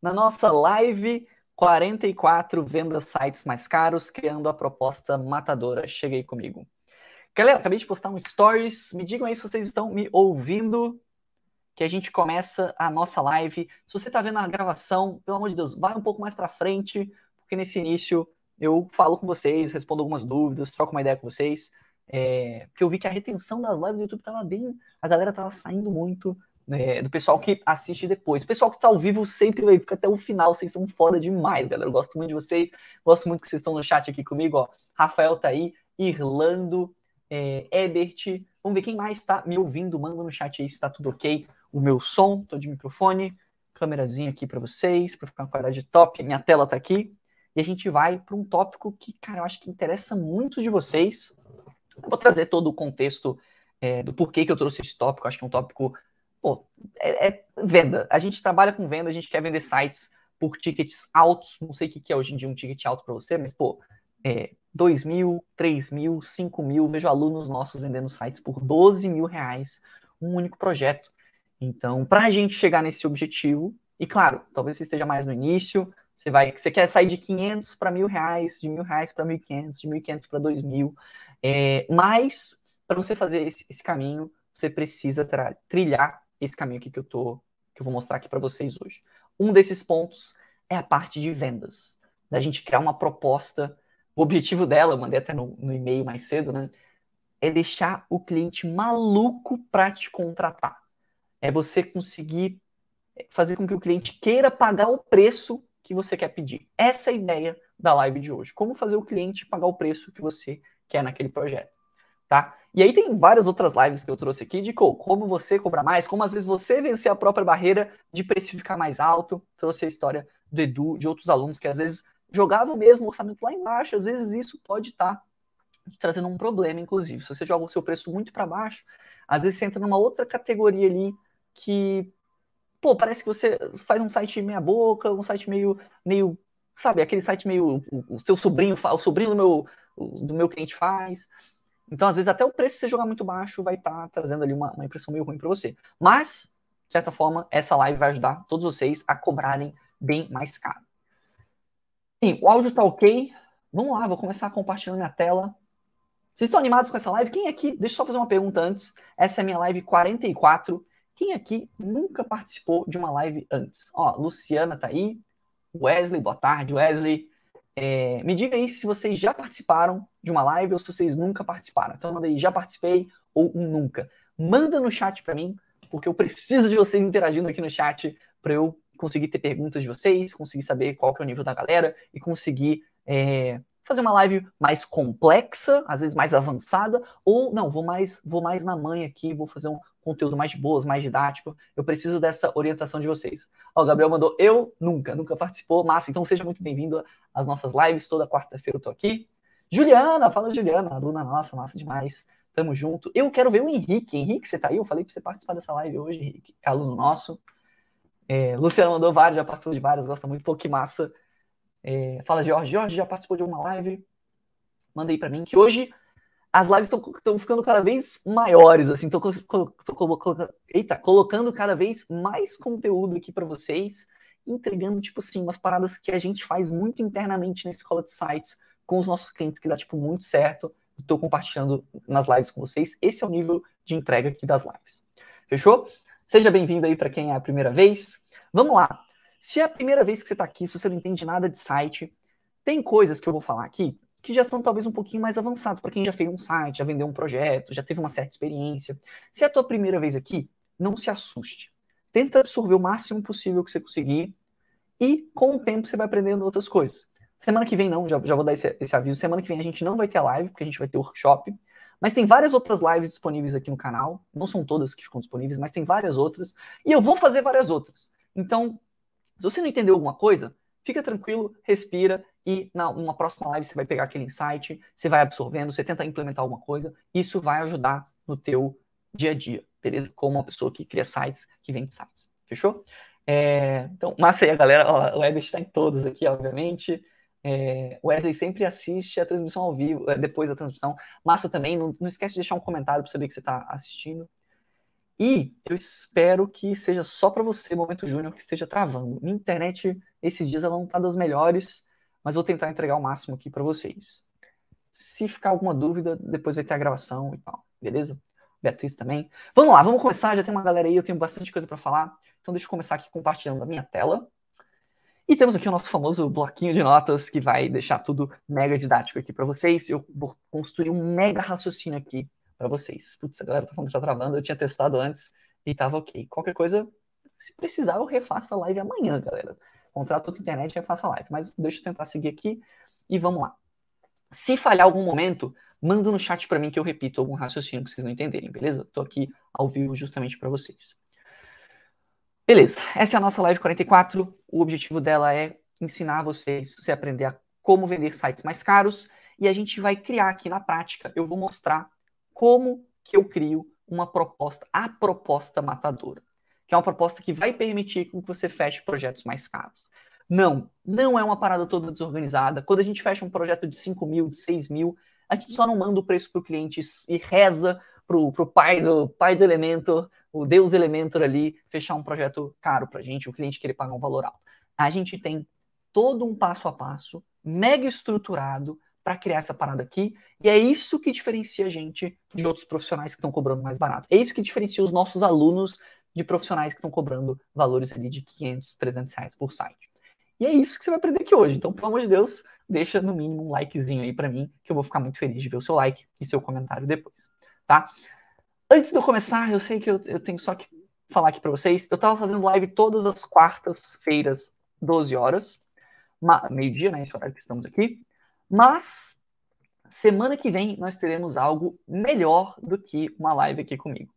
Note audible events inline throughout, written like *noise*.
na nossa live 44 Vendas Sites Mais Caros, criando a proposta matadora. Cheguei comigo. Galera, acabei de postar um stories. Me digam aí se vocês estão me ouvindo, que a gente começa a nossa live. Se você está vendo a gravação, pelo amor de Deus, vai um pouco mais para frente, porque nesse início eu falo com vocês, respondo algumas dúvidas, troco uma ideia com vocês. É, porque eu vi que a retenção das lives do YouTube estava bem. A galera estava saindo muito é, do pessoal que assiste depois. O pessoal que está ao vivo sempre vai ficar até o final. Vocês são foda demais, galera. Eu gosto muito de vocês. Gosto muito que vocês estão no chat aqui comigo. Ó. Rafael tá aí, Irlando, é, Ebert. Vamos ver quem mais está me ouvindo. Manda no chat aí se está tudo ok. O meu som, tô de microfone, câmerazinha aqui para vocês, para ficar uma qualidade top. Minha tela tá aqui. E a gente vai para um tópico que, cara, eu acho que interessa muito de vocês. Eu vou trazer todo o contexto é, do porquê que eu trouxe esse tópico. Eu acho que é um tópico pô, é, é, venda. A gente trabalha com venda, a gente quer vender sites por tickets altos. Não sei o que é hoje em dia um ticket alto para você, mas, pô, é, 2 mil, 3 mil, 5 mil. Vejo alunos nossos vendendo sites por 12 mil reais, um único projeto. Então, para a gente chegar nesse objetivo, e claro, talvez você esteja mais no início, você vai, você quer sair de 500 para mil reais, de mil reais para 1.500, de 1.500 para 2.000, é, mas para você fazer esse, esse, caminho, você precisa trilhar esse caminho aqui que eu tô, que eu vou mostrar aqui para vocês hoje. Um desses pontos é a parte de vendas, da gente criar uma proposta. O objetivo dela, eu mandei até no, no e-mail mais cedo, né? É deixar o cliente maluco para te contratar. É você conseguir fazer com que o cliente queira pagar o preço que você quer pedir. Essa é a ideia da live de hoje. Como fazer o cliente pagar o preço que você quer naquele projeto tá? E aí tem várias outras lives que eu trouxe aqui de como você cobrar mais, como às vezes você vencer a própria barreira de precificar mais alto. Trouxe a história do Edu, de outros alunos que às vezes jogavam mesmo o orçamento lá embaixo, às vezes isso pode estar tá trazendo um problema, inclusive. Se você joga o seu preço muito para baixo, às vezes você entra numa outra categoria ali que, pô, parece que você faz um site meia boca, um site meio, meio sabe, aquele site meio, o, o seu sobrinho, o sobrinho do meu, do meu cliente faz. Então, às vezes, até o preço que você jogar muito baixo vai estar tá trazendo ali uma, uma impressão meio ruim para você. Mas, de certa forma, essa live vai ajudar todos vocês a cobrarem bem mais caro. Sim, o áudio está ok. Vamos lá, vou começar compartilhando minha tela. Vocês estão animados com essa live? Quem aqui, deixa eu só fazer uma pergunta antes. Essa é a minha live 44. Quem aqui nunca participou de uma live antes? Ó, Luciana tá aí. Wesley, boa tarde, Wesley. É, me diga aí se vocês já participaram de uma live ou se vocês nunca participaram. Então manda aí, já participei ou nunca. Manda no chat para mim, porque eu preciso de vocês interagindo aqui no chat para eu conseguir ter perguntas de vocês, conseguir saber qual que é o nível da galera e conseguir é, fazer uma live mais complexa, às vezes mais avançada, ou não, vou mais, vou mais na manha aqui, vou fazer um conteúdo mais de boas, mais didático. Eu preciso dessa orientação de vocês. Ó, o Gabriel mandou, eu nunca, nunca participou, massa, então seja muito bem-vindo às nossas lives, toda quarta-feira eu tô aqui. Juliana, fala Juliana, aluna nossa, massa demais. Tamo junto. Eu quero ver o Henrique. Henrique, você tá aí? Eu falei pra você participar dessa live hoje, Henrique. É aluno nosso. É, Luciano mandou vários, já participou de várias, gosta muito. Pô, que massa. É, fala, Jorge. Jorge já participou de uma live? Manda aí para mim, que hoje as lives estão ficando cada vez maiores, assim, tô, tô, tô, eita, colocando cada vez mais conteúdo aqui para vocês, entregando, tipo assim, umas paradas que a gente faz muito internamente na escola de sites com os nossos clientes, que dá, tipo, muito certo. Estou compartilhando nas lives com vocês. Esse é o nível de entrega aqui das lives. Fechou? Seja bem-vindo aí para quem é a primeira vez. Vamos lá. Se é a primeira vez que você está aqui, se você não entende nada de site, tem coisas que eu vou falar aqui que já são talvez um pouquinho mais avançadas para quem já fez um site, já vendeu um projeto, já teve uma certa experiência. Se é a tua primeira vez aqui, não se assuste. Tenta absorver o máximo possível que você conseguir e com o tempo você vai aprendendo outras coisas. Semana que vem não, já, já vou dar esse, esse aviso. Semana que vem a gente não vai ter live, porque a gente vai ter workshop. Mas tem várias outras lives disponíveis aqui no canal. Não são todas que ficam disponíveis, mas tem várias outras. E eu vou fazer várias outras. Então, se você não entendeu alguma coisa, fica tranquilo, respira e na uma próxima live você vai pegar aquele insight, você vai absorvendo, você tenta implementar alguma coisa, isso vai ajudar no teu dia a dia, beleza? Como uma pessoa que cria sites, que vende sites, fechou? É, então, massa aí galera, ó, o Ebert está em todos aqui, obviamente. É, Wesley sempre assiste a transmissão ao vivo, é, depois da transmissão. Massa também, não, não esquece de deixar um comentário para saber que você está assistindo. E eu espero que seja só para você, Momento Júnior, que esteja travando. Minha internet, esses dias, ela não está das melhores, mas vou tentar entregar o máximo aqui para vocês. Se ficar alguma dúvida, depois vai ter a gravação e tal, beleza? Beatriz também. Vamos lá, vamos começar. Já tem uma galera aí, eu tenho bastante coisa para falar. Então deixa eu começar aqui compartilhando a minha tela. E temos aqui o nosso famoso bloquinho de notas que vai deixar tudo mega didático aqui para vocês. Eu vou construir um mega raciocínio aqui para vocês. Putz, a galera tá falando que tá travando, eu tinha testado antes e tava ok. Qualquer coisa, se precisar, eu refaço a live amanhã, galera. Contrato outra internet e refaço a live. Mas deixa eu tentar seguir aqui e vamos lá. Se falhar algum momento, manda no chat para mim que eu repito algum raciocínio que vocês não entenderem, beleza? Tô aqui ao vivo justamente para vocês. Beleza, essa é a nossa live 44. O objetivo dela é ensinar vocês, você aprender a como vender sites mais caros. E a gente vai criar aqui na prática, eu vou mostrar como que eu crio uma proposta, a proposta matadora. Que é uma proposta que vai permitir que você feche projetos mais caros. Não, não é uma parada toda desorganizada. Quando a gente fecha um projeto de 5 mil, de 6 mil, a gente só não manda o preço para o cliente e reza para o pai do, pai do Elementor o Deus Elementor ali fechar um projeto caro para a gente, o cliente querer pagar um valor alto. A gente tem todo um passo a passo, mega estruturado, para criar essa parada aqui, e é isso que diferencia a gente de outros profissionais que estão cobrando mais barato. É isso que diferencia os nossos alunos de profissionais que estão cobrando valores ali de 500, 300 reais por site. E é isso que você vai aprender aqui hoje. Então, pelo amor de Deus, deixa no mínimo um likezinho aí para mim, que eu vou ficar muito feliz de ver o seu like e seu comentário depois, tá? Antes de eu começar, eu sei que eu, eu tenho só que falar aqui para vocês. Eu estava fazendo live todas as quartas-feiras, 12 horas, meio-dia, né? Esse horário que estamos aqui. Mas semana que vem nós teremos algo melhor do que uma live aqui comigo.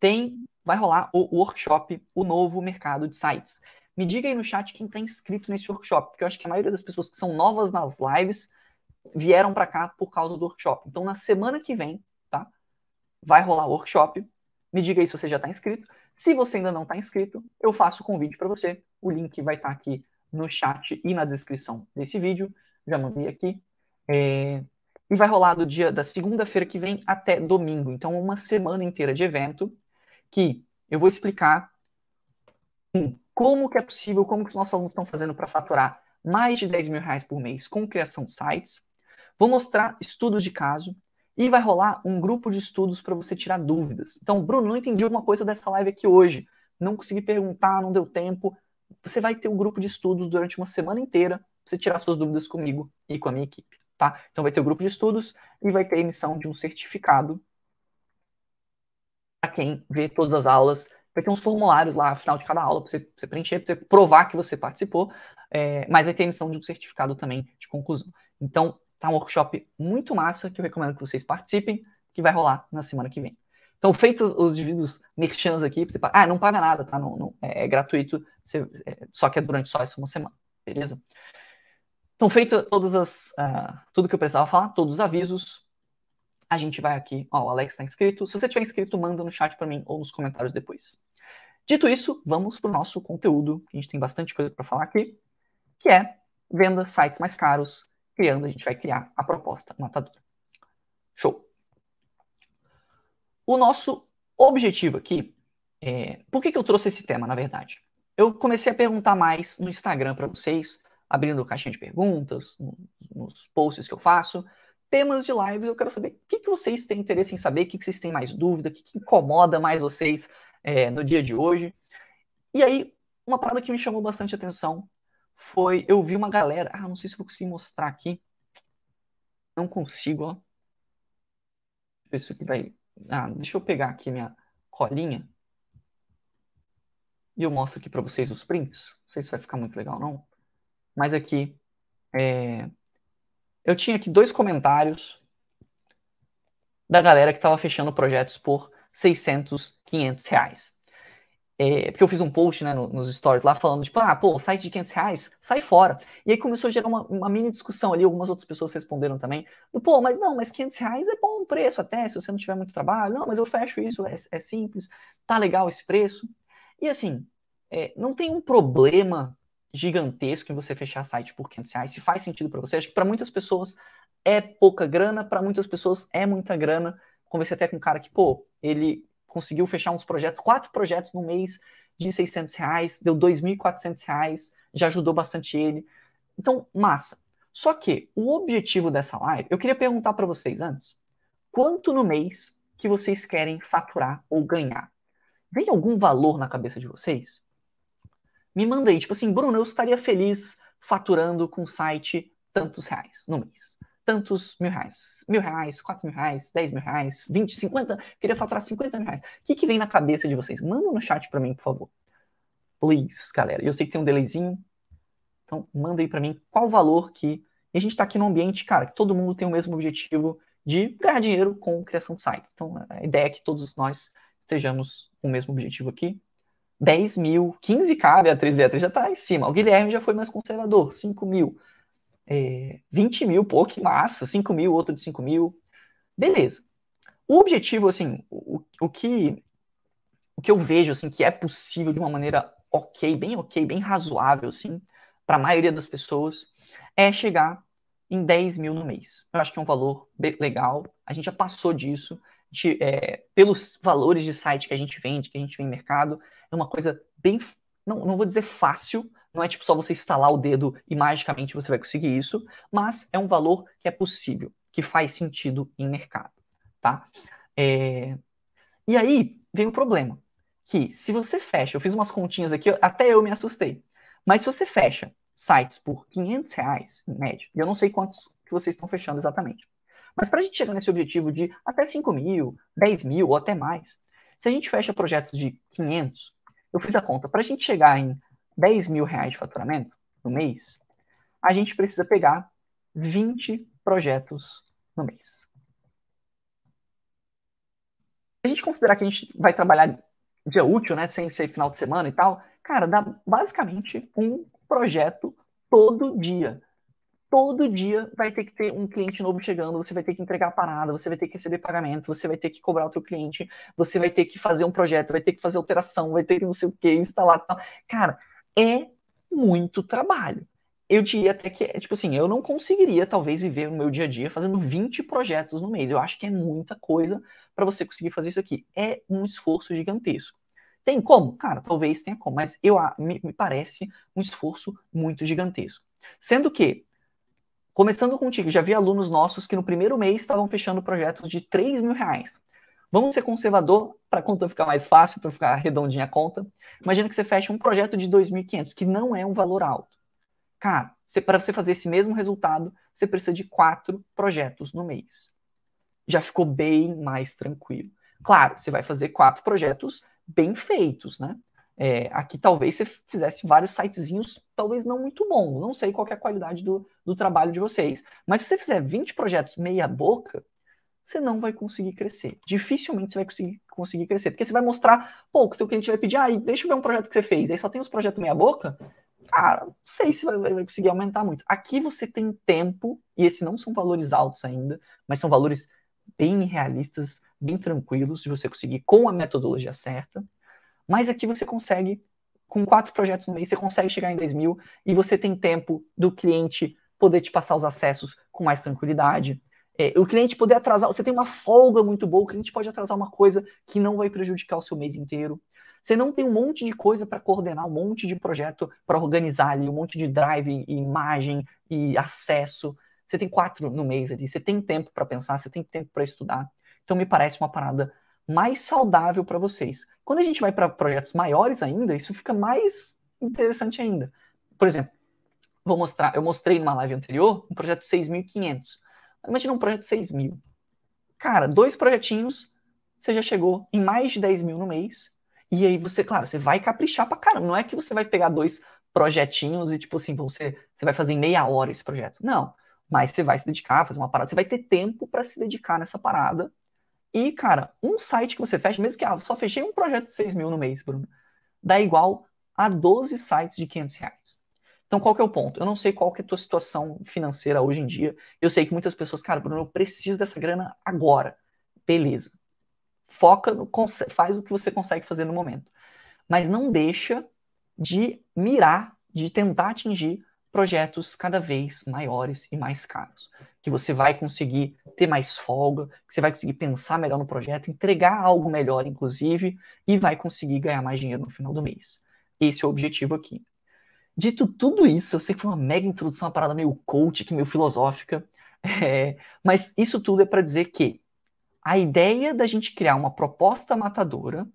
Tem, vai rolar o workshop, o novo mercado de sites. Me diga aí no chat quem está inscrito nesse workshop, porque eu acho que a maioria das pessoas que são novas nas lives vieram para cá por causa do workshop. Então, na semana que vem, vai rolar o workshop. Me diga aí se você já está inscrito. Se você ainda não está inscrito, eu faço o convite para você. O link vai estar tá aqui no chat e na descrição desse vídeo. Já mandei aqui. É... E vai rolar do dia da segunda-feira que vem até domingo. Então, uma semana inteira de evento que eu vou explicar como que é possível, como que os nossos alunos estão fazendo para faturar mais de 10 mil reais por mês com criação de sites. Vou mostrar estudos de caso, e vai rolar um grupo de estudos para você tirar dúvidas. Então, Bruno, não entendi alguma coisa dessa live aqui hoje. Não consegui perguntar, não deu tempo. Você vai ter um grupo de estudos durante uma semana inteira para você tirar suas dúvidas comigo e com a minha equipe, tá? Então vai ter o um grupo de estudos e vai ter a emissão de um certificado para quem vê todas as aulas. Vai ter uns formulários lá, no final de cada aula, para você, você, preencher, para você provar que você participou, é, mas vai ter a emissão de um certificado também de conclusão. Então, Tá um workshop muito massa que eu recomendo que vocês participem, que vai rolar na semana que vem. Então, feitos os devidos merchans aqui, você ah, não paga nada, tá? Não, não é, é, gratuito, você, é, só que é durante só essa uma semana, beleza? Então, feita todas as, uh, tudo que eu precisava falar, todos os avisos, a gente vai aqui, ó, o Alex está inscrito. Se você tiver inscrito, manda no chat para mim ou nos comentários depois. Dito isso, vamos para o nosso conteúdo, a gente tem bastante coisa para falar aqui, que é venda sites mais caros, criando, a gente vai criar a proposta matadora. Show. O nosso objetivo aqui, é... por que, que eu trouxe esse tema, na verdade? Eu comecei a perguntar mais no Instagram para vocês, abrindo caixinha de perguntas, nos posts que eu faço, temas de lives, eu quero saber o que, que vocês têm interesse em saber, o que, que vocês têm mais dúvida, o que, que incomoda mais vocês é, no dia de hoje. E aí, uma parada que me chamou bastante atenção foi. Eu vi uma galera. Ah, não sei se eu vou conseguir mostrar aqui. Não consigo, ó. Isso aqui vai. Ah, deixa eu pegar aqui minha colinha. E eu mostro aqui para vocês os prints. Não sei se vai ficar muito legal, não. Mas aqui. É... Eu tinha aqui dois comentários da galera que estava fechando projetos por 600, 500 reais. É, porque eu fiz um post né, no, nos stories lá falando, tipo, ah, pô, site de 500 reais, sai fora. E aí começou a gerar uma, uma mini discussão ali, algumas outras pessoas responderam também, pô, mas não, mas 500 reais é bom preço até, se você não tiver muito trabalho. Não, mas eu fecho isso, é, é simples, tá legal esse preço. E assim, é, não tem um problema gigantesco em você fechar site por 500 reais, se faz sentido para você. Acho que para muitas pessoas é pouca grana, para muitas pessoas é muita grana. Conversei até com um cara que, pô, ele conseguiu fechar uns projetos, quatro projetos no mês de 600 reais, deu 2.400 reais, já ajudou bastante ele. Então, massa. Só que o objetivo dessa live, eu queria perguntar para vocês antes, quanto no mês que vocês querem faturar ou ganhar? Vem algum valor na cabeça de vocês? Me manda aí, tipo assim, Bruno, eu estaria feliz faturando com o site tantos reais no mês. Tantos mil reais. Mil reais, quatro mil reais, dez mil reais, vinte, cinquenta. Queria faturar cinquenta mil reais. O que, que vem na cabeça de vocês? Manda no chat para mim, por favor. Please, galera. Eu sei que tem um delayzinho. Então, manda aí para mim qual o valor que. E a gente está aqui num ambiente, cara, que todo mundo tem o mesmo objetivo de ganhar dinheiro com criação de site. Então, a ideia é que todos nós estejamos com o mesmo objetivo aqui. 10 mil, 15k, a Beatriz, Beatriz já está em cima. O Guilherme já foi mais conservador, 5 mil. É, 20 mil, pô, que massa, 5 mil, outro de 5 mil. Beleza. O objetivo, assim, o, o, que, o que eu vejo, assim, que é possível de uma maneira ok, bem ok, bem razoável, assim, para a maioria das pessoas, é chegar em 10 mil no mês. Eu acho que é um valor legal. A gente já passou disso. De, é, pelos valores de site que a gente vende, que a gente vê em mercado, é uma coisa bem. Não, não vou dizer fácil, não é tipo só você instalar o dedo e magicamente você vai conseguir isso, mas é um valor que é possível, que faz sentido em mercado, tá? É... E aí vem o problema, que se você fecha, eu fiz umas continhas aqui, até eu me assustei, mas se você fecha sites por 500 reais, em média, e eu não sei quantos que vocês estão fechando exatamente, mas para a gente chegar nesse objetivo de até 5 mil, 10 mil ou até mais, se a gente fecha projetos de 500, eu fiz a conta, para a gente chegar em 10 mil reais de faturamento no mês, a gente precisa pegar 20 projetos no mês. Se a gente considerar que a gente vai trabalhar dia útil, né, sem ser final de semana e tal, cara, dá basicamente um projeto todo dia. Todo dia vai ter que ter um cliente novo chegando, você vai ter que entregar a parada, você vai ter que receber pagamento, você vai ter que cobrar outro cliente, você vai ter que fazer um projeto, vai ter que fazer alteração, vai ter que não sei o que, instalar tal. Cara, é muito trabalho. Eu diria até que, tipo assim, eu não conseguiria talvez viver o meu dia a dia fazendo 20 projetos no mês. Eu acho que é muita coisa para você conseguir fazer isso aqui. É um esforço gigantesco. Tem como? Cara, talvez tenha como, mas eu me, me parece um esforço muito gigantesco. Sendo que, começando contigo, já vi alunos nossos que no primeiro mês estavam fechando projetos de 3 mil reais. Vamos ser conservador para a conta ficar mais fácil, para ficar redondinha a conta. Imagina que você fecha um projeto de 2.500, que não é um valor alto. Cara, para você fazer esse mesmo resultado, você precisa de quatro projetos no mês. Já ficou bem mais tranquilo. Claro, você vai fazer quatro projetos bem feitos, né? É, aqui talvez você fizesse vários sitezinhos, talvez não muito bom. Não sei qual é a qualidade do, do trabalho de vocês. Mas se você fizer 20 projetos meia boca, você não vai conseguir crescer. Dificilmente você vai conseguir, conseguir crescer. Porque você vai mostrar, pô, que seu cliente vai pedir, ah, deixa eu ver um projeto que você fez. Aí só tem os projetos meia boca. Cara, não sei se vai, vai conseguir aumentar muito. Aqui você tem tempo, e esses não são valores altos ainda, mas são valores bem realistas, bem tranquilos de você conseguir com a metodologia certa. Mas aqui você consegue, com quatro projetos no mês, você consegue chegar em 10 mil e você tem tempo do cliente poder te passar os acessos com mais tranquilidade é, o cliente poder atrasar, você tem uma folga muito boa, o cliente pode atrasar uma coisa que não vai prejudicar o seu mês inteiro. Você não tem um monte de coisa para coordenar, um monte de projeto para organizar ali, um monte de drive, e imagem e acesso. Você tem quatro no mês ali, você tem tempo para pensar, você tem tempo para estudar. Então me parece uma parada mais saudável para vocês. Quando a gente vai para projetos maiores ainda, isso fica mais interessante ainda. Por exemplo, vou mostrar, eu mostrei numa live anterior um projeto 6.500. Imagina um projeto de 6 mil. Cara, dois projetinhos, você já chegou em mais de 10 mil no mês. E aí você, claro, você vai caprichar pra caramba. Não é que você vai pegar dois projetinhos e, tipo assim, você, você vai fazer em meia hora esse projeto. Não. Mas você vai se dedicar, fazer uma parada. Você vai ter tempo para se dedicar nessa parada. E, cara, um site que você fecha, mesmo que ah, só fechei um projeto de 6 mil no mês, Bruno, dá igual a 12 sites de 500 reais. Então, qual que é o ponto? Eu não sei qual que é a tua situação financeira hoje em dia. Eu sei que muitas pessoas, cara, Bruno, eu preciso dessa grana agora. Beleza. Foca, no, faz o que você consegue fazer no momento. Mas não deixa de mirar, de tentar atingir projetos cada vez maiores e mais caros. Que você vai conseguir ter mais folga, que você vai conseguir pensar melhor no projeto, entregar algo melhor, inclusive, e vai conseguir ganhar mais dinheiro no final do mês. Esse é o objetivo aqui. Dito tudo isso, eu sei que foi uma mega introdução, uma parada meio coach, meio filosófica, *laughs* é, mas isso tudo é para dizer que a ideia da gente criar uma proposta matadora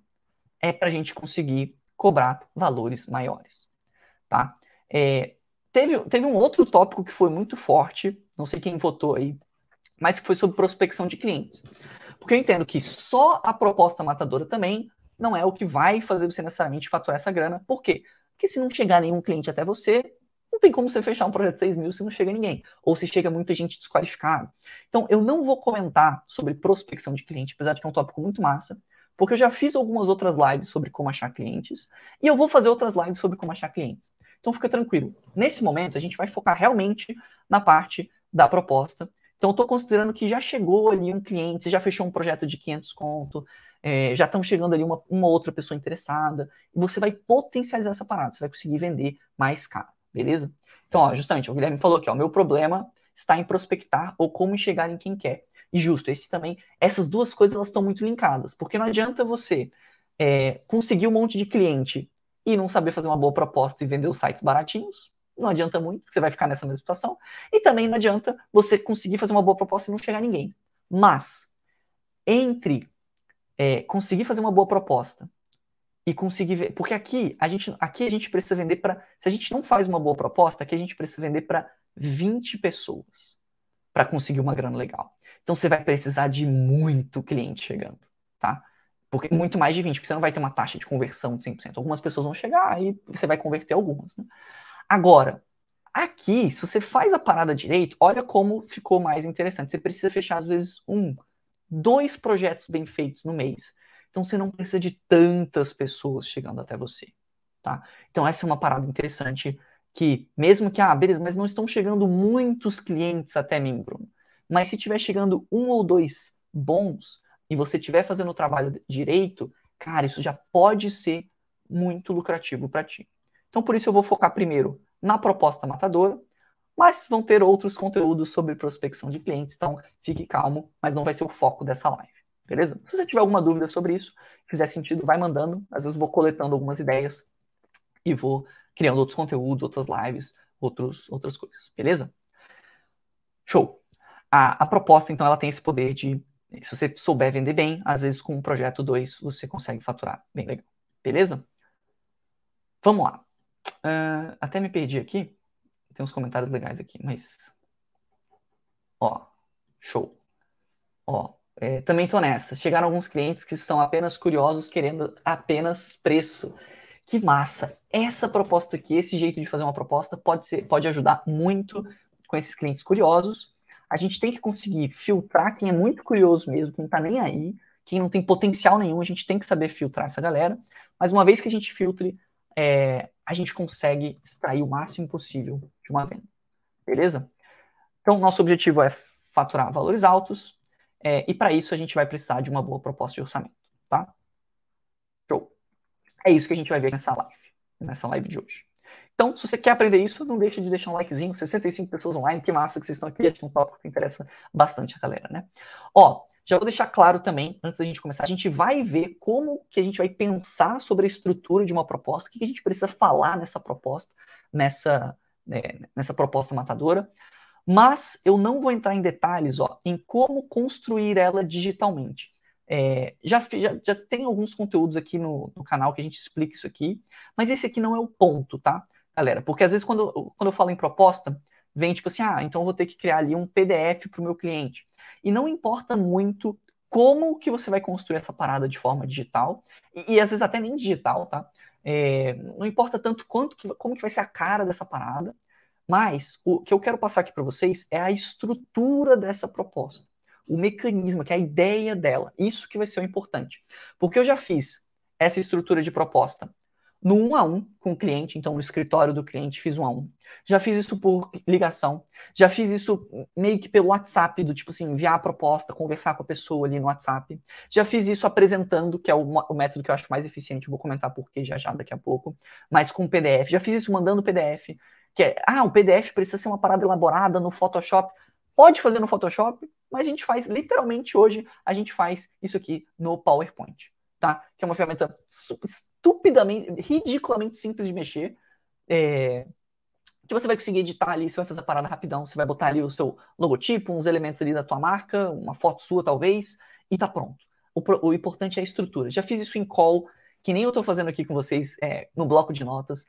é para a gente conseguir cobrar valores maiores, tá? É, teve, teve um outro tópico que foi muito forte, não sei quem votou aí, mas que foi sobre prospecção de clientes. Porque eu entendo que só a proposta matadora também não é o que vai fazer você necessariamente faturar essa grana. Por quê? Porque se não chegar nenhum cliente até você, não tem como você fechar um projeto de 6 mil se não chega ninguém. Ou se chega muita gente desqualificada. Então, eu não vou comentar sobre prospecção de cliente, apesar de que é um tópico muito massa, porque eu já fiz algumas outras lives sobre como achar clientes, e eu vou fazer outras lives sobre como achar clientes. Então, fica tranquilo. Nesse momento, a gente vai focar realmente na parte da proposta. Então, eu estou considerando que já chegou ali um cliente, já fechou um projeto de 500 conto, é, já estão chegando ali uma, uma outra pessoa interessada, e você vai potencializar essa parada, você vai conseguir vender mais caro, beleza? Então, ó, justamente, o Guilherme falou aqui, ó, meu problema está em prospectar ou como enxergar em quem quer. E justo, esse também, essas duas coisas elas estão muito linkadas, porque não adianta você é, conseguir um monte de cliente e não saber fazer uma boa proposta e vender os sites baratinhos, não adianta muito, você vai ficar nessa mesma situação. E também não adianta você conseguir fazer uma boa proposta e não chegar a ninguém. Mas, entre é, conseguir fazer uma boa proposta e conseguir ver. Porque aqui a gente, aqui a gente precisa vender para. Se a gente não faz uma boa proposta, aqui a gente precisa vender para 20 pessoas para conseguir uma grana legal. Então você vai precisar de muito cliente chegando, tá? Porque muito mais de 20, porque você não vai ter uma taxa de conversão de 100%. Algumas pessoas vão chegar e você vai converter algumas, né? Agora, aqui, se você faz a parada direito, olha como ficou mais interessante. Você precisa fechar, às vezes, um, dois projetos bem feitos no mês. Então você não precisa de tantas pessoas chegando até você, tá? Então essa é uma parada interessante que mesmo que ah, beleza, mas não estão chegando muitos clientes até mim, Bruno. Mas se estiver chegando um ou dois bons e você estiver fazendo o trabalho direito, cara, isso já pode ser muito lucrativo para ti. Então por isso eu vou focar primeiro na proposta matadora, mas vão ter outros conteúdos sobre prospecção de clientes, então fique calmo, mas não vai ser o foco dessa live, beleza? Se você tiver alguma dúvida sobre isso, fizer sentido, vai mandando, às vezes vou coletando algumas ideias e vou criando outros conteúdos, outras lives, outros, outras coisas, beleza? Show! A, a proposta, então, ela tem esse poder de, se você souber vender bem, às vezes com um projeto 2 você consegue faturar bem legal, beleza? Vamos lá. Uh, até me perdi aqui. Tem uns comentários legais aqui, mas. Ó, show. Ó, é, também tô nessa. Chegaram alguns clientes que são apenas curiosos, querendo apenas preço. Que massa! Essa proposta aqui, esse jeito de fazer uma proposta, pode, ser, pode ajudar muito com esses clientes curiosos. A gente tem que conseguir filtrar quem é muito curioso mesmo, quem não tá nem aí, quem não tem potencial nenhum, a gente tem que saber filtrar essa galera. Mas uma vez que a gente filtre, é, a gente consegue extrair o máximo possível de uma venda. Beleza? Então, nosso objetivo é faturar valores altos, é, e para isso a gente vai precisar de uma boa proposta de orçamento, tá? Show. É isso que a gente vai ver nessa live, nessa live de hoje. Então, se você quer aprender isso, não deixe de deixar um likezinho, 65 pessoas online, que massa que vocês estão aqui, acho que é um tópico que interessa bastante a galera, né? Ó, já vou deixar claro também, antes da gente começar, a gente vai ver como que a gente vai pensar sobre a estrutura de uma proposta, o que a gente precisa falar nessa proposta, nessa, né, nessa proposta matadora, mas eu não vou entrar em detalhes ó, em como construir ela digitalmente. É, já, já, já, tem alguns conteúdos aqui no, no, canal que a gente explica isso aqui, mas esse aqui não é o ponto, tá, galera? Porque às vezes quando, quando eu falo em proposta, vem tipo assim, ah, então eu vou ter que criar ali um PDF para o meu cliente. E não importa muito como que você vai construir essa parada de forma digital, e, e às vezes até nem digital, tá? É, não importa tanto quanto que, como que vai ser a cara dessa parada, mas o que eu quero passar aqui para vocês é a estrutura dessa proposta, o mecanismo, que é a ideia dela. Isso que vai ser o importante. Porque eu já fiz essa estrutura de proposta no um a um com o cliente, então no escritório do cliente fiz um a um. Já fiz isso por ligação, já fiz isso meio que pelo WhatsApp, do tipo assim, enviar a proposta, conversar com a pessoa ali no WhatsApp. Já fiz isso apresentando, que é o, o método que eu acho mais eficiente, vou comentar por que já já daqui a pouco, mas com PDF. Já fiz isso mandando PDF. que é, ah, o PDF precisa ser uma parada elaborada no Photoshop. Pode fazer no Photoshop, mas a gente faz, literalmente hoje, a gente faz isso aqui no PowerPoint, tá? Que é uma ferramenta estupidamente, ridiculamente simples de mexer. É, que você vai conseguir editar ali, você vai fazer a parada rapidão, você vai botar ali o seu logotipo, uns elementos ali da tua marca, uma foto sua talvez, e tá pronto. O, o importante é a estrutura. Já fiz isso em call, que nem eu estou fazendo aqui com vocês é, no bloco de notas.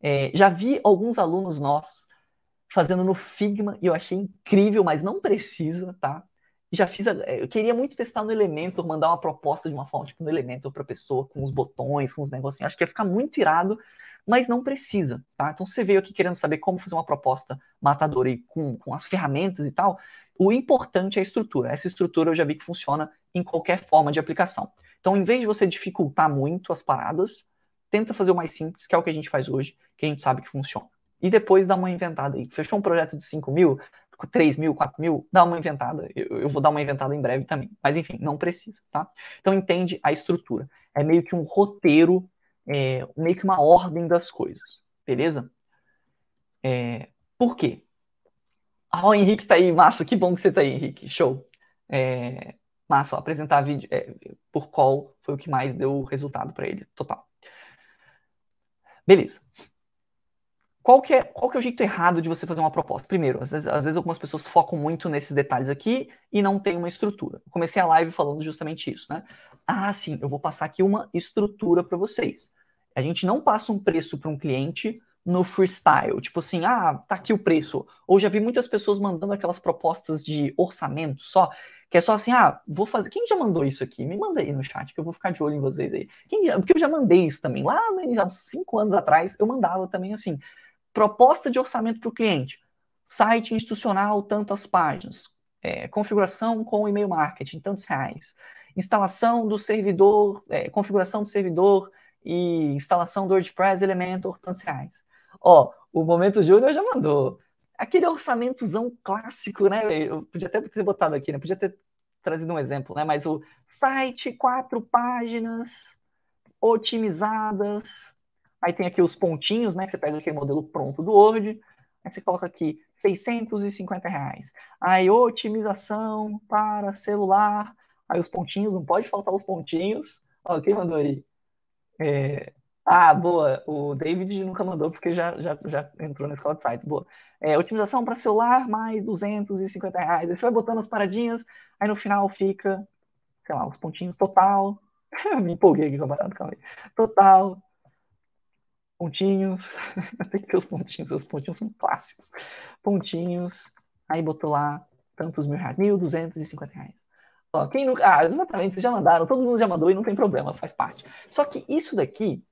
É, já vi alguns alunos nossos fazendo no Figma e eu achei incrível, mas não precisa, tá? Já fiz, é, eu queria muito testar no Elementor, mandar uma proposta de uma forma tipo no Elementor para pessoa com os botões, com os negocinhos. Acho que ia ficar muito irado, mas não precisa, tá? Então você veio aqui querendo saber como fazer uma proposta matadora e com, com as ferramentas e tal. O importante é a estrutura. Essa estrutura eu já vi que funciona em qualquer forma de aplicação. Então, em vez de você dificultar muito as paradas, tenta fazer o mais simples, que é o que a gente faz hoje, que a gente sabe que funciona. E depois dá uma inventada aí. Fechou um projeto de 5 mil, 3 mil, 4 mil, dá uma inventada. Eu, eu, vou dar uma inventada em breve também. Mas enfim, não precisa, tá? Então entende a estrutura. É meio que um roteiro, é, meio que uma ordem das coisas. Beleza? É, por quê? Ah, o Henrique tá aí, massa, que bom que você tá aí, Henrique. Show. É, massa, ó, apresentar vídeo é, por qual foi o que mais deu resultado para ele, total. Beleza. Qual que, é, qual que é o jeito errado de você fazer uma proposta? Primeiro, às vezes, às vezes algumas pessoas focam muito nesses detalhes aqui e não tem uma estrutura. Eu comecei a live falando justamente isso, né? Ah, sim, eu vou passar aqui uma estrutura para vocês. A gente não passa um preço para um cliente no freestyle, tipo assim, ah, tá aqui o preço. Ou já vi muitas pessoas mandando aquelas propostas de orçamento só, que é só assim, ah, vou fazer. Quem já mandou isso aqui? Me manda aí no chat, que eu vou ficar de olho em vocês aí. Quem. Porque eu já mandei isso também. Lá uns cinco anos atrás, eu mandava também assim. Proposta de orçamento para o cliente. Site institucional, tantas páginas. É, configuração com e-mail marketing, tantos reais. Instalação do servidor, é, configuração do servidor e instalação do WordPress Elementor, tantos reais. Ó, o Momento Júnior já mandou aquele orçamentozão clássico, né? Eu podia até ter botado aqui, né? Podia ter trazido um exemplo, né? Mas o site, quatro páginas, otimizadas. Aí tem aqui os pontinhos, né? Você pega aquele modelo pronto do Word. Aí você coloca aqui 650 reais. Aí otimização para celular. Aí os pontinhos, não pode faltar os pontinhos. Ó, quem mandou aí? É, ah, boa. O David nunca mandou porque já, já, já entrou na escola de site. Boa. É, otimização para celular, mais 250 reais. Aí você vai botando as paradinhas, aí no final fica, sei lá, os pontinhos total. *laughs* Me empolguei aqui com a parada, calma aí. Total. Pontinhos. *laughs* Tem que ter os pontinhos, os pontinhos são clássicos. Pontinhos. Aí botou lá tantos mil reais, 1.250 reais. Ó, quem nunca. Ah, exatamente, vocês já mandaram, todo mundo já mandou e não tem problema, faz parte. Só que isso daqui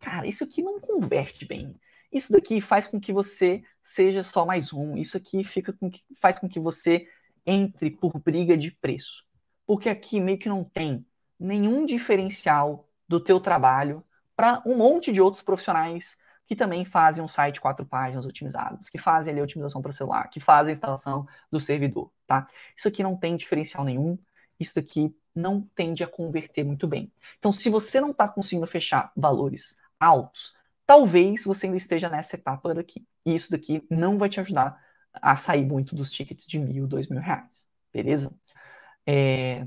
cara, isso aqui não converte bem. Isso daqui faz com que você seja só mais um. Isso aqui fica com que, faz com que você entre por briga de preço. Porque aqui meio que não tem nenhum diferencial do teu trabalho para um monte de outros profissionais que também fazem um site quatro páginas otimizados, que fazem ali a otimização para celular, que fazem a instalação do servidor, tá? Isso aqui não tem diferencial nenhum. Isso daqui não tende a converter muito bem. Então, se você não está conseguindo fechar valores altos, talvez você ainda esteja nessa etapa daqui. E isso daqui não vai te ajudar a sair muito dos tickets de mil, dois mil reais. Beleza? É...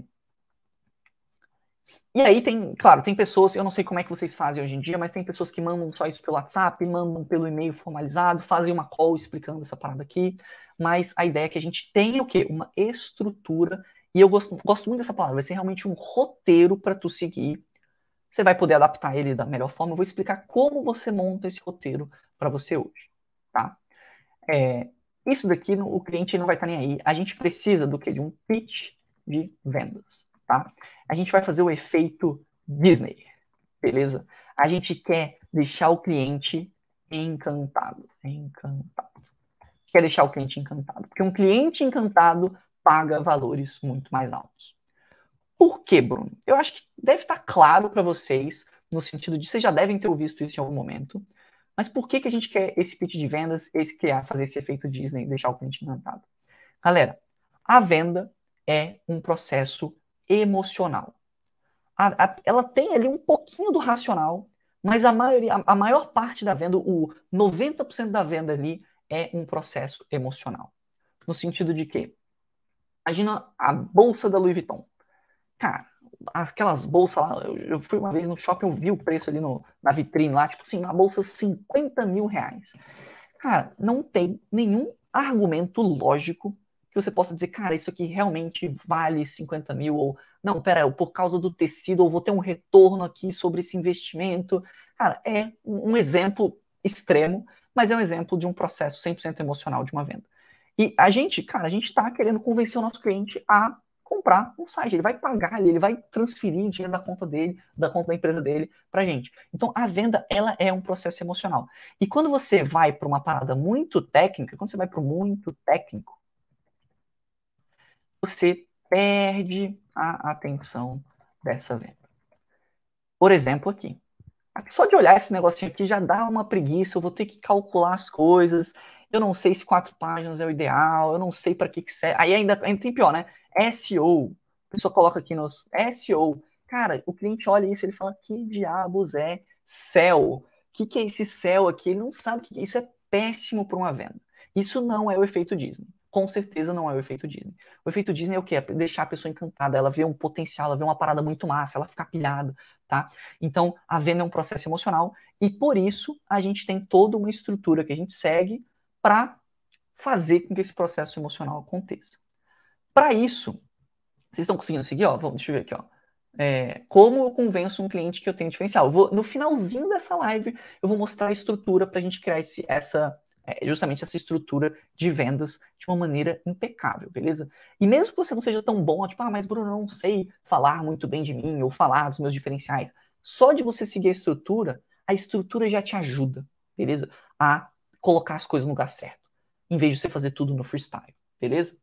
E aí tem, claro, tem pessoas, eu não sei como é que vocês fazem hoje em dia, mas tem pessoas que mandam só isso pelo WhatsApp, mandam pelo e-mail formalizado, fazem uma call explicando essa parada aqui, mas a ideia é que a gente tenha o quê? Uma estrutura, e eu gosto, gosto muito dessa palavra, vai ser realmente um roteiro para tu seguir você vai poder adaptar ele da melhor forma. Eu vou explicar como você monta esse roteiro para você hoje, tá? É, isso daqui o cliente não vai estar tá nem aí. A gente precisa do que? De um pitch de vendas, tá? A gente vai fazer o efeito Disney, beleza? A gente quer deixar o cliente encantado, encantado. Quer deixar o cliente encantado, porque um cliente encantado paga valores muito mais altos. Por quê, Bruno? Eu acho que deve estar claro para vocês, no sentido de vocês já devem ter visto isso em algum momento. Mas por que, que a gente quer esse pitch de vendas, esse criar, fazer esse efeito Disney, deixar o cliente encantado? Galera, a venda é um processo emocional. A, a, ela tem ali um pouquinho do racional, Mas a, maioria, a maior parte da venda, o 90% da venda ali é um processo emocional. No sentido de que, imagina a bolsa da Louis Vuitton. Cara, aquelas bolsas lá, eu, eu fui uma vez no shopping, eu vi o preço ali no, na vitrine lá, tipo assim, uma bolsa 50 mil reais. Cara, não tem nenhum argumento lógico que você possa dizer, cara, isso aqui realmente vale 50 mil, ou não, pera, por causa do tecido, ou vou ter um retorno aqui sobre esse investimento. Cara, é um exemplo extremo, mas é um exemplo de um processo 100% emocional de uma venda. E a gente, cara, a gente está querendo convencer o nosso cliente a comprar um site. Ele vai pagar, ele vai transferir dinheiro da conta dele, da conta da empresa dele para gente. Então a venda ela é um processo emocional. E quando você vai para uma parada muito técnica, quando você vai para muito técnico, você perde a atenção dessa venda. Por exemplo, aqui. Só de olhar esse negocinho aqui já dá uma preguiça, eu vou ter que calcular as coisas, eu não sei se quatro páginas é o ideal, eu não sei para que, que serve. Aí ainda, ainda tem pior, né? SEO. A pessoa coloca aqui nos SEO. Cara, o cliente olha isso ele fala: que diabos é SEO? O que, que é esse SEO aqui? Ele não sabe o que é. Isso é péssimo para uma venda. Isso não é o efeito Disney. Com certeza não é o efeito Disney. O efeito Disney é o quê? É deixar a pessoa encantada, ela vê um potencial, ela vê uma parada muito massa, ela fica pilhada, tá? Então, a venda é um processo emocional e por isso a gente tem toda uma estrutura que a gente segue para fazer com que esse processo emocional aconteça. Para isso, vocês estão conseguindo seguir? Ó, vamos, deixa eu ver aqui. Ó. É, como eu convenço um cliente que eu tenho diferencial? Vou, no finalzinho dessa live, eu vou mostrar a estrutura para a gente criar esse, essa, é, justamente essa estrutura de vendas de uma maneira impecável, beleza? E mesmo que você não seja tão bom, tipo, ah, mas Bruno, eu não sei falar muito bem de mim ou falar dos meus diferenciais. Só de você seguir a estrutura, a estrutura já te ajuda, beleza? A colocar as coisas no lugar certo, em vez de você fazer tudo no freestyle, beleza?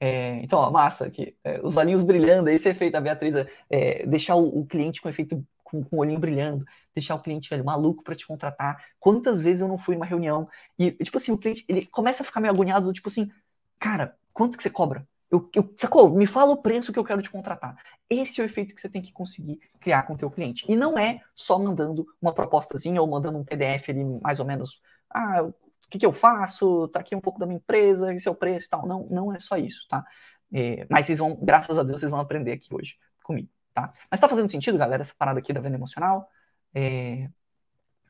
É, então, ó, massa aqui, é, os olhinhos brilhando, esse efeito da Beatriz, é, deixar o, o, cliente com efeito com, com, o olhinho brilhando, deixar o cliente velho, maluco para te contratar. Quantas vezes eu não fui numa reunião e, tipo assim, o cliente ele começa a ficar meio agoniado, tipo assim, cara, quanto que você cobra? Eu, eu, sacou? Me fala o preço que eu quero te contratar. Esse é o efeito que você tem que conseguir criar com o teu cliente. E não é só mandando uma propostazinha ou mandando um PDF ali mais ou menos. Ah, o que, que eu faço? Tá aqui um pouco da minha empresa, esse é o preço e tal. Não, não é só isso, tá? É, mas vocês vão, graças a Deus, vocês vão aprender aqui hoje comigo, tá? Mas tá fazendo sentido, galera, essa parada aqui da venda emocional? É,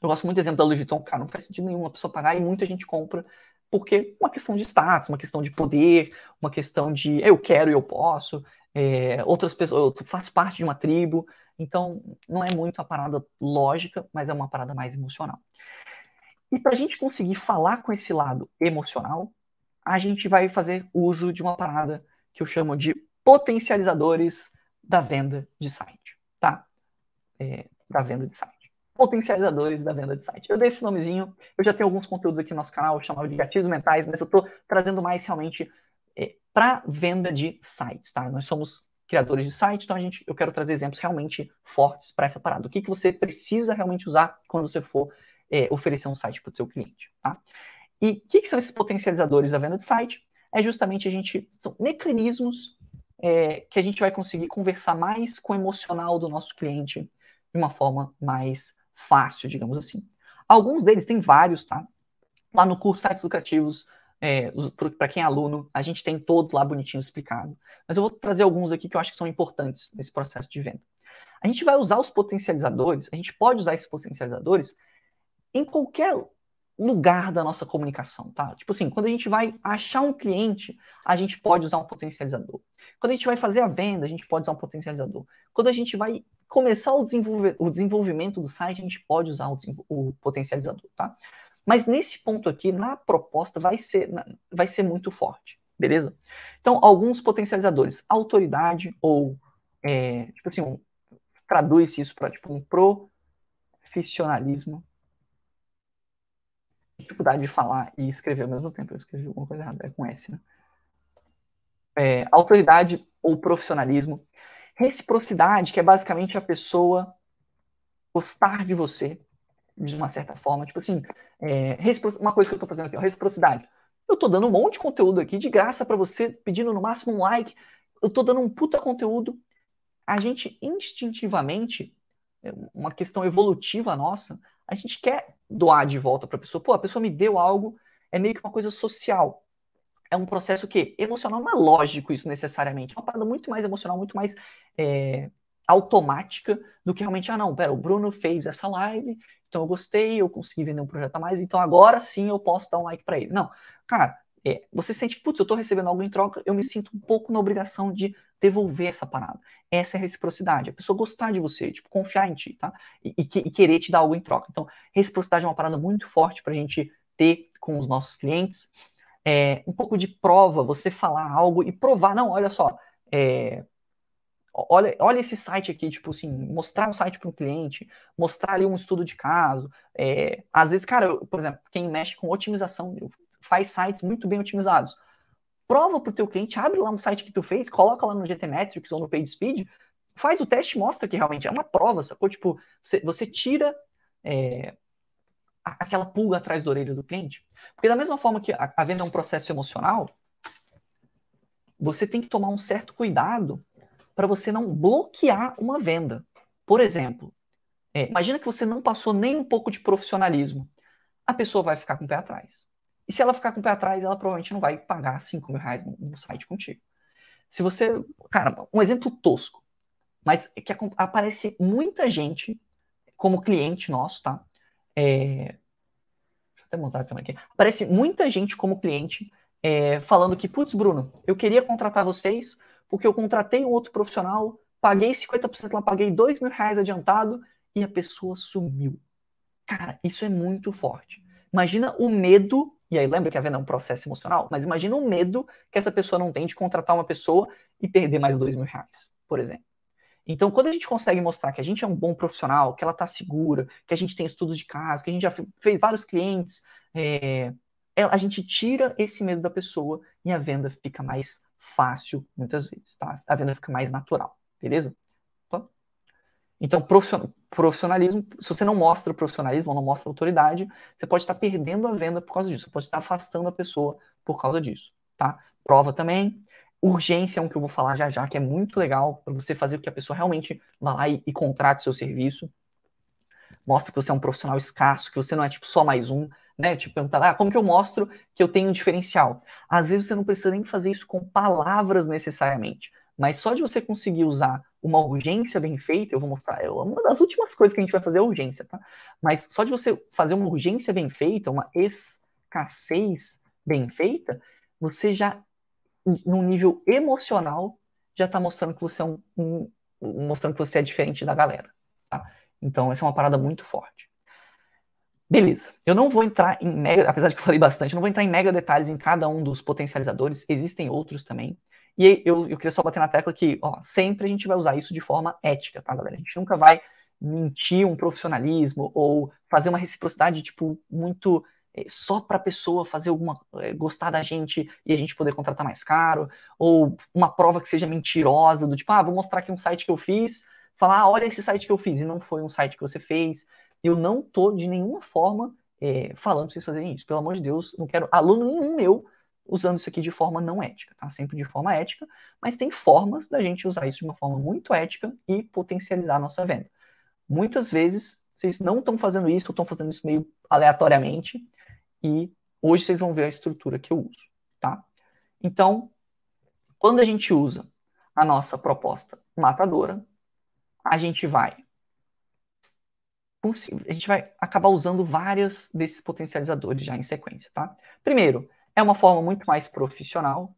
eu gosto muito do exemplo da Louis Vuitton, cara, não faz sentido nenhum uma pessoa pagar e muita gente compra porque uma questão de status, uma questão de poder, uma questão de eu quero e eu posso, é, outras pessoas, eu faço parte de uma tribo, então não é muito a parada lógica, mas é uma parada mais emocional. E para a gente conseguir falar com esse lado emocional, a gente vai fazer uso de uma parada que eu chamo de potencializadores da venda de site, tá? É, da venda de site potencializadores da venda de site. Eu dei esse nomezinho, eu já tenho alguns conteúdos aqui no nosso canal, chamado de gatilhos mentais, mas eu estou trazendo mais realmente é, para venda de sites, tá? Nós somos criadores de site, então a gente, eu quero trazer exemplos realmente fortes para essa parada. O que, que você precisa realmente usar quando você for é, oferecer um site para o seu cliente, tá? E o que, que, são esses potencializadores da venda de site? É justamente a gente, são mecanismos é, que a gente vai conseguir conversar mais com o emocional do nosso cliente de uma forma mais fácil, digamos assim. Alguns deles, tem vários, tá? Lá no curso Sites Lucrativos, é, para quem é aluno, a gente tem todos lá bonitinho explicado. Mas eu vou trazer alguns aqui que eu acho que são importantes nesse processo de venda. A gente vai usar os potencializadores, a gente pode usar esses potencializadores em qualquer lugar da nossa comunicação, tá? Tipo assim, quando a gente vai achar um cliente, a gente pode usar um potencializador. Quando a gente vai fazer a venda, a gente pode usar um potencializador. Quando a gente vai começar o, desenvolver, o desenvolvimento do site, a gente pode usar o, o, potencializador, tá? Mas nesse ponto aqui, na proposta, vai ser, vai ser muito forte, beleza? Então, alguns potencializadores, autoridade ou, é, tipo assim, um, traduz isso para tipo, um profissionalismo. Dificuldade de falar e escrever ao mesmo tempo. Eu escrevi alguma coisa errada, é com S, né? É, autoridade ou profissionalismo Reciprocidade, que é basicamente a pessoa gostar de você de uma certa forma. Tipo assim, é, uma coisa que eu tô fazendo aqui, ó, reciprocidade. Eu tô dando um monte de conteúdo aqui de graça para você, pedindo no máximo um like. Eu tô dando um puta conteúdo. A gente instintivamente é uma questão evolutiva nossa, a gente quer doar de volta para a pessoa. Pô, a pessoa me deu algo, é meio que uma coisa social. É um processo que emocional não é lógico isso necessariamente. É uma parada muito mais emocional, muito mais é, automática do que realmente, ah, não, pera, o Bruno fez essa live, então eu gostei, eu consegui vender um projeto a mais, então agora sim eu posso dar um like para ele. Não, cara, é, você sente, putz, eu estou recebendo algo em troca, eu me sinto um pouco na obrigação de devolver essa parada. Essa é a reciprocidade. A pessoa gostar de você, tipo, confiar em ti, tá? E, e, e querer te dar algo em troca. Então, reciprocidade é uma parada muito forte para a gente ter com os nossos clientes. É, um pouco de prova, você falar algo e provar, não, olha só, é, olha, olha esse site aqui, tipo assim, mostrar um site para um cliente, mostrar ali um estudo de caso. É, às vezes, cara, eu, por exemplo, quem mexe com otimização faz sites muito bem otimizados. Prova para o teu cliente, abre lá um site que tu fez, coloca lá no GTmetrix ou no PageSpeed, faz o teste mostra que realmente é uma prova, sacou? Tipo, você, você tira é, aquela pulga atrás da orelha do cliente. Porque da mesma forma que a, a venda é um processo emocional, você tem que tomar um certo cuidado para você não bloquear uma venda. Por exemplo, é, imagina que você não passou nem um pouco de profissionalismo. A pessoa vai ficar com o pé atrás. E se ela ficar com o pé atrás, ela provavelmente não vai pagar 5 mil reais no, site contigo. Se você. Cara, um exemplo tosco, mas que aparece muita gente como cliente nosso, tá? É, deixa eu até montar a câmera aqui. Aparece muita gente como cliente é, falando que, putz, Bruno, eu queria contratar vocês, porque eu contratei um outro profissional, paguei 50% lá, paguei 2 mil reais adiantado e a pessoa sumiu. Cara, isso é muito forte. Imagina o medo, e aí lembra que a venda é um processo emocional, mas imagina o medo que essa pessoa não tem de contratar uma pessoa e perder mais 2 mil reais, por exemplo. Então, quando a gente consegue mostrar que a gente é um bom profissional, que ela está segura, que a gente tem estudos de caso, que a gente já fez vários clientes, é, a gente tira esse medo da pessoa e a venda fica mais fácil muitas vezes, tá? A venda fica mais natural, beleza? Então, profissionalismo, se você não mostra profissionalismo não mostra autoridade, você pode estar perdendo a venda por causa disso, você pode estar afastando a pessoa por causa disso, tá? Prova também. Urgência é um que eu vou falar já já, que é muito legal para você fazer com que a pessoa realmente vá lá e, e contrate seu serviço. Mostra que você é um profissional escasso, que você não é tipo só mais um, né? Tipo, perguntar, ah, como que eu mostro que eu tenho um diferencial? Às vezes você não precisa nem fazer isso com palavras necessariamente, mas só de você conseguir usar uma urgência bem feita, eu vou mostrar, é uma das últimas coisas que a gente vai fazer é urgência, tá? Mas só de você fazer uma urgência bem feita, uma escassez bem feita, você já, num nível emocional, já está mostrando que você é um, um, mostrando que você é diferente da galera, tá? Então, essa é uma parada muito forte. Beleza. Eu não vou entrar em mega, apesar de que eu falei bastante, eu não vou entrar em mega detalhes em cada um dos potencializadores, existem outros também. E eu, eu queria só bater na tecla que, ó, sempre a gente vai usar isso de forma ética, tá, galera? A gente nunca vai mentir um profissionalismo ou fazer uma reciprocidade, tipo, muito é, só para a pessoa fazer alguma é, gostar da gente e a gente poder contratar mais caro, ou uma prova que seja mentirosa, do tipo, ah, vou mostrar aqui um site que eu fiz, falar, ah, olha esse site que eu fiz, e não foi um site que você fez eu não tô de nenhuma forma é, falando para vocês fazerem isso. Pelo amor de Deus, não quero aluno nenhum meu usando isso aqui de forma não ética, tá? Sempre de forma ética, mas tem formas da gente usar isso de uma forma muito ética e potencializar a nossa venda. Muitas vezes vocês não estão fazendo isso, estão fazendo isso meio aleatoriamente, e hoje vocês vão ver a estrutura que eu uso, tá? Então, quando a gente usa a nossa proposta matadora, a gente vai a gente vai acabar usando vários desses potencializadores já em sequência, tá? Primeiro, é uma forma muito mais profissional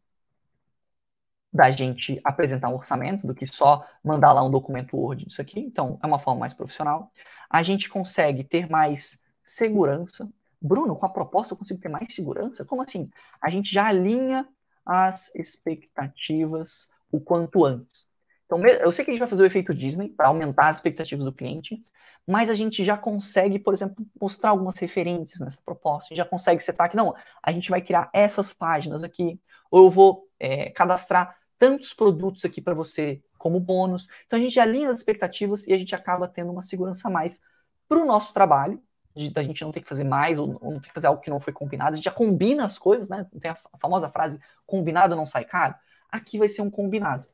da gente apresentar um orçamento do que só mandar lá um documento Word disso aqui. Então, é uma forma mais profissional. A gente consegue ter mais segurança. Bruno, com a proposta eu consigo ter mais segurança? Como assim? A gente já alinha as expectativas o quanto antes. Então, eu sei que a gente vai fazer o efeito Disney para aumentar as expectativas do cliente, mas a gente já consegue, por exemplo, mostrar algumas referências nessa proposta. A gente já consegue setar que, não, a gente vai criar essas páginas aqui, ou eu vou é, cadastrar tantos produtos aqui para você como bônus. Então a gente alinha as expectativas e a gente acaba tendo uma segurança a mais para o nosso trabalho, de, da gente não ter que fazer mais ou, ou, não ter que fazer algo que não foi combinado. A gente já combina as coisas, né? Tem a famosa frase, combinado não sai caro. Aqui vai ser um combinado.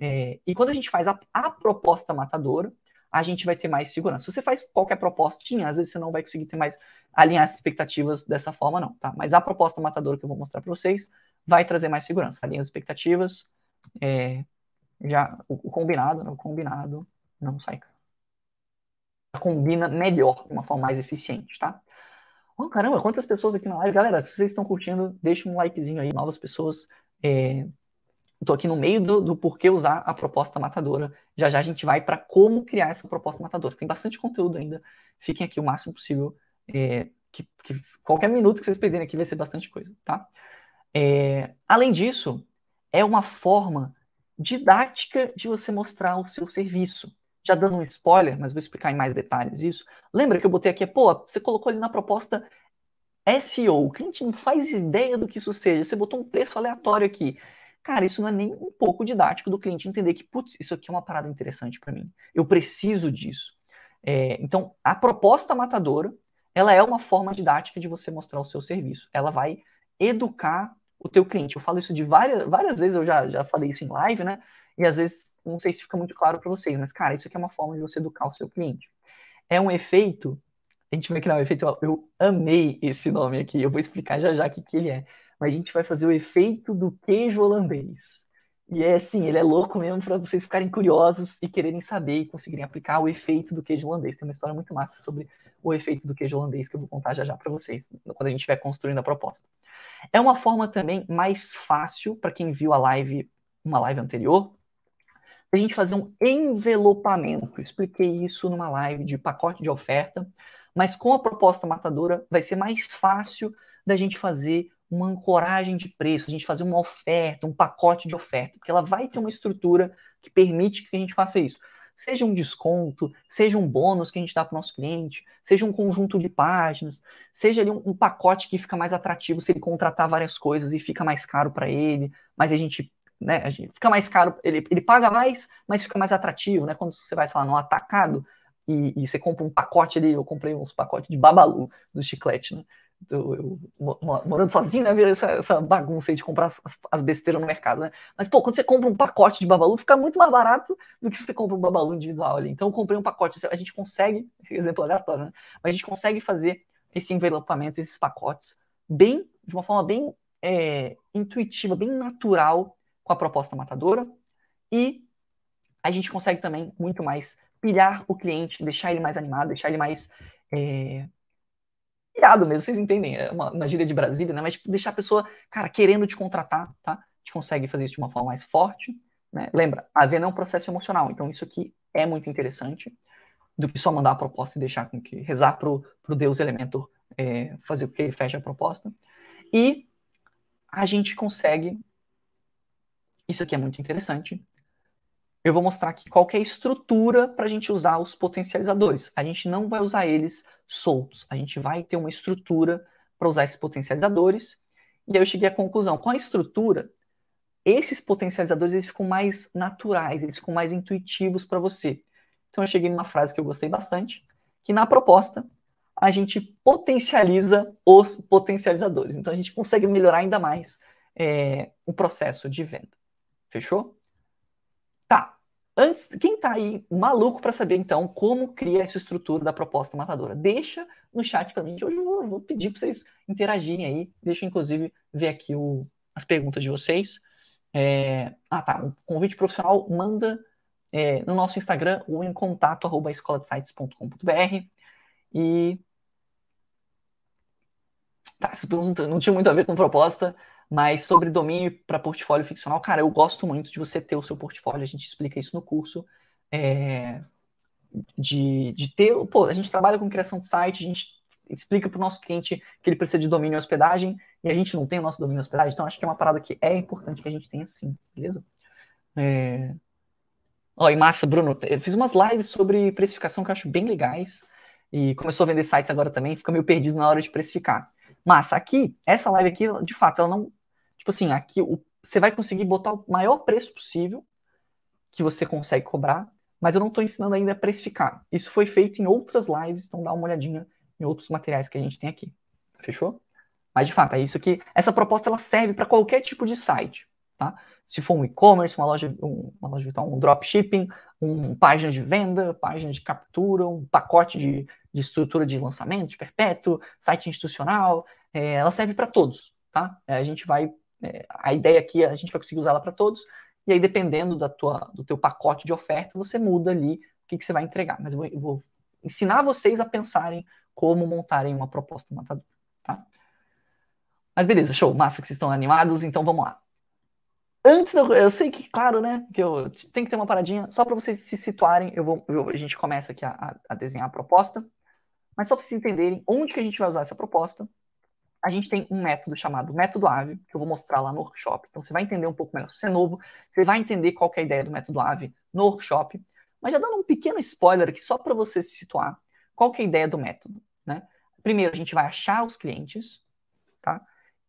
É, e quando a gente faz a, a proposta matadora, a gente vai ter mais segurança. Se você faz qualquer propostinha, às vezes você não vai conseguir ter mais alinhar as expectativas dessa forma, não, tá? Mas a proposta matadora que eu vou mostrar para vocês vai trazer mais segurança. Alinha as expectativas, é, já o, o, combinado, o combinado não sai. Combina melhor, de uma forma mais eficiente, tá? Oh, caramba, quantas pessoas aqui na live. Galera, se vocês estão curtindo, deixa um likezinho aí, novas pessoas. É, Estou aqui no meio do, do porquê usar a proposta matadora. Já já a gente vai para como criar essa proposta matadora. Tem bastante conteúdo ainda. Fiquem aqui o máximo possível. É, que, que, qualquer minuto que vocês perderem aqui vai ser bastante coisa, tá? É, além disso, é uma forma didática de você mostrar o seu serviço. Já dando um spoiler, mas vou explicar em mais detalhes isso. Lembra que eu botei aqui, pô, você colocou ali na proposta SEO, o cliente não faz ideia do que isso seja, você botou um preço aleatório aqui. Cara, isso não é nem um pouco didático do cliente entender que, putz, isso aqui é uma parada interessante para mim. Eu preciso disso. É, então, a proposta matadora, ela é uma forma didática de você mostrar o seu serviço. Ela vai educar o teu cliente. Eu falo isso de várias, várias vezes, eu já, já falei isso em live, né? E às vezes, não sei se fica muito claro para vocês, mas, cara, isso aqui é uma forma de você educar o seu cliente. É um efeito, a gente vai criar um efeito, eu amei esse nome aqui, eu vou explicar já já o que, que ele é mas a gente vai fazer o efeito do queijo holandês. E é assim, ele é louco mesmo para vocês ficarem curiosos e quererem saber e conseguirem aplicar o efeito do queijo holandês. Tem uma história muito massa sobre o efeito do queijo holandês que eu vou contar já já para vocês, quando a gente estiver construindo a proposta. É uma forma também mais fácil para quem viu a live, uma live anterior, a gente fazer um envelopamento. Eu expliquei isso numa live de pacote de oferta, mas com a proposta matadora vai ser mais fácil da gente fazer uma ancoragem de preço, a gente fazer uma oferta, um pacote de oferta, porque ela vai ter uma estrutura que permite que a gente faça isso. Seja um desconto, seja um bônus que a gente dá para o nosso cliente, seja um conjunto de páginas, seja ali um, um, pacote que fica mais atrativo se ele contratar várias coisas e fica mais caro para ele, mas a gente, né, a gente fica mais caro, ele, ele paga mais, mas fica mais atrativo, né? Quando você vai, sei lá, no atacado e, e você compra um pacote ali, eu comprei uns pacotes de babalu do chiclete, né? Eu, morando sozinho, né? Essa, essa bagunça aí de comprar as, as, besteiras no mercado, né? Mas, pô, quando você compra um pacote de Babalu, fica muito mais barato do que se você compra um Babalu individual ali. Então, eu comprei um pacote. A gente consegue, *laughs* exemplo aleatório, né? Mas a gente consegue fazer esse envelopamento, esses pacotes, bem, de uma forma bem é, intuitiva, bem natural com a proposta matadora. E a gente consegue também muito mais pilhar o cliente, deixar ele mais animado, deixar ele mais. É, irado mesmo, vocês entendem, é uma, uma gíria de Brasília, né? Mas tipo, deixar a pessoa, cara, querendo te contratar, tá? A gente consegue fazer isso de uma forma mais forte, né? Lembra, a venda é um processo emocional, então isso aqui é muito interessante do que só mandar a proposta e deixar com que rezar pro, pro Deus Elementor é, fazer o que ele fecha a proposta. E a gente consegue, isso aqui é muito interessante, eu vou mostrar aqui qual é a estrutura para a gente usar os potencializadores. A gente não vai usar eles soltos. A gente vai ter uma estrutura para usar esses potencializadores. E aí eu cheguei à conclusão, com a estrutura, esses potencializadores eles ficam mais naturais, eles ficam mais intuitivos para você. Então eu cheguei numa frase que eu gostei bastante, que na proposta a gente potencializa os potencializadores. Então a gente consegue melhorar ainda mais é, o processo de venda. Fechou? Tá. Antes, quem tá aí maluco para saber então como cria essa estrutura da proposta matadora? Deixa no chat para mim que hoje eu vou, vou pedir para vocês interagirem aí. Deixa eu inclusive ver aqui o, as perguntas de vocês. É, ah, tá. Um convite profissional manda é, no nosso Instagram ou em contato arroba escoladesites.com.br e tá, essas perguntas não tinham muito a ver com proposta, mas sobre domínio para portfólio ficcional, cara, eu gosto muito de você ter o seu portfólio, a gente explica isso no curso. É, de, de ter. Pô, a gente trabalha com criação de site, a gente explica para o nosso cliente que ele precisa de domínio e hospedagem, e a gente não tem o nosso domínio e hospedagem, então acho que é uma parada que é importante que a gente tenha sim, beleza? É... Ó, e massa, Bruno, eu fiz umas lives sobre precificação que eu acho bem legais, e começou a vender sites agora também, fica meio perdido na hora de precificar. Massa, aqui, essa live aqui, de fato, ela não Tipo assim, aqui o, você vai conseguir botar o maior preço possível que você consegue cobrar, mas eu não estou ensinando ainda a precificar. Isso foi feito em outras lives, então dá uma olhadinha em outros materiais que a gente tem aqui. Fechou? Mas de fato, é isso que essa proposta ela serve para qualquer tipo de site. tá? Se for um e-commerce, uma loja, um, uma loja virtual, um dropshipping, um página de venda, página de captura, um pacote de, de estrutura de lançamento, perpétuo, site institucional, é, ela serve para todos, tá? É, a gente vai, é, a ideia aqui, é a gente vai conseguir usá-la para todos, e aí dependendo da tua, do teu pacote de oferta, você muda ali o que, que você vai entregar. Mas eu vou, eu vou ensinar vocês a pensarem como montarem uma proposta matadora, tá? Mas beleza, show, massa que vocês estão animados, então vamos lá. Antes, eu, eu sei que, claro, né, que eu tem que ter uma paradinha, só para vocês se situarem, eu vou, eu, a gente começa aqui a, a desenhar a proposta, mas só para vocês entenderem onde que a gente vai usar essa proposta, a gente tem um método chamado método AVE, que eu vou mostrar lá no workshop. Então você vai entender um pouco melhor. Se é novo, você vai entender qual é a ideia do método AVE no workshop. Mas já dando um pequeno spoiler aqui, só para você se situar, qual é a ideia do método? Né? Primeiro, a gente vai achar os clientes, tá?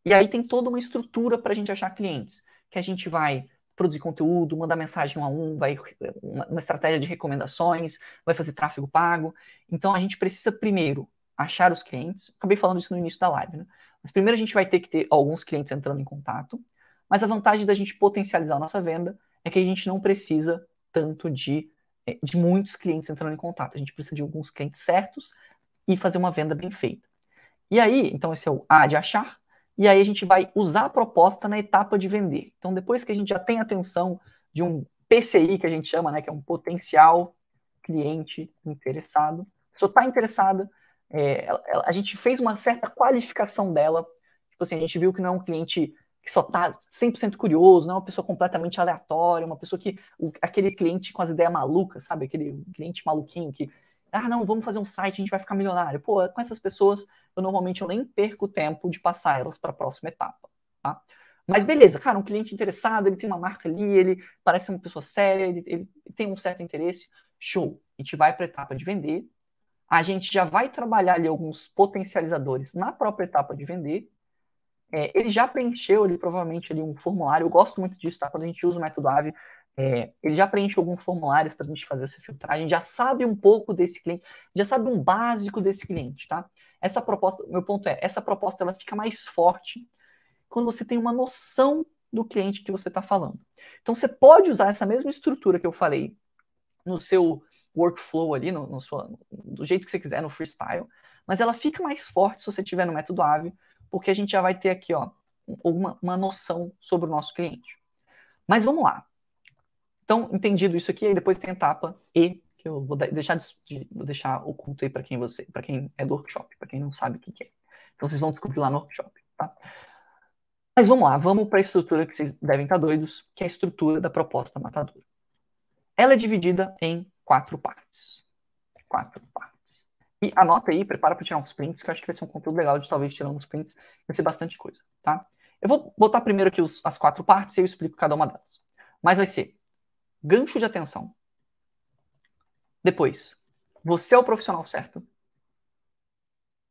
E aí tem toda uma estrutura para a gente achar clientes que a gente vai produzir conteúdo, mandar mensagem um a um, vai uma, uma estratégia de recomendações, vai fazer tráfego pago. Então a gente precisa primeiro achar os clientes. Acabei falando isso no início da live, né? Mas primeiro a gente vai ter que ter alguns clientes entrando em contato. Mas a vantagem da gente potencializar a nossa venda é que a gente não precisa tanto de, é, de muitos clientes entrando em contato. A gente precisa de alguns clientes certos e fazer uma venda bem feita. E aí, então esse é o A de achar e aí a gente vai usar a proposta na etapa de vender. Então, depois que a gente já tem atenção de um PCI, que a gente chama, né, que é um potencial cliente interessado, a pessoa está interessada, é, a gente fez uma certa qualificação dela, tipo assim, a gente viu que não é um cliente que só está 100% curioso, não é uma pessoa completamente aleatória, uma pessoa que, o, aquele cliente com as ideias malucas, sabe, aquele cliente maluquinho que ah, não, vamos fazer um site, a gente vai ficar milionário. Pô, com essas pessoas, eu normalmente eu nem perco tempo de passar elas para a próxima etapa, tá? Mas beleza, cara, um cliente interessado, ele tem uma marca ali, ele parece uma pessoa séria, ele, ele tem um certo interesse, show. A gente vai para a etapa de vender, a gente já vai trabalhar ali alguns potencializadores na própria etapa de vender. É, ele já preencheu ali provavelmente ali um formulário, eu gosto muito disso, tá? Quando a gente usa o método AVE, é, ele já preenche alguns formulários para a gente fazer essa filtragem, já sabe um pouco desse cliente, já sabe um básico desse cliente, tá? Essa proposta, meu ponto é, essa proposta ela fica mais forte quando você tem uma noção do cliente que você está falando. Então você pode usar essa mesma estrutura que eu falei no seu workflow ali, no, no sua, do jeito que você quiser, no freestyle, mas ela fica mais forte se você tiver no método AVE, porque a gente já vai ter aqui, ó, uma, uma noção sobre o nosso cliente. Mas vamos lá. Então, entendido isso aqui, aí depois tem a etapa E, que eu vou deixar, de, vou deixar oculto aí para quem você, para quem é do workshop, para quem não sabe o que, que é. Então vocês vão descobrir lá no workshop, tá? Mas vamos lá, vamos para a estrutura que vocês devem estar doidos, que é a estrutura da proposta matadora. Ela é dividida em quatro partes. Quatro partes. E anota aí, prepara para tirar uns prints, que eu acho que vai ser um conteúdo legal de talvez tirar uns prints, vai ser bastante coisa, tá? Eu vou botar primeiro aqui os, as quatro partes e eu explico cada uma delas. Mas vai ser gancho de atenção. Depois, você é o profissional certo.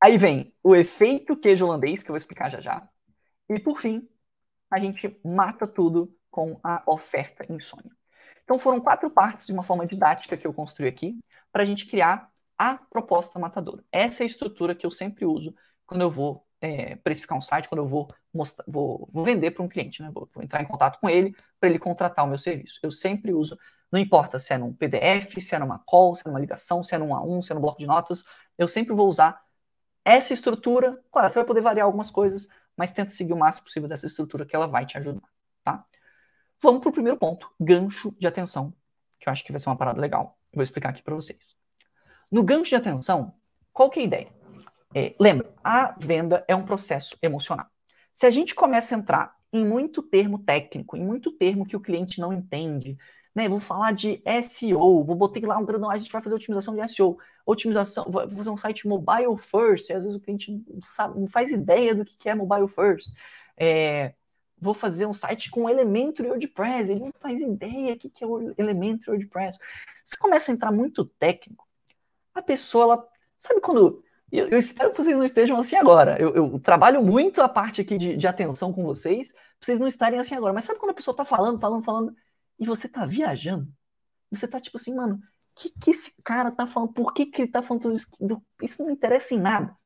Aí vem o efeito queijo holandês, que eu vou explicar já já. E por fim, a gente mata tudo com a oferta insônia. Então foram quatro partes de uma forma didática que eu construí aqui para a gente criar a proposta matadora. Essa é a estrutura que eu sempre uso quando eu vou é, precificar um site, quando eu vou, mostrar, vou, vou vender para um cliente, né? Vou, vou, entrar em contato com ele para ele contratar o meu serviço. Eu sempre uso, não importa se é num PDF, se é numa call, se é numa ligação, se é num A1, se é num bloco de notas, eu sempre vou usar essa estrutura. Claro, você vai poder variar algumas coisas, mas tenta seguir o máximo possível dessa estrutura que ela vai te ajudar, tá? Vamos para o primeiro ponto, gancho de atenção, que eu acho que vai ser uma parada legal. Eu vou explicar aqui para vocês. No gancho de atenção, qual que é a ideia? É, lembra, a venda é um processo emocional. Se a gente começa a entrar em muito termo técnico, em muito termo que o cliente não entende, né? Vou falar de SEO, vou botar lá um grandão, a gente vai fazer otimização de SEO, otimização, vou fazer um site mobile first, às vezes o cliente não, sabe, não faz ideia do que é mobile first. É, vou fazer um site com Elementor e WordPress, ele não faz ideia do que é o Elementor e WordPress. Se começa a entrar muito técnico, a pessoa, ela, sabe quando eu, eu, espero que vocês não estejam assim agora. Eu, eu trabalho muito a parte aqui de, de, atenção com vocês, pra vocês não estarem assim agora. Mas sabe quando a pessoa tá falando, falando, falando, e você tá viajando? Você tá tipo assim, mano, o que, que esse cara tá falando? Por que, que ele tá falando tudo isso? Isso não interessa em nada.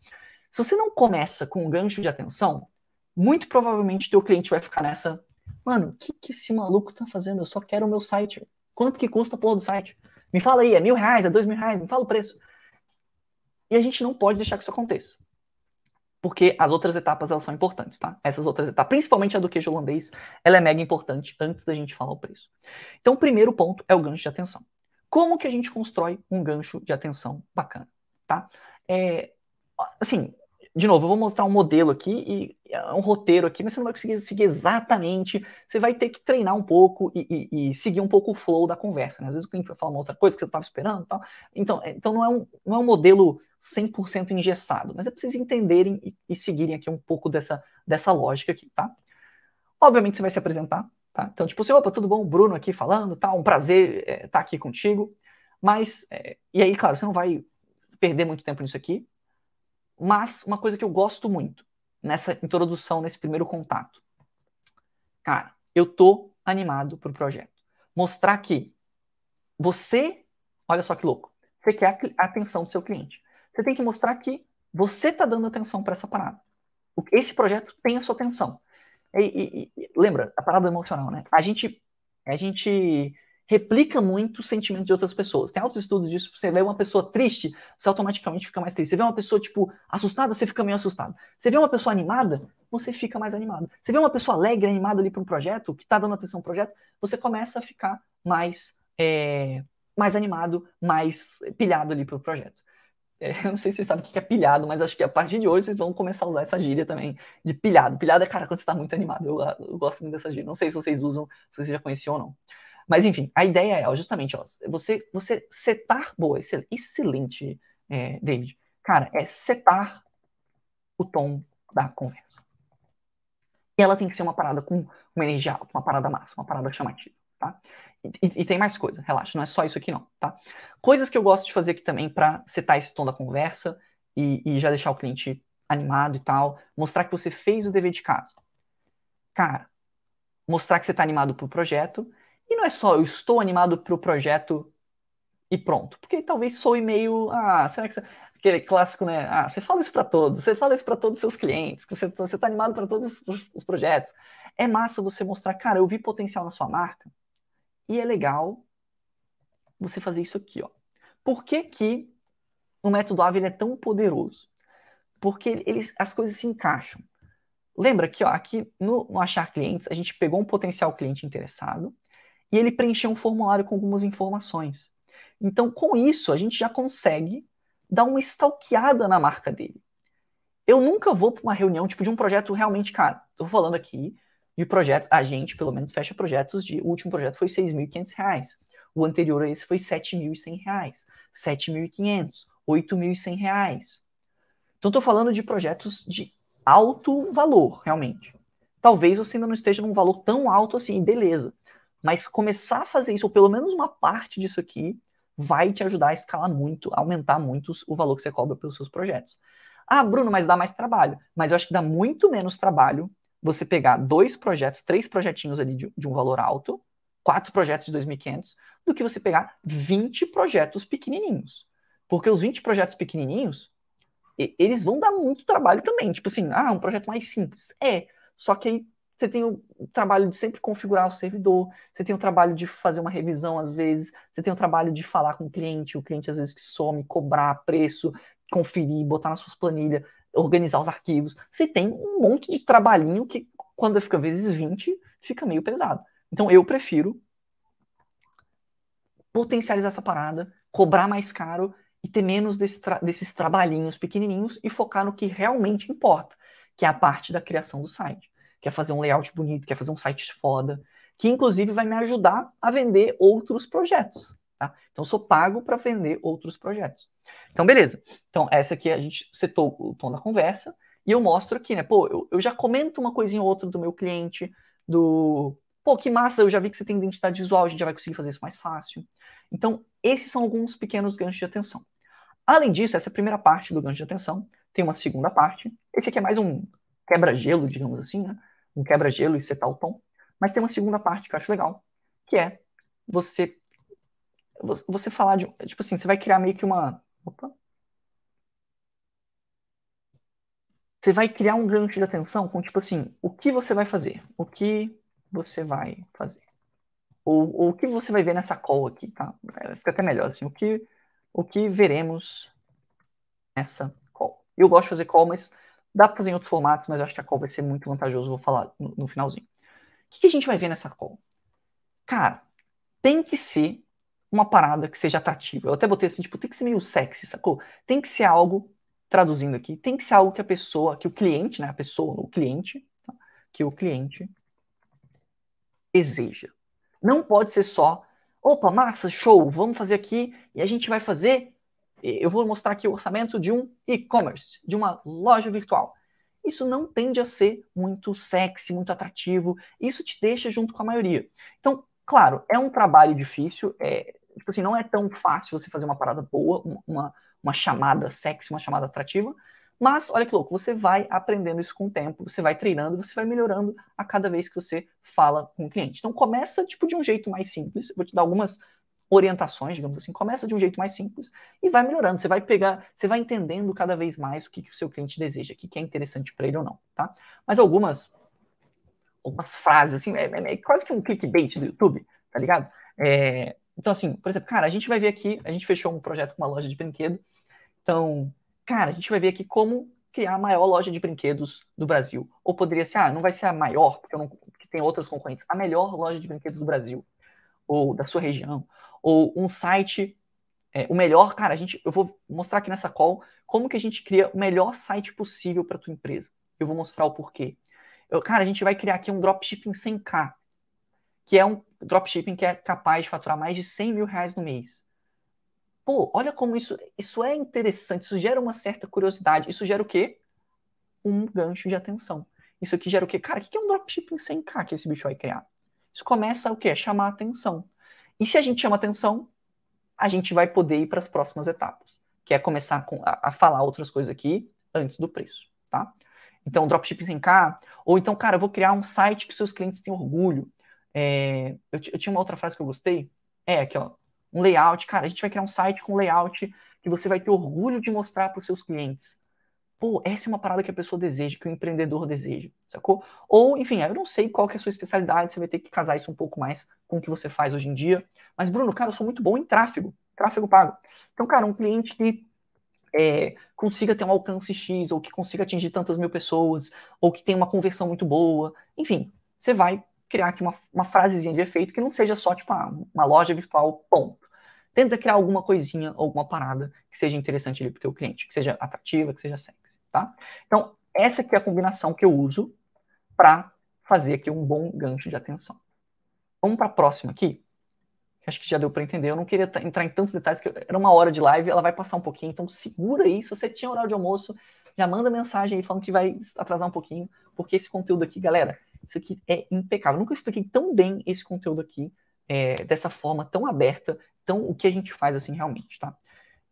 Se você não começa com um gancho de atenção, muito provavelmente teu cliente vai ficar nessa. Mano, o que, que esse maluco tá fazendo? Eu só quero o meu site. Quanto que custa a porra do site? Me fala aí, é mil reais, é dois mil reais, me fala o preço. E a gente não pode deixar que isso aconteça. Porque as outras etapas, elas são importantes, tá? Essas outras etapas, principalmente a do queijo holandês, ela é mega importante antes da gente falar o preço. Então, o primeiro ponto é o gancho de atenção. Como que a gente constrói um gancho de atenção bacana, tá? É, assim, de novo, eu vou mostrar um modelo aqui e é um roteiro aqui, mas você não vai conseguir seguir exatamente. Você vai ter que treinar um pouco e, e, e seguir um pouco o flow da conversa. Né? Às vezes o cliente vai falar uma outra coisa que você estava esperando tal. Então, é, então não, é um, não é um modelo 100% engessado, mas é vocês entenderem e, e, seguirem aqui um pouco dessa, dessa lógica aqui, tá? Obviamente você vai se apresentar, tá? Então, tipo assim, opa, tudo bom? Bruno aqui falando, tá? Um prazer estar é, tá aqui contigo. Mas, é, e aí, claro, você não vai perder muito tempo nisso aqui, mas uma coisa que eu gosto muito nessa introdução, nesse primeiro contato. Cara, eu tô animado pro projeto. Mostrar que você, olha só que louco, você quer a atenção do seu cliente. Você tem que mostrar que você tá dando atenção para essa parada. Esse projeto tem a sua atenção. E, e, e, lembra, a parada emocional, né? A gente, a gente replica muito os sentimentos de outras pessoas. Tem altos estudos disso. Você vê uma pessoa triste, você automaticamente fica mais triste. Você vê uma pessoa, tipo, assustada, você fica meio assustado. Você vê uma pessoa animada, você fica mais animado. Você vê uma pessoa alegre, animada ali para um projeto, que está dando atenção ao projeto, você começa a ficar mais, é, mais animado, mais pilhado ali para o projeto. É, *laughs* eu não sei se vocês sabem o que é pilhado, mas acho que a partir de hoje vocês vão começar a usar essa gíria também, de pilhado. Pilhado é, cara, quando você está muito animado. Eu, eu gosto muito dessa gíria. Não sei se vocês usam, se vocês já conheciam ou não. Mas enfim, a ideia é justamente ó, você, você setar. Boa, excelente, é, David. Cara, é setar o tom da conversa. E ela tem que ser uma parada com uma energia alta, uma parada massa, uma parada chamativa, tá? E, e, tem mais coisa, relaxa, não é só isso aqui não, tá? Coisas que eu gosto de fazer aqui também para setar esse tom da conversa e, e já deixar o cliente animado e tal, mostrar que você fez o dever de casa. Cara, mostrar que você está animado pro projeto e não é só eu estou animado para o projeto e pronto. Porque talvez soe meio. Ah, será que você. Aquele clássico, né? Ah, você fala isso para todos, você fala isso para todos os seus clientes, que você, você tá animado para todos os, os projetos. É massa você mostrar, cara, eu vi potencial na sua marca e é legal você fazer isso aqui, ó. Por que, que o método AVE é tão poderoso? Porque eles, as coisas se encaixam. Lembra que ó, aqui no, no Achar Clientes, a gente pegou um potencial cliente interessado, e ele preencheu um formulário com algumas informações. Então, com isso, a gente já consegue dar uma stalkeada na marca dele. Eu nunca vou para uma reunião tipo de um projeto realmente, cara, estou falando aqui de projetos, a gente pelo menos fecha projetos de, o último projeto foi R$ 6.500, o anterior a esse foi R$ 7.100, R$ 7.500, R$ 8.100. Então estou falando de projetos de alto valor, realmente. Talvez você ainda não esteja num valor tão alto assim, beleza. Mas começar a fazer isso, ou pelo menos uma parte disso aqui, vai te ajudar a escalar muito, aumentar muito o valor que você cobra pelos seus projetos. Ah, Bruno, mas dá mais trabalho. Mas eu acho que dá muito menos trabalho você pegar dois projetos, três projetinhos ali de, de um valor alto, quatro projetos de 2.500, do que você pegar 20 projetos pequenininhos. Porque os 20 projetos pequenininhos, eles vão dar muito trabalho também. Tipo assim, ah, um projeto mais simples. É, só que aí você tem o trabalho de sempre configurar o servidor, você tem o trabalho de fazer uma revisão às vezes, você tem o trabalho de falar com o cliente, o cliente às vezes que some, cobrar preço, conferir, botar nas suas planilhas, organizar os arquivos. Você tem um monte de trabalhinho que, quando fica vezes 20, fica meio pesado. Então eu prefiro potencializar essa parada, cobrar mais caro e ter menos desse tra desses trabalhinhos pequenininhos e focar no que realmente importa, que é a parte da criação do site quer fazer um layout bonito, quer fazer um site foda, que inclusive vai me ajudar a vender outros projetos. Tá? Então, sou pago para vender outros projetos. Então, beleza. Então, essa aqui a gente setou o tom da conversa e eu mostro aqui, né? Pô, eu, eu já comento uma coisinha ou outra do meu cliente, do. Pô, que massa, eu já vi que você tem identidade visual, a gente já vai conseguir fazer isso mais fácil. Então, esses são alguns pequenos ganchos de atenção. Além disso, essa é a primeira parte do gancho de atenção. Tem uma segunda parte. Esse aqui é mais um quebra-gelo, digamos assim, né? um quebra-gelo e setar o tom. Mas tem uma segunda parte que eu acho legal, que é você você falar de tipo assim, você vai criar meio que uma opa, você vai criar um gancho de atenção com tipo assim, o que você vai fazer? O que você vai fazer? Ou, ou o que você vai ver nessa call aqui, tá? Fica até melhor, assim, o que, o que veremos nessa call. Eu gosto de fazer call, mas dá para fazer em outros formatos, mas eu acho que a call vai ser muito vantajoso, vou falar no, no finalzinho. O que, que a gente vai ver nessa call? Cara, tem que ser uma parada que seja atrativa. Eu até botei assim, tipo, tem que ser meio sexy, sacou? Tem que ser algo, traduzindo aqui, tem que ser algo que a pessoa, que o cliente, né, a pessoa, o cliente, tá? que o cliente deseja. Não pode ser só, opa, massa, show, vamos fazer aqui e a gente vai fazer. Eu vou mostrar aqui o orçamento de um e-commerce, de uma loja virtual. Isso não tende a ser muito sexy, muito atrativo. Isso te deixa junto com a maioria. Então, claro, é um trabalho difícil. É, tipo assim, não é tão fácil você fazer uma parada boa, uma, uma chamada sexy, uma chamada atrativa. Mas, olha que louco, você vai aprendendo isso com o tempo, você vai treinando, você vai melhorando a cada vez que você fala com o cliente. Então, começa, tipo, de um jeito mais simples. Vou te dar algumas orientações, digamos assim. Começa de um jeito mais simples e vai melhorando. Você vai pegar, você vai entendendo cada vez mais o que, que o seu cliente deseja, o que, que é interessante para ele ou não, tá? Mas algumas, algumas frases, assim, é, é, é quase que um clickbait do YouTube, tá ligado? É, então, assim, por exemplo, cara, a gente vai ver aqui, a gente fechou um projeto com uma loja de brinquedo. Então, cara, a gente vai ver aqui como criar a maior loja de brinquedos do Brasil. Ou poderia ser, ah, não vai ser a maior, porque, não, porque tem outras concorrentes, a melhor loja de brinquedos do Brasil, ou da sua região, ou um site, é, o melhor, cara, a gente, eu vou mostrar aqui nessa call como que a gente cria o melhor site possível para tua empresa. Eu vou mostrar o porquê. Eu, cara, a gente vai criar aqui um dropshipping 100k, que é um dropshipping que é capaz de faturar mais de 100 mil reais no mês pô, olha como isso, isso é interessante, isso gera uma certa curiosidade. Isso gera o quê? Um gancho de atenção. Isso aqui gera o quê? Cara, o que é um dropshipping 100k que esse bicho vai criar? Isso começa o quê? A chamar atenção. E se a gente chama atenção, a gente vai poder ir para as próximas etapas, que é começar a, a, falar outras coisas aqui antes do preço, tá? Então, dropshipping 100k, ou então, cara, eu vou criar um site que seus clientes têm orgulho. É, eu, eu tinha uma outra frase que eu gostei, é aqui, ó, um layout. Cara, a gente vai criar um site com layout que você vai ter orgulho de mostrar para os seus clientes. Pô, essa é uma parada que a pessoa deseja, que o empreendedor deseja, sacou? Ou, enfim, eu não sei qual que é a sua especialidade, você vai ter que casar isso um pouco mais com o que você faz hoje em dia. Mas, Bruno, cara, eu sou muito bom em tráfego, tráfego pago. Então, cara, um cliente que é, consiga ter um alcance X, ou que consiga atingir tantas mil pessoas, ou que tenha uma conversão muito boa, enfim, você vai criar aqui uma, uma frasezinha de efeito que não seja só, tipo, ah, uma loja virtual, ponto. Tenta criar alguma coisinha, alguma parada que seja interessante ali para o teu cliente, que seja atrativa, que seja sexy, tá? Então, essa aqui é a combinação que eu uso para fazer aqui um bom gancho de atenção. Vamos para a próxima aqui. Acho que já deu para entender. Eu não queria entrar em tantos detalhes, que era uma hora de live, ela vai passar um pouquinho, então segura aí. Se você tinha horário de almoço, já manda mensagem aí falando que vai atrasar um pouquinho, porque esse conteúdo aqui, galera, isso aqui é impecável. Nunca expliquei tão bem esse conteúdo aqui, é, dessa forma tão aberta, então o que a gente faz assim realmente, tá?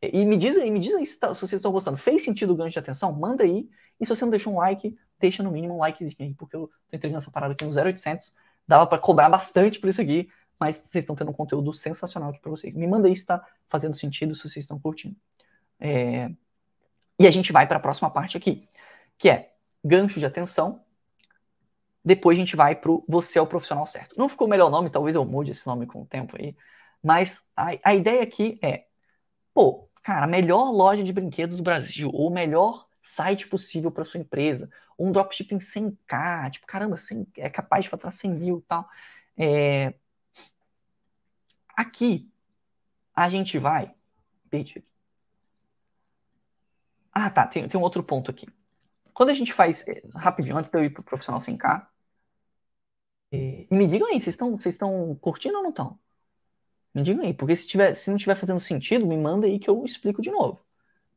E me diz aí, me diz aí se, tá, se vocês estão gostando. Fez sentido o gancho de atenção? Manda aí. E se você não deixou um like, deixa no mínimo um likezinho aí, porque eu tô entregando essa parada aqui no 0800. Dava para cobrar bastante por isso aqui, mas vocês estão tendo um conteúdo sensacional aqui para vocês. Me manda aí se está fazendo sentido, se vocês estão curtindo. É... E a gente vai para a próxima parte aqui, que é gancho de atenção depois a gente vai para Você é o Profissional Certo. Não ficou o melhor nome, talvez eu mude esse nome com o tempo aí, mas a, a ideia aqui é, pô, cara, melhor loja de brinquedos do Brasil, ou melhor site possível para sua empresa, um dropshipping 100k, tipo, caramba, 100, é capaz de faturar 100 mil e tal. É... Aqui, a gente vai... Ah, tá, tem, tem um outro ponto aqui. Quando a gente faz, é, rapidinho, antes de eu ir para o profissional 100k, e me digam aí, vocês estão vocês estão curtindo ou não estão? Me digam aí, porque se, tiver, se não estiver fazendo sentido, me manda aí que eu explico de novo.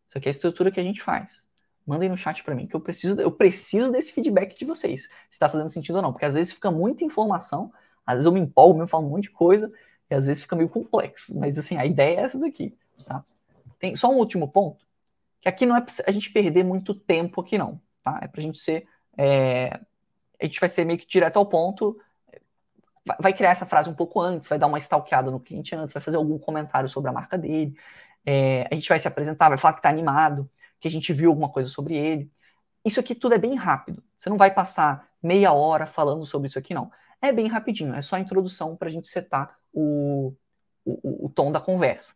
Isso aqui é a estrutura que a gente faz. Manda aí no chat para mim, que eu preciso, eu preciso desse feedback de vocês, se está fazendo sentido ou não. Porque às vezes fica muita informação, às vezes eu me empolgo, eu falo um monte de coisa, e às vezes fica meio complexo. Mas assim, a ideia é essa daqui. Tá? Tem só um último ponto, que aqui não é pra a gente perder muito tempo aqui não. Tá? É para a gente ser. É, a gente vai ser meio que direto ao ponto, vai criar essa frase um pouco antes, vai dar uma stalkeada no cliente antes, vai fazer algum comentário sobre a marca dele, é, a gente vai se apresentar, vai falar que está animado, que a gente viu alguma coisa sobre ele. Isso aqui tudo é bem rápido. Você não vai passar meia hora falando sobre isso aqui, não. É bem rapidinho, é só a introdução para a gente setar o, o, o tom da conversa.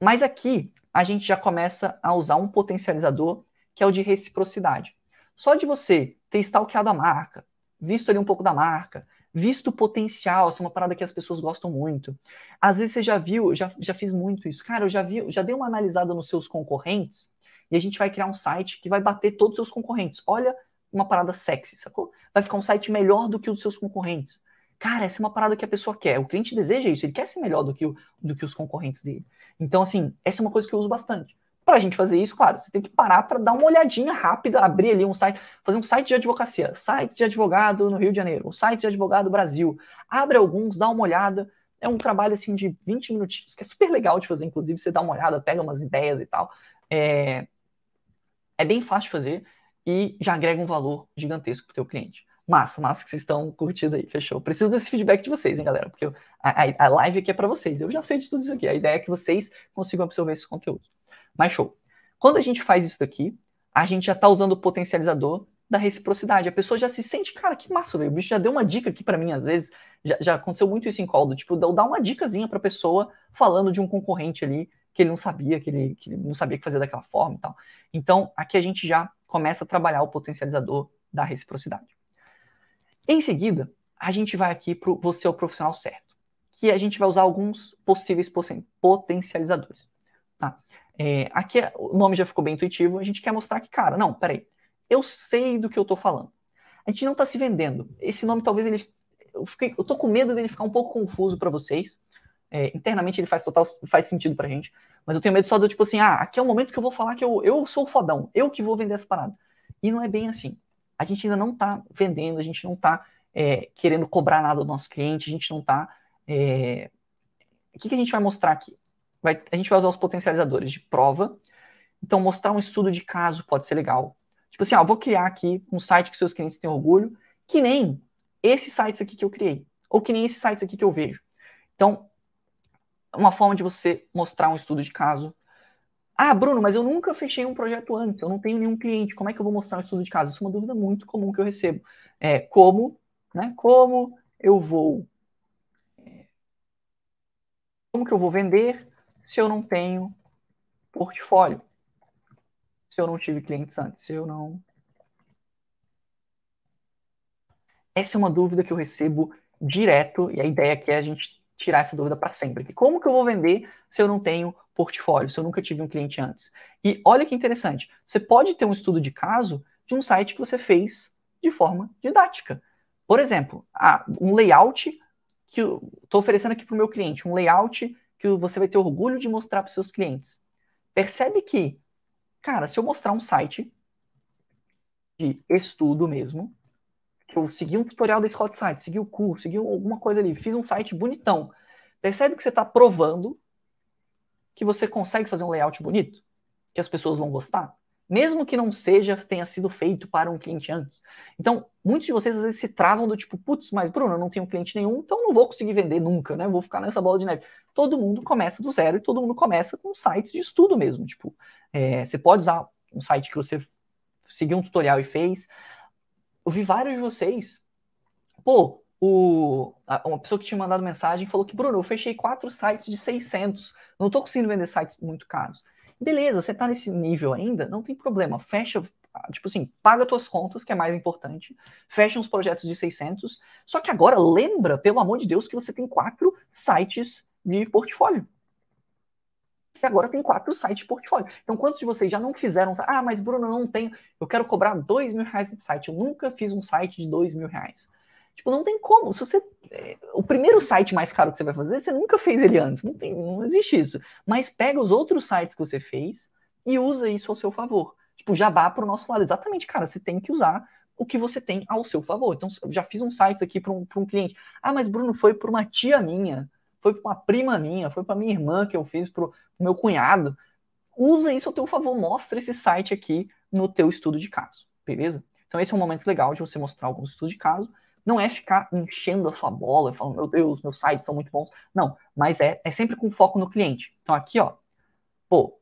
Mas aqui a gente já começa a usar um potencializador que é o de reciprocidade. Só de você ter stalkeado a marca, visto ali um pouco da marca, visto o potencial, assim, uma parada que as pessoas gostam muito. Às vezes você já viu, já, já fiz muito isso. Cara, eu já vi, já dei uma analisada nos seus concorrentes e a gente vai criar um site que vai bater todos os seus concorrentes. Olha uma parada sexy, sacou? Vai ficar um site melhor do que os seus concorrentes. Cara, essa é uma parada que a pessoa quer. O cliente deseja isso, ele quer ser melhor do que, o, do que os concorrentes dele. Então, assim, essa é uma coisa que eu uso bastante. Para a gente fazer isso, claro, você tem que parar para dar uma olhadinha rápida, abrir ali um site, fazer um site de advocacia, site de advogado no Rio de Janeiro, um site de advogado Brasil. Abre alguns, dá uma olhada. É um trabalho assim de 20 minutinhos, que é super legal de fazer, inclusive, você dá uma olhada, pega umas ideias e tal. É, é bem fácil de fazer e já agrega um valor gigantesco para o teu cliente. Massa, massa que vocês estão curtindo aí, fechou. Preciso desse feedback de vocês, hein, galera? Porque a, a, live aqui é para vocês. Eu já sei de tudo isso aqui. A ideia é que vocês consigam absorver esse conteúdo. Mas show. Quando a gente faz isso daqui, a gente já está usando o potencializador da reciprocidade. A pessoa já se sente, cara, que massa, velho. O bicho já deu uma dica aqui para mim, às vezes. Já, já, aconteceu muito isso em call, do tipo, dar uma dicasinha para a pessoa falando de um concorrente ali que ele não sabia, que ele, que ele não sabia que fazer daquela forma e tal. Então, aqui a gente já começa a trabalhar o potencializador da reciprocidade. Em seguida, a gente vai aqui para você é o profissional certo, que a gente vai usar alguns possíveis potencializadores. Tá? É, aqui o nome já ficou bem intuitivo, a gente quer mostrar que, cara, não, peraí, eu sei do que eu estou falando. A gente não está se vendendo. Esse nome talvez ele. Eu, fiquei, eu tô com medo dele ficar um pouco confuso para vocês. É, internamente ele faz total faz sentido pra gente, mas eu tenho medo só do tipo assim, ah, aqui é o momento que eu vou falar que eu, eu sou o fodão, eu que vou vender essa parada. E não é bem assim a gente ainda não está vendendo, a gente não está é, querendo cobrar nada do nosso cliente, a gente não está. É... O que, que a gente vai mostrar aqui? Vai, a gente vai usar os potencializadores de prova. Então, mostrar um estudo de caso pode ser legal. Tipo assim, ó, vou criar aqui um site que seus clientes têm orgulho, que nem esses sites aqui que eu criei, ou que nem esses sites aqui que eu vejo. Então, uma forma de você mostrar um estudo de caso ah, Bruno, mas eu nunca fechei um projeto antes, eu não tenho nenhum cliente, como é que eu vou mostrar um estudo de caso? Isso é uma dúvida muito comum que eu recebo. É, como, né? Como eu vou. É, como que eu vou vender se eu não tenho portfólio? Se eu não tive clientes antes, se eu não. Essa é uma dúvida que eu recebo direto, e a ideia aqui é a gente tirar essa dúvida para sempre. Como que eu vou vender se eu não tenho portfólio, se eu nunca tive um cliente antes. E olha que interessante, você pode ter um estudo de caso de um site que você fez de forma didática. Por exemplo, ah, um layout que eu estou oferecendo aqui para o meu cliente, um layout que você vai ter orgulho de mostrar para os seus clientes. Percebe que, cara, se eu mostrar um site de estudo mesmo, que eu segui um tutorial da Scott Site, segui o curso, segui alguma coisa ali, fiz um site bonitão. Percebe que você está provando que você consegue fazer um layout bonito, que as pessoas vão gostar, mesmo que não seja, tenha sido feito para um cliente antes. Então, muitos de vocês às vezes se travam do tipo, putz, mas Bruno, eu não tenho cliente nenhum, então não vou conseguir vender nunca, né? Vou ficar nessa bola de neve. Todo mundo começa do zero e todo mundo começa com sites de estudo mesmo. Tipo, é, você pode usar um site que você seguiu um tutorial e fez. Eu vi vários de vocês, pô, o, uma pessoa que tinha mandado mensagem falou que, Bruno, eu fechei quatro sites de 600, não estou conseguindo vender sites muito caros. Beleza, você está nesse nível ainda, não tem problema, fecha, tipo assim, paga suas contas, que é mais importante, fecha uns projetos de 600, só que agora lembra, pelo amor de Deus, que você tem quatro sites de portfólio. Você agora tem quatro sites de portfólio. Então, quantos de vocês já não fizeram? Ah, mas Bruno, eu não tenho, eu quero cobrar dois mil reais no site, eu nunca fiz um site de dois mil reais. Tipo, não tem como. Se você. É, o primeiro site mais caro que você vai fazer, você nunca fez ele antes. Não, tem, não existe isso. Mas pega os outros sites que você fez e usa isso ao seu favor. Tipo, jabá para o nosso lado. Exatamente, cara. Você tem que usar o que você tem ao seu favor. Então, eu já fiz um site aqui para um, um cliente. Ah, mas Bruno, foi para uma tia minha, foi para uma prima minha, foi para minha irmã que eu fiz para o meu cunhado. Usa isso ao teu favor. Mostra esse site aqui no teu estudo de caso. Beleza? Então, esse é um momento legal de você mostrar alguns estudos de caso não é ficar enchendo a sua bola e falando, meu Deus, meus sites são muito bons. Não, mas é, é sempre com foco no cliente. Então aqui, ó, pô,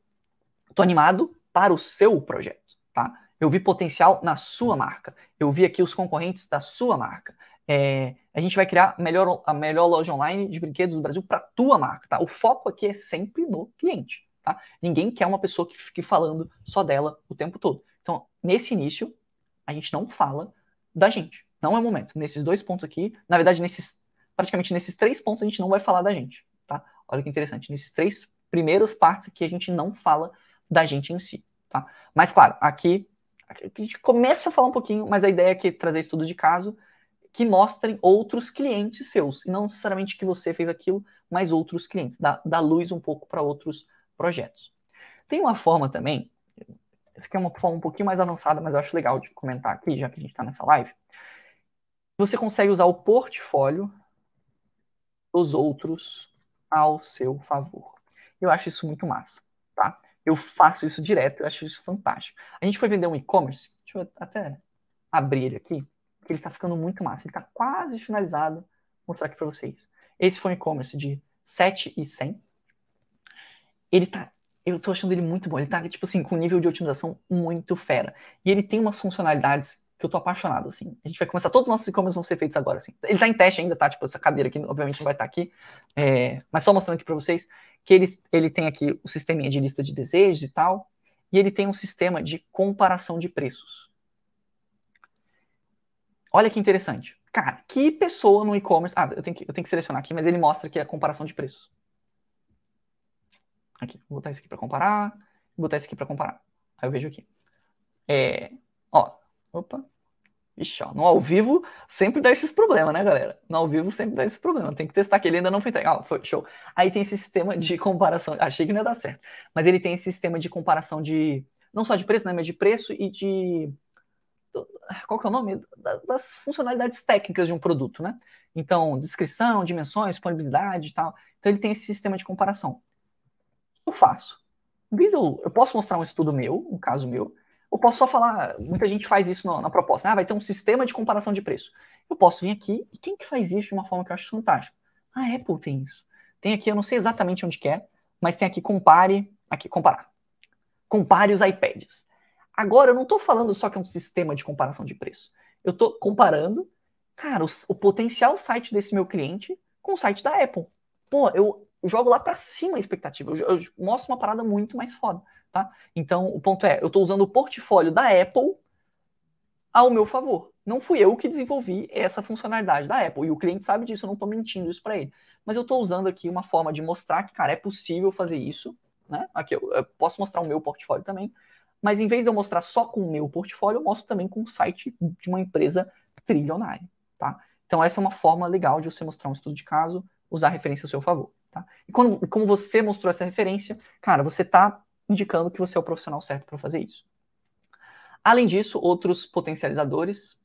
tô animado para o seu projeto, tá? Eu vi potencial na sua marca. Eu vi aqui os concorrentes da sua marca. É, a gente vai criar melhor, a melhor loja online de brinquedos do Brasil para tua marca, tá? O foco aqui é sempre no cliente, tá? Ninguém quer uma pessoa que fique falando só dela o tempo todo. Então, nesse início, a gente não fala da gente. Não é o momento. Nesses dois pontos aqui, na verdade, nesses praticamente nesses três pontos a gente não vai falar da gente, tá? Olha que interessante. Nesses três primeiros partes aqui a gente não fala da gente em si, tá? Mas claro, aqui, aqui a gente começa a falar um pouquinho, mas a ideia é trazer estudos de caso que mostrem outros clientes seus, e não necessariamente que você fez aquilo, mas outros clientes, dá, dá luz um pouco para outros projetos. Tem uma forma também, essa aqui é uma forma um pouquinho mais avançada, mas eu acho legal de comentar aqui, já que a gente está nessa live. Você consegue usar o portfólio dos outros ao seu favor. Eu acho isso muito massa, tá? Eu faço isso direto, eu acho isso fantástico. A gente foi vender um e-commerce, deixa eu até abrir ele aqui porque ele está ficando muito massa. Ele está quase finalizado. Vou mostrar aqui para vocês. Esse foi um e-commerce de 7 e 100. Ele tá, eu tô achando ele muito bom. Ele tá, tipo assim, com um nível de otimização muito fera. E ele tem umas funcionalidades que eu tô apaixonado, assim. A gente vai começar, todos os nossos e-commerce vão ser feitos agora, assim. Ele tá em teste ainda, tá? Tipo, essa cadeira aqui, obviamente, não vai estar tá aqui. É, mas só mostrando aqui para vocês que ele, ele tem aqui o sisteminha de lista de desejos e tal. E ele tem um sistema de comparação de preços. Olha que interessante. Cara, que pessoa no e-commerce. Ah, eu tenho, que, eu tenho que selecionar aqui, mas ele mostra é a comparação de preços. Aqui, vou botar isso aqui para comparar, vou botar isso aqui para comparar. Aí eu vejo aqui. É, ó, opa. Ixi, ó, no ao vivo sempre dá esses problemas, né, galera? No ao vivo sempre dá esses problemas. Tem que testar que ele ainda não foi entregue. Ah, foi, show. Aí tem esse sistema de comparação. Achei que não ia dar certo. Mas ele tem esse sistema de comparação de. Não só de preço, né? Mas de preço e de qual que é o nome? Das funcionalidades técnicas de um produto, né? Então, descrição, dimensões, disponibilidade e tal. Então, ele tem esse sistema de comparação. Eu faço? Eu posso mostrar um estudo meu, um caso meu, ou posso só falar, muita gente faz isso na, na proposta, ah, vai ter um sistema de comparação de preço. Eu posso vir aqui, e quem que faz isso de uma forma que eu acho fantástica? A Apple tem isso. Tem aqui, eu não sei exatamente onde que é, mas tem aqui compare, aqui, comparar. Compare os iPads. Agora, eu não estou falando só que é um sistema de comparação de preço. Eu estou comparando, cara, o, o, potencial site desse meu cliente com o site da Apple. Pô, eu jogo lá para cima a expectativa. Eu, eu, mostro uma parada muito mais foda, tá? Então, o ponto é, eu estou usando o portfólio da Apple ao meu favor. Não fui eu que desenvolvi essa funcionalidade da Apple. E o cliente sabe disso, eu não estou mentindo isso para ele. Mas eu estou usando aqui uma forma de mostrar que, cara, é possível fazer isso. Né? Aqui eu, eu posso mostrar o meu portfólio também mas em vez de eu mostrar só com o meu portfólio, eu mostro também com o site de uma empresa trilionária, tá? Então essa é uma forma legal de você mostrar um estudo de caso, usar a referência a seu favor, tá? E quando, como você mostrou essa referência, cara, você está indicando que você é o profissional certo para fazer isso. Além disso, outros potencializadores,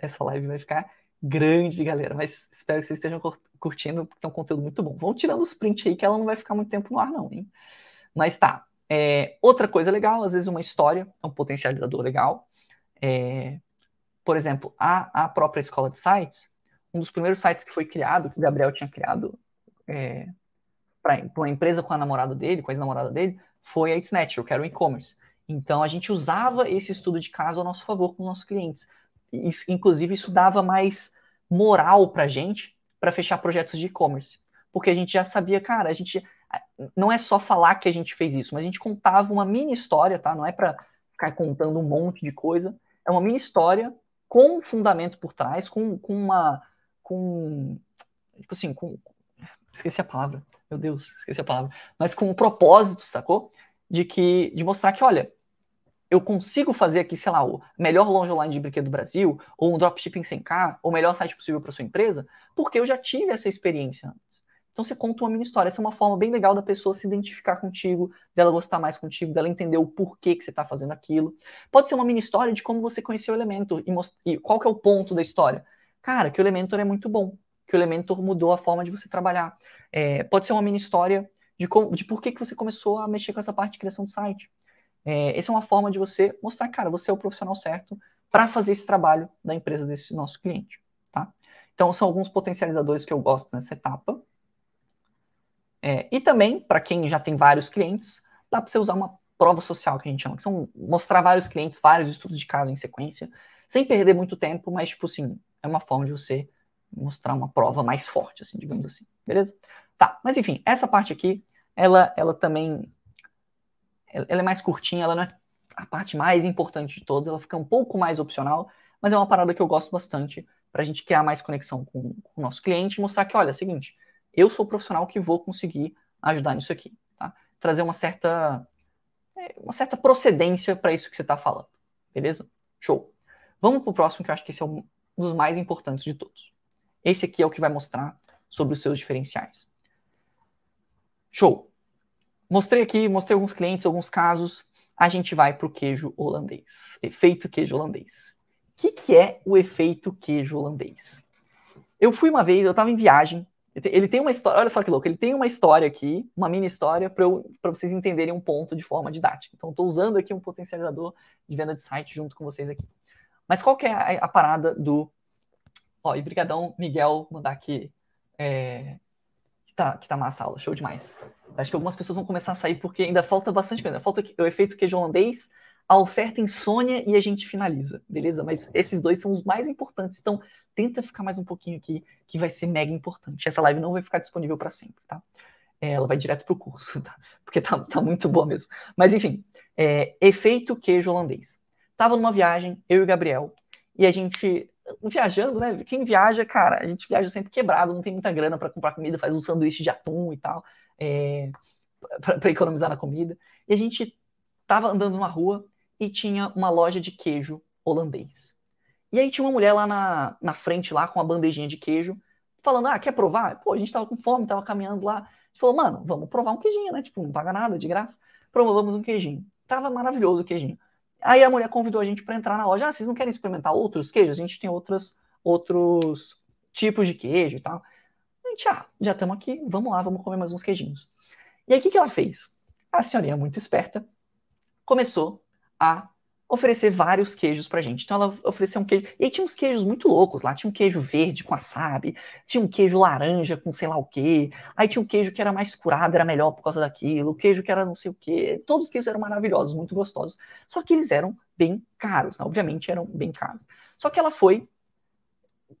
essa, live vai ficar grande, galera, mas espero que vocês estejam curtindo, porque é um conteúdo muito bom. Vão tirando os prints aí, que ela não vai ficar muito tempo no ar, não, hein? Mas tá, é, outra coisa legal, às vezes uma história é um potencializador legal. É, por exemplo, a, a própria escola de sites, um dos primeiros sites que foi criado, que o Gabriel tinha criado é, para uma empresa com a namorada dele, com a ex-namorada dele, foi a It's Natural, que era o e-commerce. Então a gente usava esse estudo de caso a nosso favor com os nossos clientes. Isso, inclusive, isso dava mais moral para a gente para fechar projetos de e-commerce. Porque a gente já sabia, cara, a gente não é só falar que a gente fez isso, mas a gente contava uma mini história, tá? Não é para ficar contando um monte de coisa. É uma mini história com um fundamento por trás, com, com uma. com. Tipo assim, com. Esqueci a palavra. Meu Deus, esqueci a palavra. Mas com um propósito, sacou? De que. De mostrar que, olha, eu consigo fazer aqui, sei lá, o melhor loja online de brinquedo do Brasil, ou um dropshipping 100k, ou o melhor site possível para sua empresa, porque eu já tive essa experiência então você conta uma mini história. Essa é uma forma bem legal da pessoa se identificar contigo, dela gostar mais contigo, dela entender o porquê que você está fazendo aquilo. Pode ser uma mini história de como você conheceu o Elementor e, e qual que é o ponto da história. Cara, que o Elementor é muito bom, que o Elementor mudou a forma de você trabalhar. É, pode ser uma mini história de, como, de por que, que você começou a mexer com essa parte de criação de site. É, essa é uma forma de você mostrar, cara, você é o profissional certo para fazer esse trabalho da empresa desse nosso cliente, tá? Então, são alguns potencializadores que eu gosto nessa etapa. É, e também, para quem já tem vários clientes, dá para você usar uma prova social, que a gente chama, que são mostrar vários clientes, vários estudos de caso em sequência, sem perder muito tempo, mas, tipo assim, é uma forma de você mostrar uma prova mais forte, assim, digamos assim, beleza? Tá, mas enfim, essa parte aqui, ela, ela também, ela é mais curtinha, ela não é a parte mais importante de todas, ela fica um pouco mais opcional, mas é uma parada que eu gosto bastante para a gente criar mais conexão com, com, o nosso cliente e mostrar que, olha, é o seguinte, eu sou o profissional que vou conseguir ajudar nisso aqui, tá? Trazer uma certa, é, uma certa procedência para isso que você está falando, beleza? Show. Vamos para o próximo, que eu acho que esse é um dos mais importantes de todos. Esse aqui é o que vai mostrar sobre os seus diferenciais. Show. Mostrei aqui, mostrei alguns clientes, alguns casos. A gente vai para o queijo holandês. Efeito queijo holandês. O que, que é o efeito queijo holandês? Eu fui uma vez, eu estava em viagem. Ele tem uma história, olha só que louco, ele tem uma história aqui, uma mini história, para vocês entenderem um ponto de forma didática. Então, estou usando aqui um potencializador de venda de site junto com vocês aqui. Mas qual que é a, a parada do. Ó, e brigadão, Miguel, mandar aqui é, que tá, que tá massa a aula, show demais. Acho que algumas pessoas vão começar a sair porque ainda falta bastante coisa. Falta o efeito queijo holandês, a oferta insônia e a gente finaliza, beleza? Mas esses dois são os mais importantes. Então, tenta ficar mais um pouquinho aqui, que vai ser mega importante. Essa live não vai ficar disponível para sempre, tá? É, ela vai direto pro curso, tá? Porque tá, tá muito boa mesmo. Mas enfim, é, efeito queijo holandês. Tava numa viagem, eu e o Gabriel, e a gente viajando, né? Quem viaja, cara, a gente viaja sempre quebrado, não tem muita grana para comprar comida, faz um sanduíche de atum e tal, é, para economizar na comida. E a gente tava andando numa rua e tinha uma loja de queijo holandês. E aí tinha uma mulher lá na, na frente, lá com uma bandejinha de queijo, falando: Ah, quer provar? Pô, a gente tava com fome, tava caminhando lá. A gente falou, mano, vamos provar um queijinho, né? Tipo, não paga nada, de graça. Provamos um queijinho. Tava maravilhoso o queijinho. Aí a mulher convidou a gente para entrar na loja. Ah, vocês não querem experimentar outros queijos? A gente tem outros, outros tipos de queijo e tal. A gente, ah, já estamos aqui, vamos lá, vamos comer mais uns queijinhos. E aí o que, que ela fez? A senhorinha muito esperta começou a oferecer vários queijos pra gente. Então ela ofereceu um queijo. E aí tinha uns queijos muito loucos lá. Tinha um queijo verde com wasabi, tinha um queijo laranja com sei lá o quê. Aí tinha um queijo que era mais curado, era melhor por causa daquilo. O queijo que era não sei o quê. Todos os queijos eram maravilhosos, muito gostosos. Só que eles eram bem caros, né? obviamente eram bem caros. Só que ela foi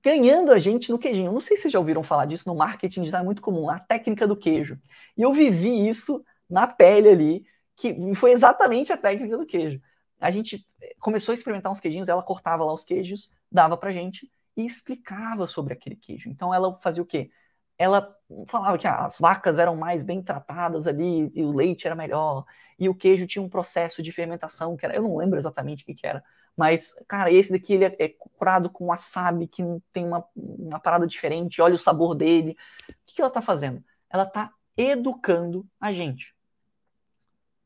ganhando a gente no queijinho. Não sei se vocês já ouviram falar disso no marketing digital, é muito comum, a técnica do queijo. E eu vivi isso na pele ali, que foi exatamente a técnica do queijo a gente começou a experimentar uns queijinhos, ela cortava lá os queijos, dava pra gente e explicava sobre aquele queijo. Então ela fazia o quê? Ela falava que ah, as vacas eram mais bem tratadas ali, e o leite era melhor, e o queijo tinha um processo de fermentação que era, eu não lembro exatamente o que, que era, mas, cara, esse daqui ele é, é curado com wasabi, que tem uma, uma parada diferente, olha o sabor dele. O que, que ela tá fazendo? Ela tá educando a gente.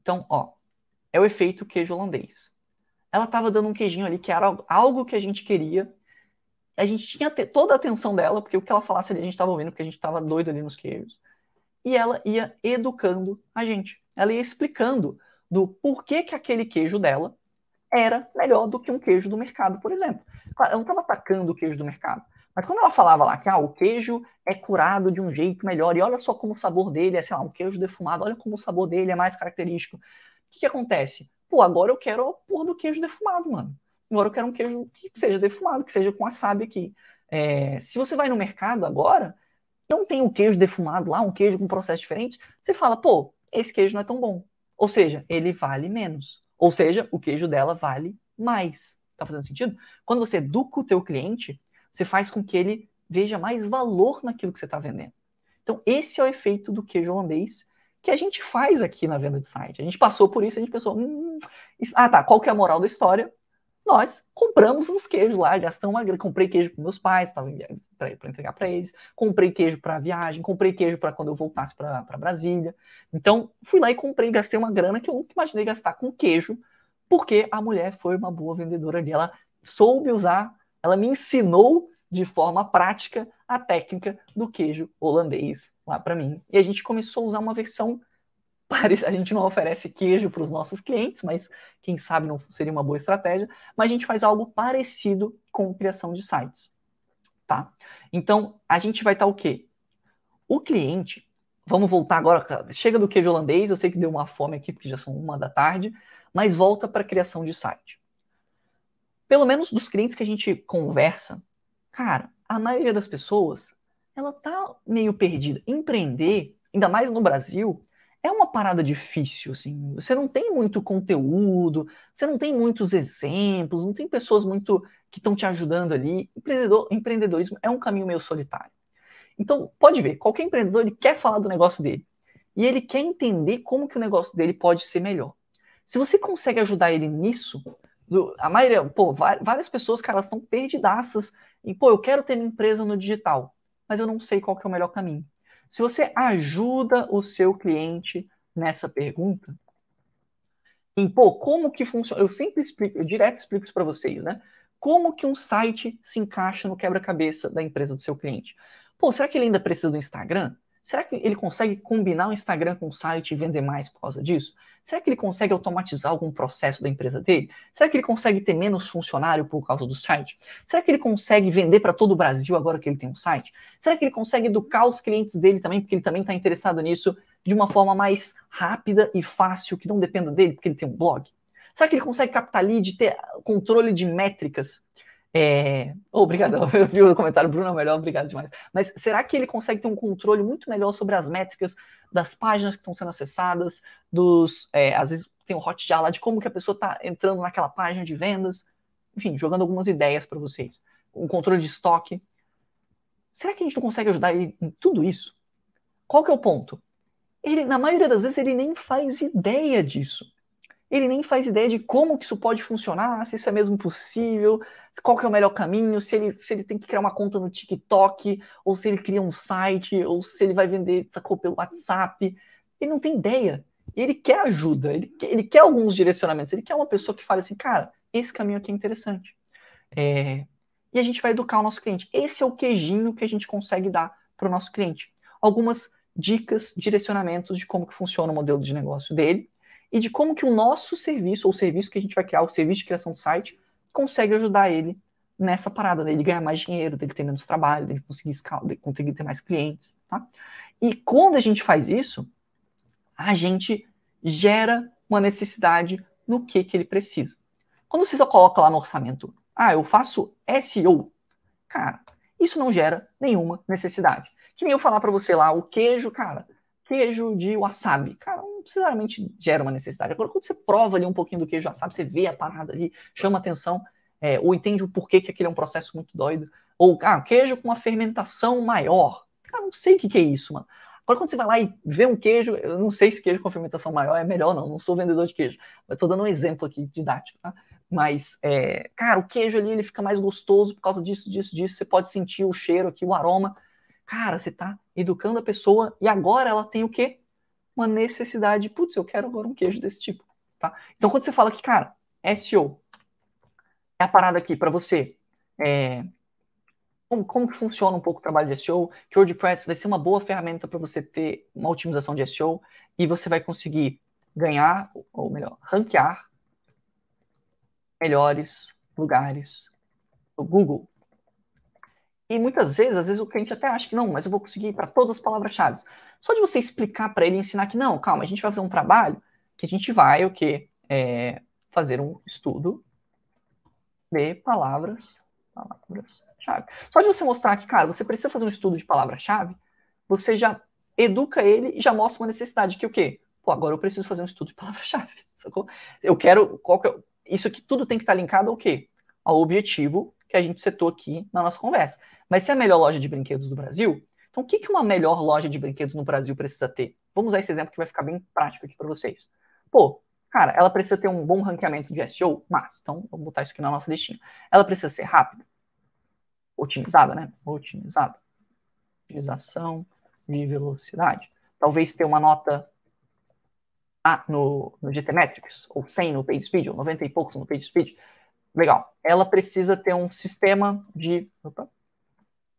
Então, ó, é o efeito queijo holandês. Ela estava dando um queijinho ali que era algo que a gente queria. A gente tinha toda a atenção dela, porque o que ela falasse ali a gente estava ouvindo, porque a gente estava doido ali nos queijos. E ela ia educando a gente. Ela ia explicando do porquê que aquele queijo dela era melhor do que um queijo do mercado, por exemplo. Claro, ela não estava atacando o queijo do mercado. Mas quando ela falava lá que ah, o queijo é curado de um jeito melhor, e olha só como o sabor dele é, sei lá, um queijo defumado, olha como o sabor dele é mais característico. O que, que acontece? Pô, agora eu quero a porra do queijo defumado, mano. Agora eu quero um queijo que seja defumado, que seja com wasabi aqui. É, se você vai no mercado agora, não tem um queijo defumado lá, um queijo com processo diferente, você fala, pô, esse queijo não é tão bom. Ou seja, ele vale menos. Ou seja, o queijo dela vale mais. Tá fazendo sentido? Quando você educa o teu cliente, você faz com que ele veja mais valor naquilo que você está vendendo. Então, esse é o efeito do queijo holandês que a gente faz aqui na venda de site. A gente passou por isso, a gente pensou, hum, isso... ah tá, qual que é a moral da história? Nós compramos uns queijos lá, gastamos uma grana, comprei queijo para meus pais, para entregar para eles, comprei queijo para viagem, comprei queijo para quando eu voltasse para Brasília. Então, fui lá e comprei, gastei uma grana que eu nunca imaginei gastar com queijo, porque a mulher foi uma boa vendedora ali, ela soube usar, ela me ensinou de forma prática a técnica do queijo holandês lá para mim. E a gente começou a usar uma versão *laughs* a gente não oferece queijo para os nossos clientes, mas quem sabe não seria uma boa estratégia, mas a gente faz algo parecido com criação de sites, tá? Então, a gente vai estar tá o quê? O cliente, vamos voltar agora, chega do queijo holandês, eu sei que deu uma fome aqui, porque já são uma da tarde, mas volta para a criação de site. Pelo menos dos clientes que a gente conversa, cara, a maioria das pessoas, ela tá meio perdida. Empreender, ainda mais no Brasil, é uma parada difícil, assim. Você não tem muito conteúdo, você não tem muitos exemplos, não tem pessoas muito que estão te ajudando ali. Empreendedor, empreendedorismo é um caminho meio solitário. Então, pode ver, qualquer empreendedor ele quer falar do negócio dele e ele quer entender como que o negócio dele pode ser melhor. Se você consegue ajudar ele nisso, a maioria, pô, várias pessoas, cara, estão perdidaças em, pô, eu quero ter minha empresa no digital, mas eu não sei qual é o melhor caminho. Se você ajuda o seu cliente nessa pergunta, em, pô, como que funciona, eu sempre explico, eu direto explico isso para vocês, né? Como que um site se encaixa no quebra-cabeça da empresa do seu cliente? Pô, será que ele ainda precisa do Instagram? Será que ele consegue combinar o Instagram com o site e vender mais por causa disso? Será que ele consegue automatizar algum processo da empresa dele? Será que ele consegue ter menos funcionário por causa do site? Será que ele consegue vender para todo o Brasil agora que ele tem um site? Será que ele consegue educar os clientes dele também, porque ele também está interessado nisso de uma forma mais rápida e fácil, que não dependa dele, porque ele tem um blog? Será que ele consegue captar lead, ter controle de métricas é... Oh, obrigadão, *laughs* eu vi o comentário, Bruno, melhor, obrigado demais. Mas será que ele consegue ter um controle muito melhor sobre as métricas das páginas que estão sendo acessadas, dos, é, às vezes tem um hotjar lá de como que a pessoa está entrando naquela página de vendas, enfim, jogando algumas ideias para vocês. Um controle de estoque. Será que a gente não consegue ajudar ele em tudo isso? Qual que é o ponto? Ele, na maioria das vezes, ele nem faz ideia disso ele nem faz ideia de como que isso pode funcionar, se isso é mesmo possível, qual que é o melhor caminho, se ele, se ele tem que criar uma conta no TikTok, ou se ele cria um site, ou se ele vai vender, sacou, pelo WhatsApp. Ele não tem ideia. Ele quer ajuda, ele quer, ele quer alguns direcionamentos, ele quer uma pessoa que fale assim, cara, esse caminho aqui é interessante. É... E a gente vai educar o nosso cliente. Esse é o queijinho que a gente consegue dar para o nosso cliente. Algumas dicas, direcionamentos de como que funciona o modelo de negócio dele, e de como que o nosso serviço, ou o serviço que a gente vai criar, o serviço de criação do site, consegue ajudar ele nessa parada, dele ganhar mais dinheiro, dele ter menos trabalho, dele conseguir escalar, dele conseguir ter mais clientes, tá? E quando a gente faz isso, a gente gera uma necessidade no que, que ele precisa. Quando você só coloca lá no orçamento, ah, eu faço SEO, cara, isso não gera nenhuma necessidade. Que nem eu falar para você lá, o queijo, cara, queijo de wasabi. Cara, necessariamente gera uma necessidade. Agora, quando você prova ali um pouquinho do queijo wasabi, você vê a parada ali, chama atenção, é, ou entende o porquê que aquele é um processo muito doido. Ou, ah, queijo com uma fermentação maior. Cara, não sei o que, que é isso, mano. Agora, quando você vai lá e vê um queijo, eu não sei se queijo com fermentação maior é melhor, não. Não sou vendedor de queijo. Mas tô dando um exemplo aqui didático, tá? Mas, é, cara, o queijo ali ele fica mais gostoso por causa disso, disso, disso. Você pode sentir o cheiro aqui, o aroma. Cara, você está educando a pessoa e agora ela tem o quê? Uma necessidade. Putz, eu quero agora um queijo desse tipo. Tá? Então, quando você fala que, cara, SEO é a parada aqui para você. É, como, como, que funciona um pouco o trabalho de SEO? Que o WordPress vai ser uma boa ferramenta para você ter uma otimização de SEO e você vai conseguir ganhar, ou melhor, ranquear melhores lugares no Google e muitas vezes, às vezes o cliente até acha que não, mas eu vou conseguir para todas as palavras-chave. Só de você explicar para ele, ensinar que não, calma, a gente vai fazer um trabalho que a gente vai o quê? É, fazer um estudo de palavras, palavras-chave. Só de você mostrar que, cara, você precisa fazer um estudo de palavra-chave, você já educa ele e já mostra uma necessidade que o quê? Pô, agora eu preciso fazer um estudo de palavra-chave, *laughs* sacou? Eu quero, qual que é, isso aqui tudo tem que estar linkado ao quê? Ao objetivo que a gente setou aqui na nossa conversa. Mas se é a melhor loja de brinquedos do Brasil, então o que, que uma melhor loja de brinquedos no Brasil precisa ter? Vamos usar esse exemplo que vai ficar bem prático aqui para vocês. Pô, cara, ela precisa ter um bom ranqueamento de SEO? Mas, então vamos botar isso aqui na nossa listinha. Ela precisa ser rápida, otimizada, né? Otimizada. Otimização de velocidade. Talvez ter uma nota A no, no GT Metrics, ou 100 no PageSpeed, ou 90 e poucos no PageSpeed. Legal. Ela precisa ter um sistema de, opa,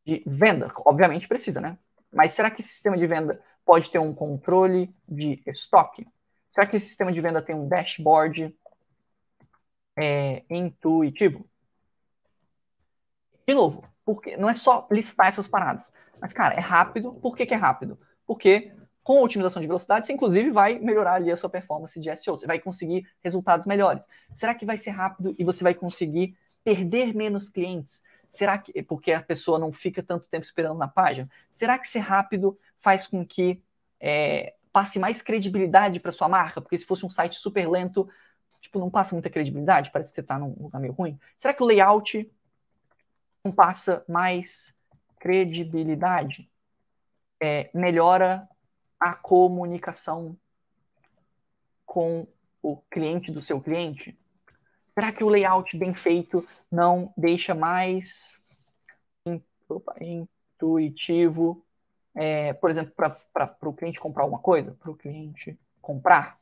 de venda. Obviamente precisa, né? Mas será que esse sistema de venda pode ter um controle de estoque? Será que esse sistema de venda tem um dashboard é, intuitivo? De novo, porque não é só listar essas paradas. Mas, cara, é rápido. Por que, que é rápido? Porque com a otimização de velocidade, você inclusive vai melhorar ali a sua performance de SEO, você vai conseguir resultados melhores. Será que vai ser rápido e você vai conseguir perder menos clientes? Será que porque a pessoa não fica tanto tempo esperando na página? Será que ser rápido faz com que é, passe mais credibilidade para sua marca? Porque se fosse um site super lento, tipo, não passa muita credibilidade, parece que você está num lugar meio ruim. Será que o layout não passa mais credibilidade? É, melhora a comunicação com o cliente do seu cliente? Será que o layout bem feito não deixa mais intuitivo, é, por exemplo, para o cliente comprar alguma coisa? Para o cliente comprar?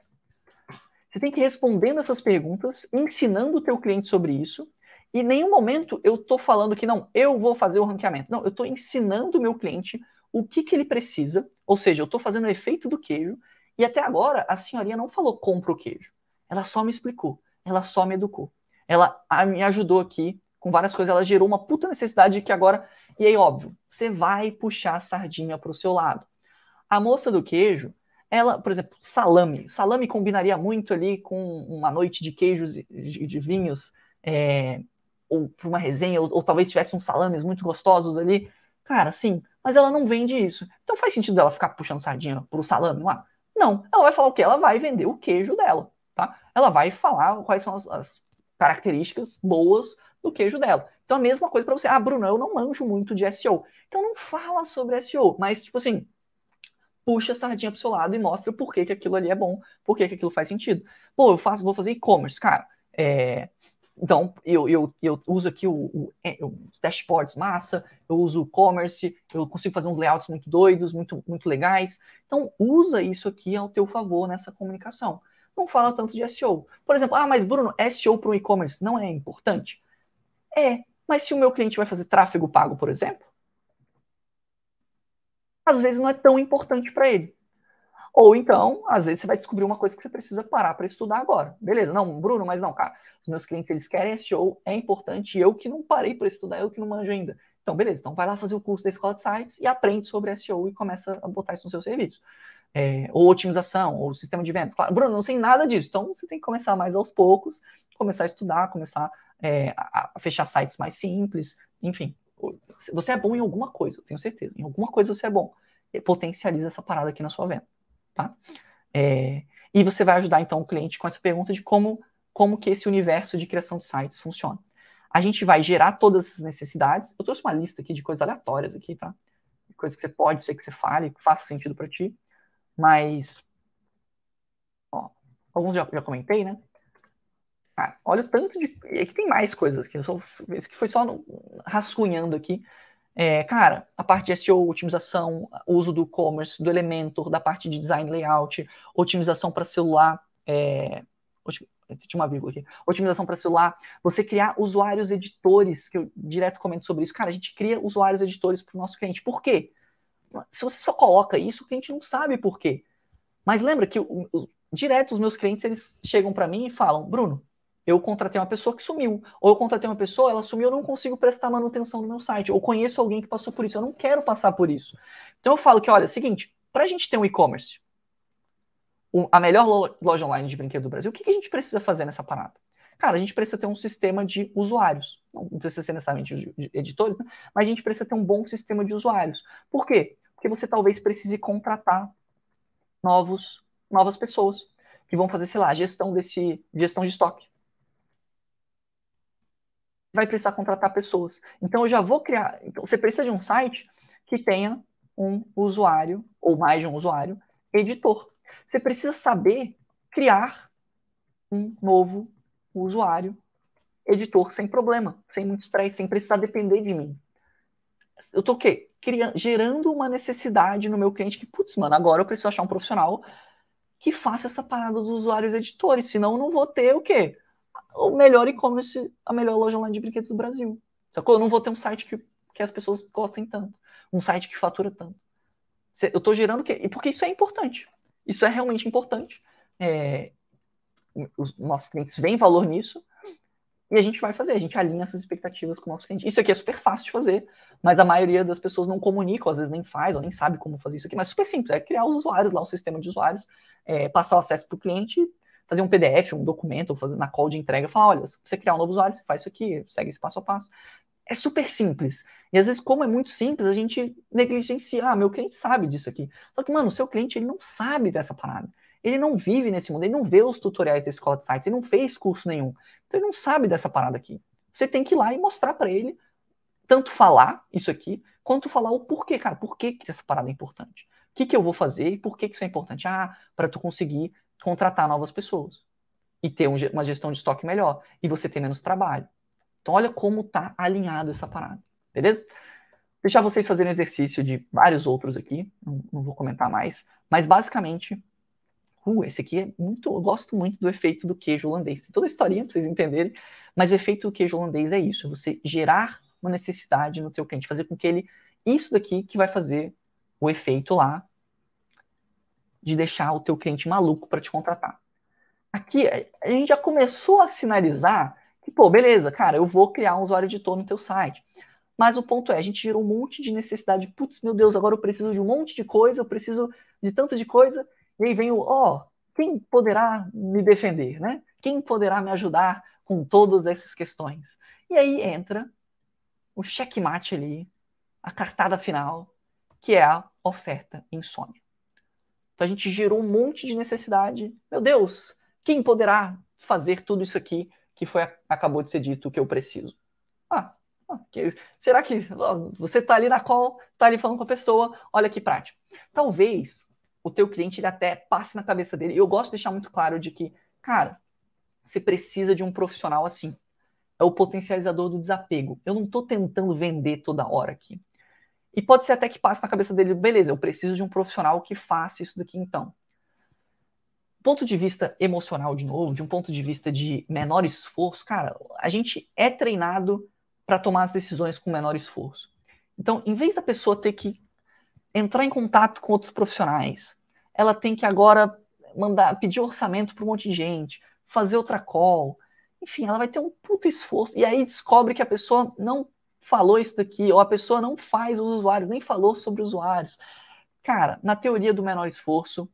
Você tem que ir respondendo essas perguntas, ensinando o teu cliente sobre isso, e em nenhum momento eu estou falando que não, eu vou fazer o ranqueamento. Não, eu estou ensinando o meu cliente o que, que ele precisa, ou seja, eu estou fazendo o efeito do queijo, e até agora a senhorinha não falou compra o queijo. Ela só me explicou, ela só me educou. Ela me ajudou aqui com várias coisas, ela gerou uma puta necessidade que agora. E aí, óbvio, você vai puxar a sardinha para o seu lado. A moça do queijo, ela, por exemplo, salame. Salame combinaria muito ali com uma noite de queijos e de, vinhos, é, ou para uma resenha, ou, ou, talvez tivesse uns salames muito gostosos ali. Cara, sim, mas ela não vende isso. Então faz sentido ela ficar puxando sardinha pro salame lá? Não, ela vai falar o quê? Ela vai vender o queijo dela, tá? Ela vai falar quais são as, as características boas do queijo dela. Então a mesma coisa para você. Ah, Bruno, eu não manjo muito de SEO. Então não fala sobre SEO, mas tipo assim, puxa a sardinha pro seu lado e mostra por que, que aquilo ali é bom, por que, que aquilo faz sentido. Pô, eu faço, vou fazer e-commerce, cara. É, então, eu, eu, eu uso aqui o, o, é, os dashboards massa, eu uso o commerce, eu consigo fazer uns layouts muito doidos, muito, muito legais. Então, usa isso aqui ao teu favor nessa comunicação. Não fala tanto de SEO. Por exemplo, ah, mas Bruno, SEO para o e-commerce não é importante? É, mas se o meu cliente vai fazer tráfego pago, por exemplo, às vezes não é tão importante para ele. Ou então, às vezes você vai descobrir uma coisa que você precisa parar para estudar agora. Beleza, não, Bruno, mas não, cara. Os meus clientes, eles querem SEO, é importante, e eu que não parei para estudar, eu que não manjo ainda. Então, beleza, então vai lá fazer o curso da Escola de Sites e aprende sobre SEO e começa a botar isso no seu serviço. É, ou otimização, ou sistema de vendas. Claro, Bruno, não sei nada disso, então você tem que começar mais aos poucos, começar a estudar, começar é, a, fechar sites mais simples, enfim. Você é bom em alguma coisa, eu tenho certeza. Em alguma coisa você é bom. Potencializa essa parada aqui na sua venda tá? É, e você vai ajudar então o cliente com essa pergunta de como, como que esse universo de criação de sites funciona. A gente vai gerar todas essas necessidades. Eu trouxe uma lista aqui de coisas aleatórias aqui, tá? Coisas que você pode ser que você fale, que faça sentido para ti. Mas, ó, alguns já, já comentei, né? Ah, olha o tanto de. Aqui tem mais coisas aqui. Esse que foi só no, rascunhando aqui. É, cara, a parte de SEO, otimização, uso do commerce, do Elementor, da parte de design layout, otimização para celular, é, tinha uma vírgula aqui, otimização para celular, você criar usuários editores, que eu direto comento sobre isso. Cara, a gente cria usuários editores para o nosso cliente. Por quê? Se você só coloca isso, o cliente não sabe por quê. Mas lembra que o, o, direto os meus clientes eles chegam para mim e falam, Bruno, eu contratei uma pessoa que sumiu. Ou eu contratei uma pessoa, ela sumiu, eu não consigo prestar manutenção no meu site. Ou conheço alguém que passou por isso, eu não quero passar por isso. Então eu falo que, olha, é o seguinte, para a gente ter um e-commerce, a melhor loja online de brinquedo do Brasil, o que, que a gente precisa fazer nessa parada? Cara, a gente precisa ter um sistema de usuários. Não precisa ser necessariamente editores, né? mas a gente precisa ter um bom sistema de usuários. Por quê? Porque você talvez precise contratar novos, novas pessoas que vão fazer, sei lá, gestão desse gestão de estoque vai precisar contratar pessoas. Então eu já vou criar. Então, você precisa de um site que tenha um usuário, ou mais de um usuário, editor. Você precisa saber criar um novo usuário editor sem problema, sem muito estresse, sem precisar depender de mim. Eu tô o quê? Criando, gerando uma necessidade no meu cliente que, putz, mano, agora eu preciso achar um profissional que faça essa parada dos usuários editores, senão eu não vou ter o quê? O melhor e-commerce, a melhor loja online de brinquedos do Brasil. Sacou? Eu não vou ter um site que, que as pessoas gostem tanto. Um site que fatura tanto. Eu estou gerando o quê? E porque isso é importante. Isso é realmente importante. É, os nossos clientes veem valor nisso e a gente vai fazer, a gente alinha essas expectativas com o nosso cliente. Isso aqui é super fácil de fazer, mas a maioria das pessoas não comunica, às vezes nem faz, ou nem sabe como fazer isso aqui, mas super simples, é criar os usuários lá, o sistema de usuários, é, passar o acesso para o cliente fazer um PDF, um documento, fazer na call de entrega, falar, olha, se você criar um novo usuário, você faz isso aqui, segue esse passo a passo. é super simples. E às vezes, como é muito simples, a gente negligencia. Ah, meu cliente sabe disso aqui. Só que, mano, o seu cliente ele não sabe dessa parada. Ele não vive nesse mundo, ele não vê os tutoriais da escola de sites, ele não fez curso nenhum. Então ele não sabe dessa parada aqui. Você tem que ir lá e mostrar para ele, tanto falar isso aqui, quanto falar o porquê, cara. Por que, que essa parada é importante? O que, que eu vou fazer e por que, que isso é importante? Ah, para tu conseguir contratar novas pessoas e ter um, uma gestão de estoque melhor e você ter menos trabalho. Então, olha como tá alinhado essa parada, beleza? Deixar vocês fazerem exercício de vários outros aqui, não, não vou comentar mais, mas basicamente, uh, esse aqui é muito, eu gosto muito do efeito do queijo holandês. Tem toda a historinha para vocês entenderem, mas o efeito do queijo holandês é isso, é você gerar uma necessidade no teu cliente, fazer com que ele, isso daqui que vai fazer o efeito lá de deixar o teu cliente maluco para te contratar. Aqui a gente já começou a sinalizar que, pô, beleza, cara, eu vou criar um usuário editor no teu site. Mas o ponto é, a gente gerou um monte de necessidade. Putz, meu Deus, agora eu preciso de um monte de coisa, eu preciso de tanto de coisa. E aí vem o, ó, oh, quem poderá me defender, né? Quem poderá me ajudar com todas essas questões? E aí entra o checkmate ali, a cartada final, que é a oferta insônia. Então a gente gerou um monte de necessidade. Meu Deus, quem poderá fazer tudo isso aqui que foi acabou de ser dito que eu preciso. Ah, ah que, será que você está ali na call, está ali falando com a pessoa, olha que prático. Talvez o teu cliente ele até passe na cabeça dele. Eu gosto de deixar muito claro de que, cara, você precisa de um profissional assim. É o potencializador do desapego. Eu não estou tentando vender toda hora aqui. E pode ser até que passe na cabeça dele, beleza, eu preciso de um profissional que faça isso daqui então ponto de vista emocional, de novo, de um ponto de vista de menor esforço, cara, a gente é treinado para tomar as decisões com menor esforço. Então, em vez da pessoa ter que entrar em contato com outros profissionais, ela tem que agora mandar pedir orçamento para um monte de gente, fazer outra call, enfim, ela vai ter um puto esforço e aí descobre que a pessoa não falou isso daqui ou a pessoa não faz os usuários, nem falou sobre usuários. Cara, na teoria do menor esforço,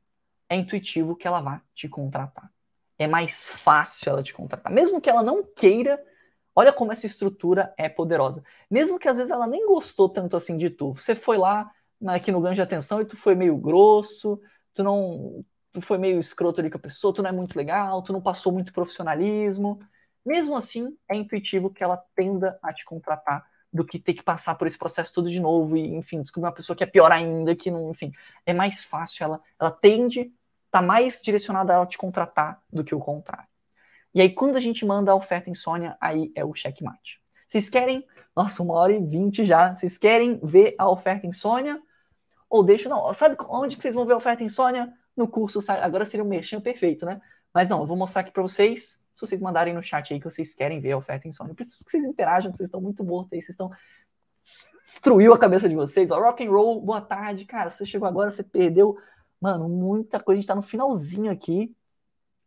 é intuitivo que ela vá te contratar. É mais fácil ela te contratar. Mesmo que ela não queira, olha como essa estrutura é poderosa. Mesmo que às vezes ela nem gostou tanto assim de tu. Você foi lá aqui no ganho de atenção e tu foi meio grosso, tu não. Tu foi meio escroto ali com a pessoa, tu não é muito legal, tu não passou muito profissionalismo. Mesmo assim, é intuitivo que ela tenda a te contratar do que ter que passar por esse processo todo de novo e, enfim, descobrir uma pessoa que é pior ainda, que não, enfim, é mais fácil, ela, ela tende está mais direcionada a te contratar do que o contrário. E aí, quando a gente manda a oferta insônia, aí é o checkmate. Vocês querem, nossa, uma hora e vinte já, vocês querem ver a oferta insônia? Ou deixa, não, sabe onde que vocês vão ver a oferta insônia? No curso, agora seria um mexão perfeito, né? Mas não, eu vou mostrar aqui para vocês, se vocês mandarem no chat aí que vocês querem ver a oferta insônia. Eu preciso que vocês interajam, vocês estão muito mortos aí, vocês estão destruiu a cabeça de vocês. Ó, rock and roll, boa tarde, cara. Você chegou agora, você perdeu Mano, muita coisa. A gente tá no finalzinho aqui.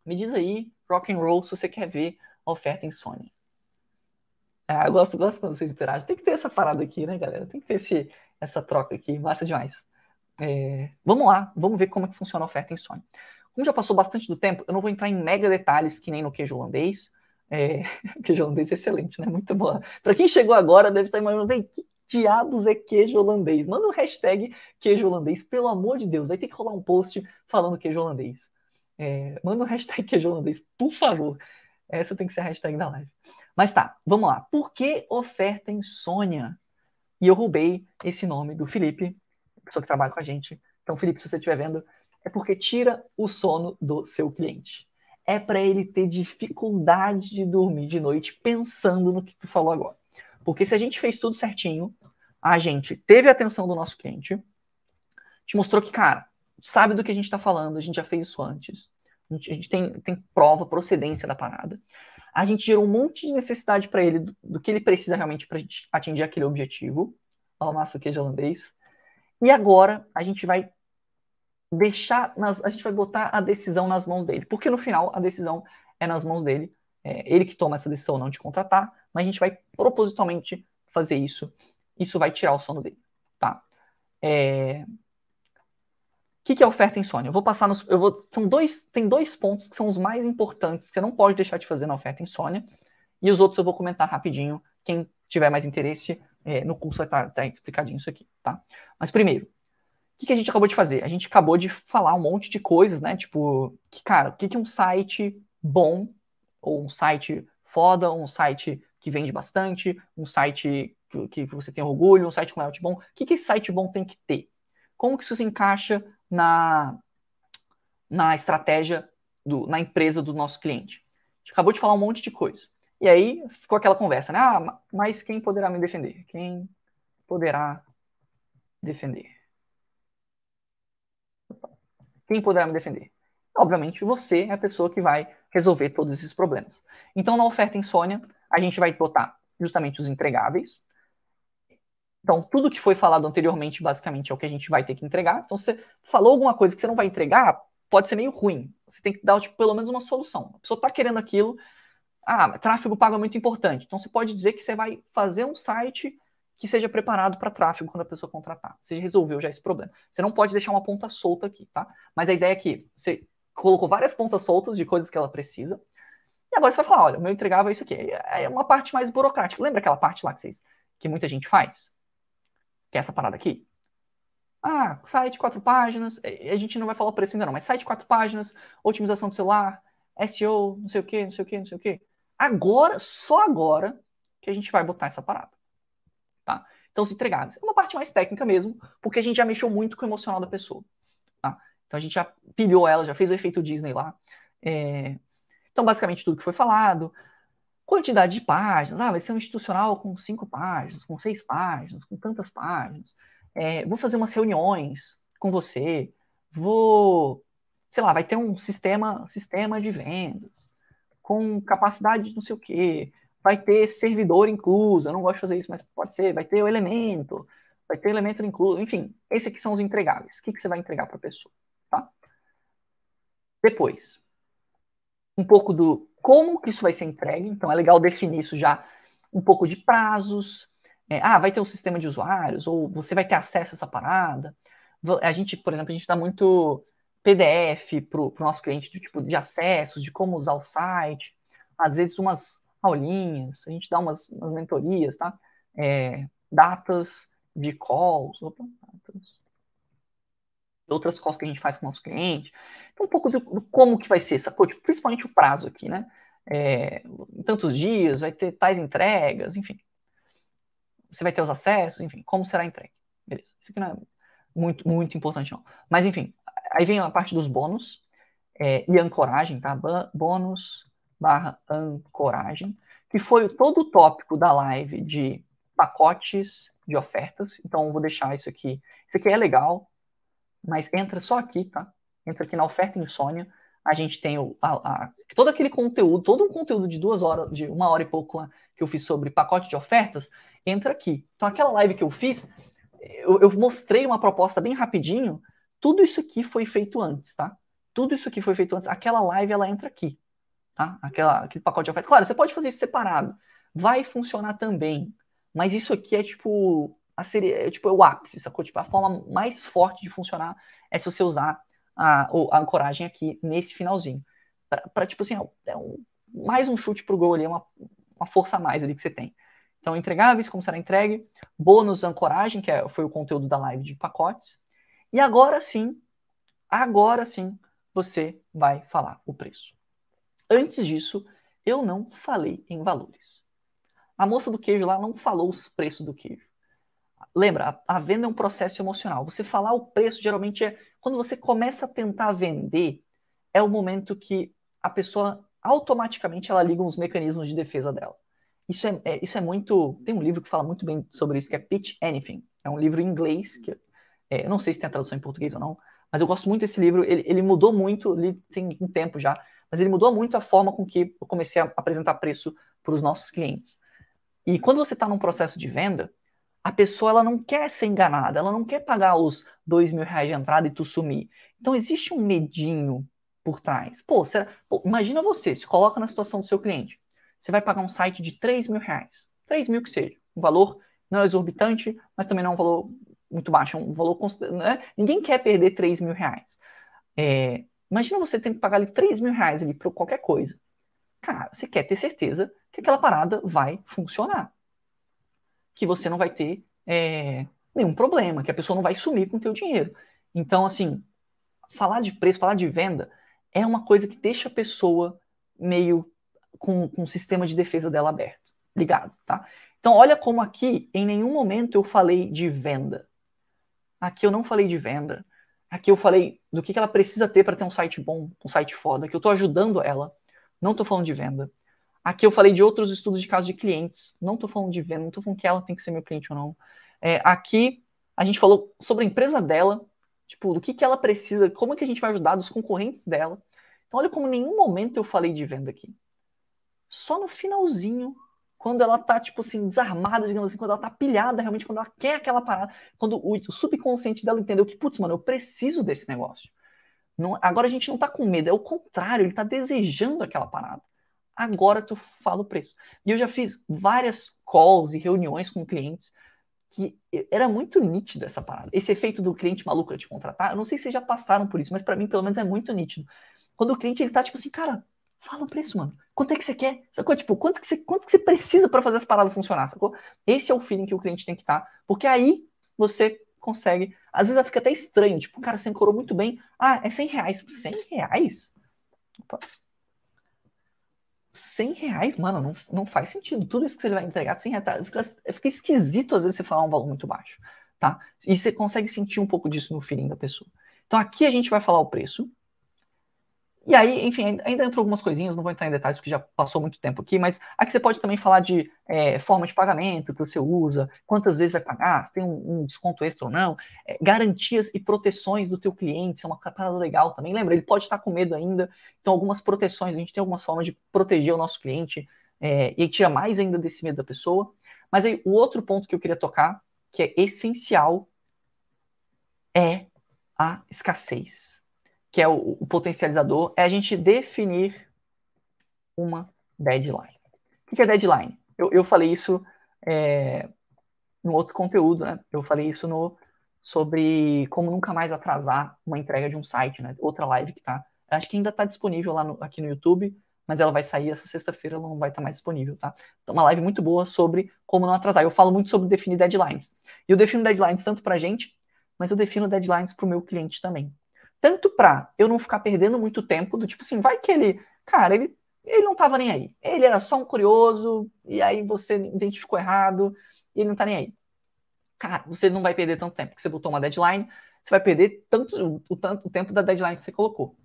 Me diz aí, rock and roll, se você quer ver a oferta em Sony. Ah, eu gosto, gosto quando vocês interagem. Tem que ter essa parada aqui, né, galera? Tem que ter esse, essa troca aqui. Massa demais. É, vamos lá, vamos ver como é que funciona a oferta em Sony. Como já passou bastante do tempo, eu não vou entrar em mega detalhes que nem no queijo holandês. É, *laughs* queijo holandês é excelente, né? Muito boa. Para quem chegou agora, deve estar imaginando, vem, que diabos é queijo holandês? Manda um hashtag queijo holandês, pelo amor de Deus. Vai ter que rolar um post falando queijo holandês. É, manda um hashtag *laughs* queijo holandês, por favor. Essa tem que ser a hashtag da live. Mas tá, vamos lá. Por que oferta insônia? E eu roubei esse nome do Felipe, pessoa que trabalha com a gente. Então, Felipe, se você estiver vendo, é porque tira o sono do seu cliente. É para ele ter dificuldade de dormir de noite pensando no que tu falou agora. Porque se a gente fez tudo certinho, a gente teve a atenção do nosso cliente, te mostrou que, cara, sabe do que a gente está falando, a gente já fez isso antes, a gente, a gente tem, tem prova, procedência da parada. A gente gerou um monte de necessidade para ele do, do, que ele precisa realmente para atingir aquele objetivo. Ó, massa queijo holandês. E agora a gente vai deixar, nas, a gente vai botar a decisão nas mãos dele. Porque no final a decisão é nas mãos dele. É ele que toma essa decisão não de contratar, mas a gente vai propositalmente fazer isso. Isso vai tirar o sono dele, tá? É... O que, que é oferta insônia? Eu vou passar nos. Eu vou, são dois, tem dois pontos que são os mais importantes que você não pode deixar de fazer na oferta insônia. E os outros eu vou comentar rapidinho, Quem tiver mais interesse, é, no curso vai estar tá, tá explicadinho isso aqui, tá? Mas primeiro, o que, que, a gente acabou de fazer? A gente acabou de falar um monte de coisas, né? Tipo, que, cara, o que, que um site bom, ou um site foda, um site que vende bastante, um site que, que você tem orgulho, um site com layout bom. O que, que esse site bom tem que ter? Como que isso se encaixa na, na estratégia, do, na empresa do nosso cliente? A gente acabou de falar um monte de coisa. E aí ficou aquela conversa, né? Ah, mas quem poderá me defender? Quem poderá defender? Quem poderá me defender? Obviamente, você é a pessoa que vai resolver todos esses problemas. Então, na oferta insônia, a gente vai botar justamente os entregáveis. Então, tudo que foi falado anteriormente, basicamente, é o que a gente vai ter que entregar. Então, se você falou alguma coisa que você não vai entregar, pode ser meio ruim. Você tem que dar, tipo, pelo menos uma solução. A pessoa está querendo aquilo, ah, tráfego pago é muito importante. Então você pode dizer que você vai fazer um site que seja preparado para tráfego quando a pessoa contratar. Você resolveu já esse problema. Você não pode deixar uma ponta solta aqui, tá? Mas a ideia é que você colocou várias pontas soltas de coisas que ela precisa. E agora você vai falar, olha, o meu entregável é isso aqui. É uma parte mais burocrática. Lembra aquela parte lá que, vocês, que muita gente faz? Que é essa parada aqui? Ah, site quatro páginas. A gente não vai falar o preço ainda não, mas site quatro páginas, otimização do celular, SEO, não sei o que, não sei o que, não sei o que. Agora, só agora, que a gente vai botar essa parada. Tá? Então, os entregáveis. É uma parte mais técnica mesmo, porque a gente já mexeu muito com o emocional da pessoa. Tá? Então, a gente já pilhou ela, já fez o efeito Disney lá. É... Então, basicamente, tudo que foi falado. Quantidade de páginas. Ah, vai ser um institucional com cinco páginas, com seis páginas, com tantas páginas. É, vou fazer umas reuniões com você. Vou, sei lá, vai ter um sistema, sistema de vendas com capacidade de não sei o quê, vai ter servidor incluso, eu não gosto de fazer isso, mas pode ser, vai ter o elemento, vai ter elemento incluso, enfim, esses aqui são os entregáveis. O que, que você vai entregar para a pessoa, tá? Depois, um pouco do como que isso vai ser entregue, então é legal definir isso já, um pouco de prazos, é, ah, vai ter um sistema de usuários, ou você vai ter acesso a essa parada. A gente, por exemplo, a gente dá muito PDF para o nosso cliente de tipo de acessos, de como usar o site, às vezes umas aulinhas, a gente dá umas, umas mentorias, tá? É, datas de calls, opa, datas, outras calls que a gente faz com o nosso cliente. Então, um pouco do, do como que vai ser, sacou? Tipo, principalmente o prazo aqui, né? É, em tantos dias, vai ter tais entregas, enfim. Você vai ter os acessos, enfim, como será a entrega. Beleza. Isso aqui não é muito, muito importante, não. Mas, enfim, aí vem a parte dos bônus é, e ancoragem, tá? Bônus barra ancoragem, que foi todo o tópico da live de pacotes de ofertas. Então, eu vou deixar isso aqui. Isso aqui é legal, mas entra só aqui, tá? Entra aqui na oferta insônia. A gente tem o, a, a, todo aquele conteúdo, todo um conteúdo de duas horas, de uma hora e pouco lá, que eu fiz sobre pacote de ofertas, entra aqui. Então, aquela live que eu fiz, eu, eu mostrei uma proposta bem rapidinho, tudo isso aqui foi feito antes, tá? Tudo isso aqui foi feito antes. Aquela live, ela entra aqui, tá? Aquela, aquele pacote de oferta. Claro, você pode fazer isso separado. Vai funcionar também. Mas isso aqui é tipo a série, é, tipo, é o ápice, sacou? Tipo, a forma mais forte de funcionar é se você usar a, a ancoragem aqui nesse finalzinho. Para, tipo assim, é um, mais um chute pro gol ali, é uma, uma força a mais ali que você tem. Então, entregáveis, como será entregue, bônus ancoragem, que é, foi o conteúdo da live de pacotes, e agora sim, agora sim, você vai falar o preço. Antes disso, eu não falei em valores. A moça do queijo lá não falou os preços do queijo. Lembra, a, venda é um processo emocional. Você falar o preço geralmente é quando você começa a tentar vender, é o momento que a pessoa automaticamente ela liga os mecanismos de defesa dela. Isso é, é, isso é muito. Tem um livro que fala muito bem sobre isso, que é Pitch Anything. É um livro em inglês que é, eu não sei se tem a tradução em português ou não, mas eu gosto muito desse livro. Ele, ele mudou muito, ele tem um tempo já, mas ele mudou muito a forma com que eu comecei a apresentar preço para os nossos clientes. E quando você está num processo de venda, a pessoa ela não quer ser enganada, ela não quer pagar os dois mil reais de entrada e tu sumir. Então existe um medinho por trás. Pô, será, pô, imagina você, se coloca na situação do seu cliente. Você vai pagar um site de 3 mil reais. 3 mil que seja. Um valor não exorbitante, mas também não é um valor muito baixo, um valor né? Ninguém quer perder 3 mil reais. É, imagina você ter que pagar ali 3 mil reais ali por qualquer coisa. Cara, você quer ter certeza que aquela parada vai funcionar. que você não vai ter é, nenhum problema, que a pessoa não vai sumir com o teu dinheiro. Então, assim, falar de preço, falar de venda, é uma coisa que deixa a pessoa meio com, com o sistema de defesa dela aberto, ligado, tá? Então, olha como aqui, em nenhum momento eu falei de venda. Aqui eu não falei de venda. Aqui eu falei do que, ela precisa ter para ter um site bom, um site foda, que eu estou ajudando ela. Não estou falando de venda. Aqui eu falei de outros estudos de casos de clientes. Não estou falando de venda, não estou falando que ela tem que ser meu cliente ou não. É, aqui a gente falou sobre a empresa dela, tipo, do que, que ela precisa, como que a gente vai ajudar os concorrentes dela. Então, olha como em nenhum momento eu falei de venda aqui. Só no finalzinho, quando ela tá, tipo assim, desarmada, digamos assim, quando ela tá pilhada, realmente, quando ela quer aquela parada, quando o, subconsciente dela entendeu que, putz, mano, eu preciso desse negócio. Não, agora a gente não tá com medo, é o contrário, ele tá desejando aquela parada. Agora tu fala o preço. E eu já fiz várias calls e reuniões com clientes que era muito nítido essa parada. Esse efeito do cliente maluco te contratar, eu não sei se vocês já passaram por isso, mas para mim, pelo menos, é muito nítido. Quando o cliente ele tá tipo assim, cara, fala o preço, mano. Quanto é que você quer? Sacou? Tipo, quanto que você, quanto que você precisa para fazer essa parada funcionar, sacou? Esse é o feeling que o cliente tem que estar, tá, porque aí você consegue. Às vezes fica até estranho, tipo, cara, você encorou muito bem. Ah, é 100 reais. 100 reais? Opa. 100 reais, mano, não, não faz sentido. Tudo isso que você vai entregar, 100 reais, tá, fica, fica esquisito às vezes você falar um valor muito baixo, tá? E você consegue sentir um pouco disso no feeling da pessoa. Então aqui a gente vai falar o preço, e aí, enfim, ainda entrou algumas coisinhas, não vou entrar em detalhes porque já passou muito tempo aqui, mas aqui você pode também falar de é, forma de pagamento que você usa, quantas vezes vai pagar, se tem um, um desconto extra ou não, é, garantias e proteções do teu cliente, isso é uma parada legal também. Lembra, ele pode estar com medo ainda, então algumas proteções, a gente tem algumas formas de proteger o nosso cliente é, e tira mais ainda desse medo da pessoa. Mas aí, o outro ponto que eu queria tocar, que é essencial, é a escassez que é o, o potencializador, é a gente definir uma deadline. O que é deadline? Eu, eu falei isso é, no outro conteúdo, né? Eu falei isso no sobre como nunca mais atrasar uma entrega de um site, né? Outra live que tá. Acho que ainda está disponível lá no, aqui no YouTube, mas ela vai sair essa sexta-feira, ela não vai estar tá mais disponível, tá? Então, uma live muito boa sobre como não atrasar. Eu falo muito sobre definir deadlines. E eu defino deadlines tanto para gente, mas eu defino deadlines para o meu cliente também. Tanto para eu não ficar perdendo muito tempo, do tipo assim, vai que ele, cara, ele, ele não tava nem aí. Ele era só um curioso, e aí você identificou errado, e ele não tá nem aí. Cara, você não vai perder tanto tempo, porque você botou uma deadline, você vai perder tanto o, tanto, o tempo da deadline que você colocou.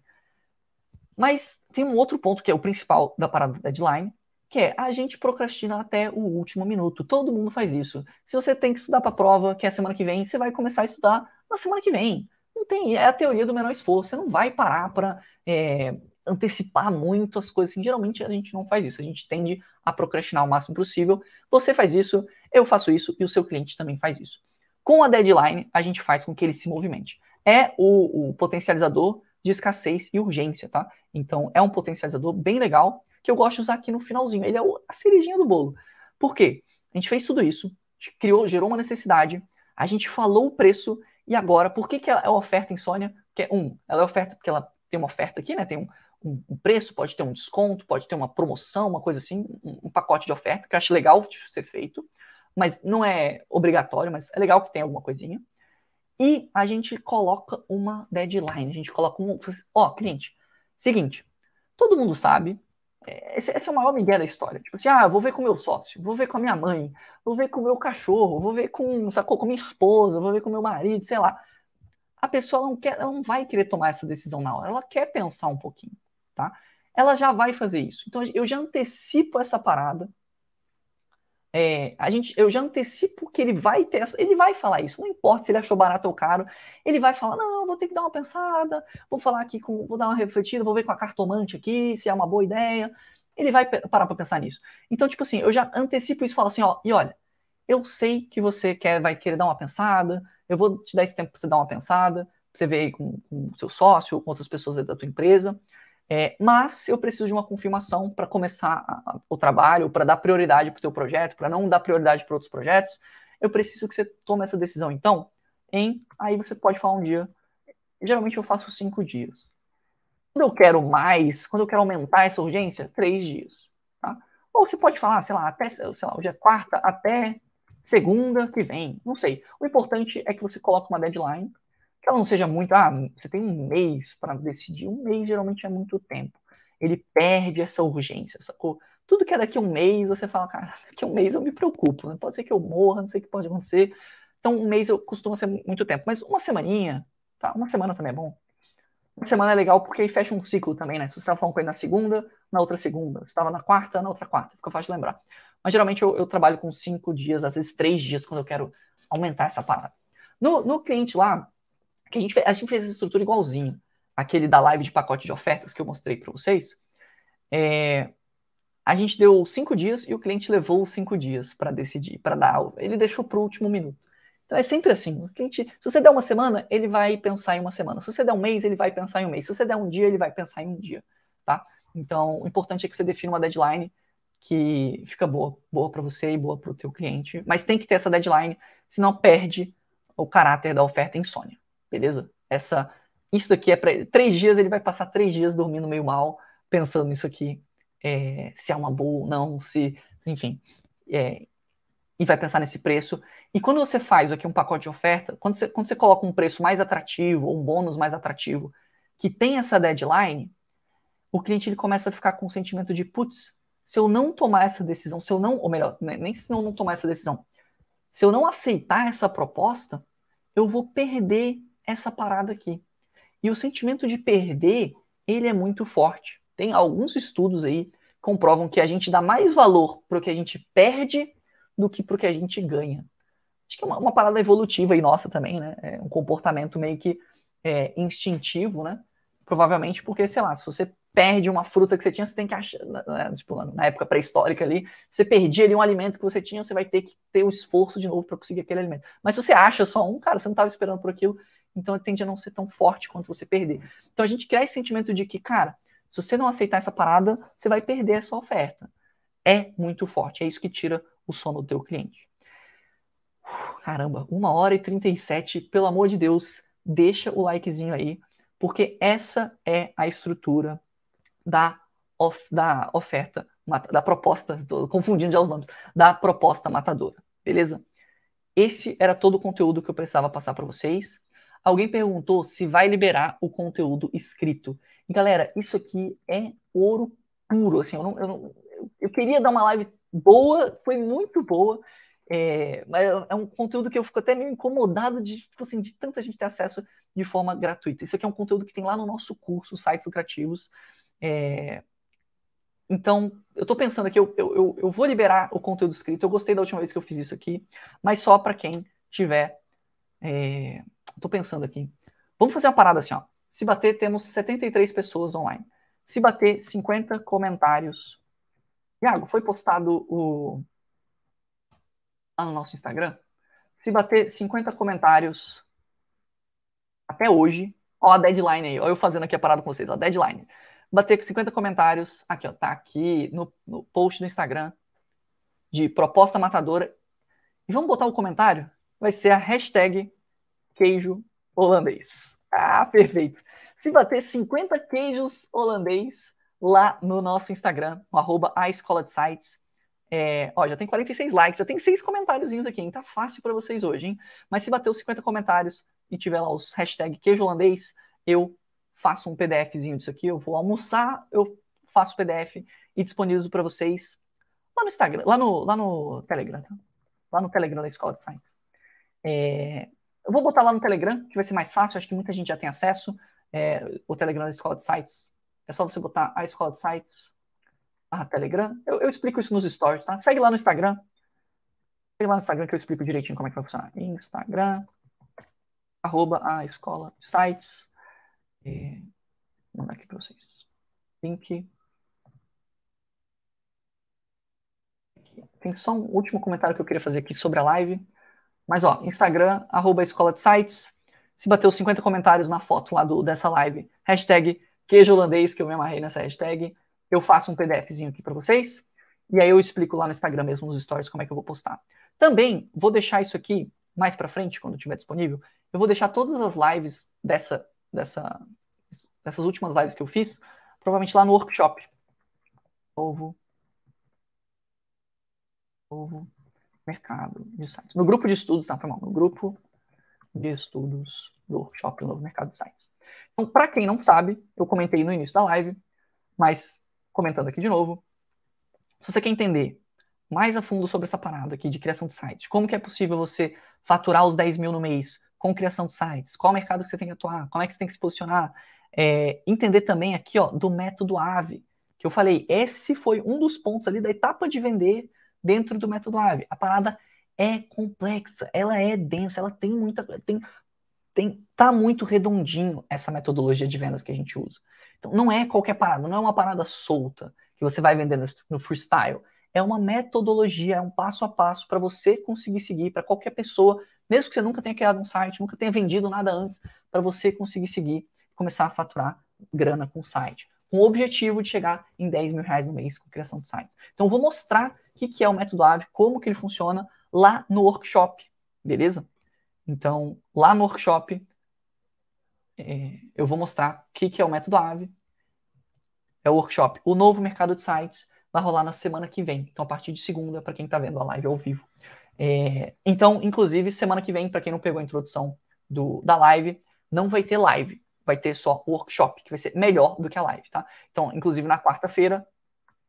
Mas tem um outro ponto que é o principal da parada da deadline, que é a gente procrastina até o último minuto. Todo mundo faz isso. Se você tem que estudar para a prova, que é a semana que vem, você vai começar a estudar na semana que vem. Não tem, é a teoria do menor esforço. Você não vai parar para é, antecipar muito as coisas. Assim, geralmente a gente não faz isso. A gente tende a procrastinar o máximo possível. Você faz isso, eu faço isso e o seu cliente também faz isso. Com a deadline, a gente faz com que ele se movimente. É o, o potencializador de escassez e urgência, tá? Então é um potencializador bem legal que eu gosto de usar aqui no finalzinho. Ele é a cerejinha do bolo. Por quê? A gente fez tudo isso, criou, gerou uma necessidade, a gente falou o preço e agora, por que, que ela é oferta insônia? Porque, um, ela é oferta porque ela tem uma oferta aqui, né? Tem um, um, um preço, pode ter um desconto, pode ter uma promoção, uma coisa assim, um, um, pacote de oferta, que eu acho legal de ser feito, mas não é obrigatório, mas é legal que tenha alguma coisinha. E a gente coloca uma deadline, a gente coloca um. Ó, cliente, seguinte, todo mundo sabe esse, esse, é o maior migué da história. Tipo assim, ah, vou ver com meu sócio, vou ver com a minha mãe, vou ver com o meu cachorro, vou ver com, sacou, com minha esposa, vou ver com meu marido, sei lá. A pessoa não quer, não vai querer tomar essa decisão na hora, ela quer pensar um pouquinho, tá? Ela já vai fazer isso. Então eu já antecipo essa parada é, a gente, eu já antecipo que ele vai ter ele vai falar isso, não importa se ele achou barato ou caro, ele vai falar, não, vou ter que dar uma pensada, vou falar aqui com, vou dar uma refletida, vou ver com a cartomante aqui se é uma boa ideia. Ele vai parar para pensar nisso. Então, tipo assim, eu já antecipo isso falo assim, ó, e olha, eu sei que você quer, vai querer dar uma pensada, eu vou te dar esse tempo para você dar uma pensada, pra você ver aí com o seu sócio com outras pessoas da tua empresa. É, mas eu preciso de uma confirmação para começar a, a, o trabalho, para dar prioridade para o teu projeto, para não dar prioridade para outros projetos. Eu preciso que você tome essa decisão, então, em aí você pode falar um dia. Geralmente eu faço cinco dias. Quando eu quero mais, quando eu quero aumentar essa urgência, três dias. Tá? Ou você pode falar, sei lá, até, sei lá, hoje é quarta, até segunda que vem, não sei. O importante é que você coloque uma deadline, que ela não seja muito, ah, você tem um mês para decidir. Um mês geralmente é muito tempo. Ele perde essa urgência, sacou? Tudo que é daqui a um mês, você fala, cara, daqui a um mês eu me preocupo, né? Pode ser que eu morra, não sei o que pode acontecer. Então, um mês eu costumo ser muito tempo. Mas uma semaninha, tá? Uma semana também é bom. Uma semana é legal porque aí fecha um ciclo também, né? Se você estava falando com ele na segunda, na outra segunda. Se estava na quarta, na outra quarta. Fica fácil de lembrar. Mas geralmente eu, eu, trabalho com cinco dias, às vezes três dias, quando eu quero aumentar essa parada. No, no cliente lá, que a gente, fez, a gente fez essa estrutura igualzinho. Aquele da live de pacote de ofertas que eu mostrei para vocês. É, a gente deu cinco dias e o cliente levou cinco dias para decidir, para dar. Ele deixou para o último minuto. Então é sempre assim. O cliente, se você der uma semana, ele vai pensar em uma semana. Se você der um mês, ele vai pensar em um mês. Se você der um dia, ele vai pensar em um dia, tá? Então, o importante é que você defina uma deadline que fica boa, boa para você e boa para o teu cliente. Mas tem que ter essa deadline, senão perde o caráter da oferta insônia, beleza? Essa, isso daqui é para três dias. Ele vai passar três dias dormindo meio mal, pensando nisso aqui, é, se é uma boa ou não, se, enfim. É, e vai pensar nesse preço. E quando você faz aqui um pacote de oferta, quando você, quando você coloca um preço mais atrativo, ou um bônus mais atrativo, que tem essa deadline, o cliente ele começa a ficar com o sentimento de, putz, se eu não tomar essa decisão, se eu não, ou melhor, né, nem se eu não tomar essa decisão, se eu não aceitar essa proposta, eu vou perder essa parada aqui. E o sentimento de perder, ele é muito forte. Tem alguns estudos aí que comprovam que a gente dá mais valor para o que a gente perde do que para o que a gente ganha. Acho que é uma, uma, parada evolutiva aí nossa também, né? É um comportamento meio que é, instintivo, né? Provavelmente porque, sei lá, se você perde uma fruta que você tinha, você tem que achar, né? tipo, na época pré-histórica ali, você perdia ali um alimento que você tinha, você vai ter que ter o esforço de novo para conseguir aquele alimento. Mas se você acha só um, cara, você não estava esperando por aquilo, então tende a não ser tão forte quanto você perder. Então a gente cria esse sentimento de que, cara, se você não aceitar essa parada, você vai perder essa oferta. É muito forte, é isso que tira o sono do teu cliente. Caramba, uma hora e 37, pelo amor de Deus, deixa o likezinho aí, porque essa é a estrutura da, of, da oferta, da proposta, tô confundindo já os nomes, da proposta matadora, beleza? Esse era todo o conteúdo que eu precisava passar para vocês. Alguém perguntou se vai liberar o conteúdo escrito. E galera, isso aqui é ouro puro. Assim, eu, não, eu, não, eu queria dar uma live boa, foi muito boa. É, mas é um conteúdo que eu fico até meio incomodado de, tipo assim, de tanta gente ter acesso de forma gratuita. Isso aqui é um conteúdo que tem lá no nosso curso, Sites Lucrativos. É, então, eu estou pensando aqui, eu, eu, eu vou liberar o conteúdo escrito. Eu gostei da última vez que eu fiz isso aqui, mas só para quem tiver. Estou é, pensando aqui. Vamos fazer uma parada assim, ó. Se bater, temos 73 pessoas online. Se bater 50 comentários Iago, foi postado o... lá no nosso Instagram. Se bater 50 comentários até hoje, ó a deadline aí, ó eu fazendo aqui a parada com vocês, ó, deadline. Bater 50 comentários, aqui ó, tá aqui no, no post do Instagram de proposta matadora. E vamos botar o comentário? Vai ser a hashtag queijo holandês. Ah, perfeito. Se bater 50 queijos holandês, lá no nosso Instagram, no arroba a Escola de Sites. É, ó, já tem 46 likes, já tem seis comentáriozinhos aqui, hein? Tá fácil para vocês hoje, hein? Mas se bater os 50 comentários e tiver lá os hashtag queijo holandês, eu faço um PDFzinho disso aqui, eu vou almoçar, eu faço PDF e disponibilizo para vocês lá no Instagram, lá no, lá no Telegram, tá? Lá no Telegram da Escola de Sites. É, eu vou botar lá no Telegram, que vai ser mais fácil, acho que muita gente já tem acesso. É, o Telegram da Escola de Sites é só você botar a escola de sites, a Telegram. Eu, eu, explico isso nos stories, tá? Segue lá no Instagram. Segue lá no Instagram que eu explico direitinho como é que vai funcionar. Instagram, arroba a escola de sites. E, vou mandar aqui para vocês. Link. Tem só um último comentário que eu queria fazer aqui sobre a live. Mas, ó, Instagram, arroba escola de sites. Se bater os 50 comentários na foto lá do, dessa live, hashtag queijo holandês, que eu me amarrei nessa hashtag, eu faço um PDFzinho aqui para vocês, e aí eu explico lá no Instagram mesmo, nos stories, como é que eu vou postar. Também vou deixar isso aqui mais para frente, quando estiver disponível, eu vou deixar todas as lives dessa, dessa, dessas últimas lives que eu fiz, provavelmente lá no workshop. Ovo. Ovo. Mercado de sites. No grupo de estudos, tá, mal, no grupo de estudos do workshop Novo Mercado de Sites. Então, para quem não sabe, eu comentei no início da live, mas comentando aqui de novo, se você quer entender mais a fundo sobre essa parada aqui de criação de sites, como que é possível você faturar os 10 mil no mês com criação de sites, qual mercado que você tem que atuar, como é que você tem que se posicionar, é, entender também aqui ó, do método AVE, que eu falei, esse foi um dos pontos ali da etapa de vender dentro do método AVE. A parada é complexa, ela é densa, ela tem muita. Tem, tem, tá muito redondinho essa metodologia de vendas que a gente usa. Então, não é qualquer parada, não é uma parada solta que você vai vender no freestyle. É uma metodologia, é um passo a passo para você conseguir seguir, para qualquer pessoa, mesmo que você nunca tenha criado um site, nunca tenha vendido nada antes, para você conseguir seguir começar a faturar grana com o site. Com o objetivo de chegar em 10 mil reais no mês com criação de sites. Então, eu vou mostrar que, que é o método AVE, como que ele funciona lá no workshop, beleza? Então, lá no workshop, é, eu vou mostrar o que, que é o método AVE. É o workshop. O novo mercado de sites vai rolar na semana que vem. Então, a partir de segunda, para quem está vendo a live ao vivo. É, então, inclusive, semana que vem, para quem não pegou a introdução do, da live, não vai ter live. Vai ter só o workshop, que vai ser melhor do que a live, tá? Então, inclusive, na quarta-feira,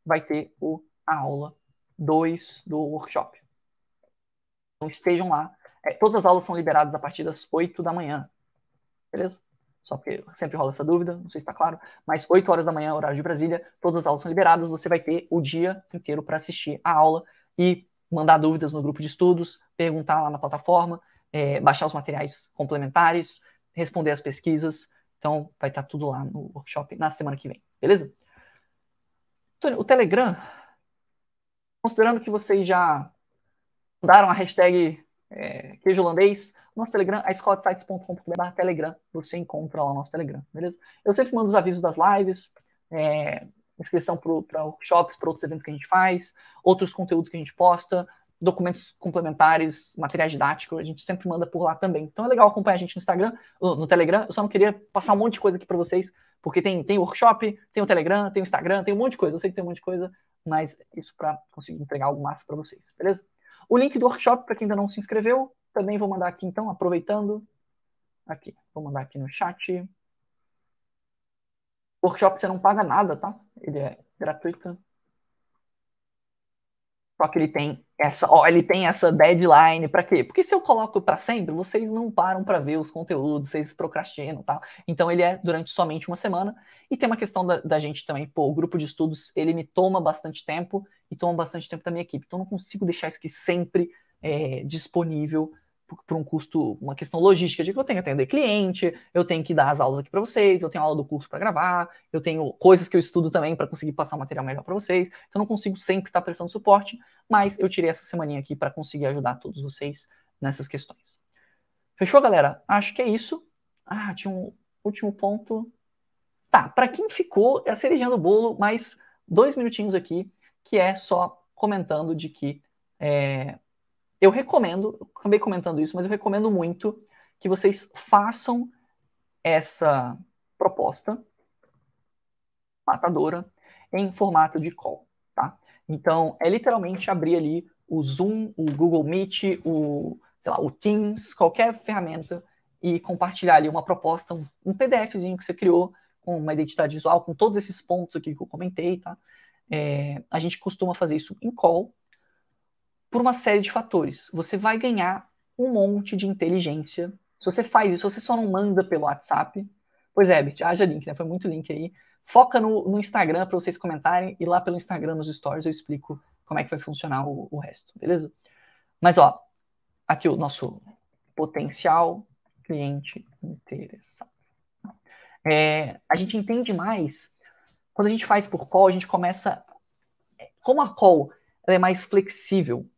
vai ter o, a aula 2 do workshop. Então, estejam lá. É, todas as aulas são liberadas a partir das 8 da manhã. Beleza? Só porque sempre rola essa dúvida, não sei se está claro. Mas 8 horas da manhã, horário de Brasília, todas as aulas são liberadas. Você vai ter o dia inteiro para assistir a aula e mandar dúvidas no grupo de estudos, perguntar lá na plataforma, é, baixar os materiais complementares, responder as pesquisas. Então, vai estar tá tudo lá no workshop na semana que vem, beleza? O Telegram, considerando que vocês já mandaram a hashtag é, queijo holandês, nosso Telegram, a escolasites.com.br Telegram, você encontra lá o nosso Telegram, beleza? Eu sempre mando os avisos das lives, é, inscrição para workshops, para outros eventos que a gente faz, outros conteúdos que a gente posta, documentos complementares, materiais didáticos, a gente sempre manda por lá também. Então é legal acompanhar a gente no Instagram, no Telegram. Eu só não queria passar um monte de coisa aqui para vocês, porque tem, tem workshop, tem o Telegram, tem o Instagram, tem um monte de coisa. Eu sei que tem um monte de coisa, mas isso para conseguir entregar algo massa para vocês, beleza? O link do workshop, para quem ainda não se inscreveu, também vou mandar aqui então, aproveitando. Aqui, vou mandar aqui no chat. Workshop você não paga nada, tá? Ele é gratuito. Só que ele tem essa, ó, ele tem essa deadline para quê? Porque se eu coloco para sempre, vocês não param para ver os conteúdos, vocês procrastinam, tá? Então ele é durante somente uma semana. E tem uma questão da, da gente também, pô, o grupo de estudos, ele me toma bastante tempo e toma bastante tempo da minha equipe. Então não consigo deixar isso aqui sempre é, disponível por um custo, uma questão logística de que eu tenho que atender cliente, eu tenho que dar as aulas aqui para vocês, eu tenho aula do curso para gravar, eu tenho coisas que eu estudo também para conseguir passar material melhor para vocês. Então não consigo sempre estar prestando suporte, mas eu tirei essa semaninha aqui para conseguir ajudar todos vocês nessas questões. Fechou, galera? Acho que é isso. Ah, tinha um último ponto. Tá, para quem ficou, é a cerejinha do bolo, mais dois minutinhos aqui, que é só comentando de que é, eu recomendo, acabei comentando isso, mas eu recomendo muito que vocês façam essa proposta matadora em formato de call, tá? Então, é literalmente abrir ali o Zoom, o Google Meet, o, sei lá, o Teams, qualquer ferramenta e compartilhar ali uma proposta, um, um PDFzinho que você criou com uma identidade visual, com todos esses pontos aqui que eu comentei, tá? É, a gente costuma fazer isso em call, por uma série de fatores. Você vai ganhar um monte de inteligência. Se você faz isso, você só não manda pelo WhatsApp. Pois é, Bert, haja link, né? Foi muito link aí. Foca no, no Instagram para vocês comentarem e lá pelo Instagram, nos stories, eu explico como é que vai funcionar o, o resto, beleza? Mas, ó, aqui o nosso potencial cliente interessado. É, a gente entende mais quando a gente faz por call, a gente começa. Como a call é mais flexível,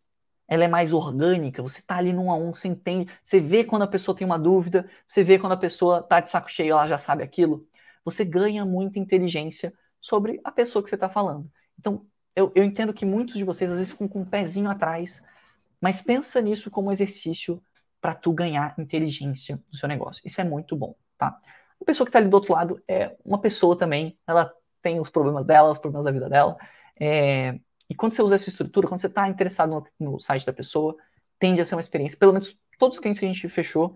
ela é mais orgânica, você tá ali num a um, você entende, você vê quando a pessoa tem uma dúvida, você vê quando a pessoa tá de saco cheio, ela já sabe aquilo, você ganha muita inteligência sobre a pessoa que você está falando. Então, eu, eu, entendo que muitos de vocês às vezes ficam com um pezinho atrás, mas pensa nisso como exercício para tu ganhar inteligência no seu negócio. Isso é muito bom, tá? A pessoa que está ali do outro lado é uma pessoa também, ela tem os problemas dela, os problemas da vida dela, é, E quando você usa essa estrutura, quando você está interessado no, no, site da pessoa, tende a ser uma experiência. Pelo menos todos os clientes que a gente fechou,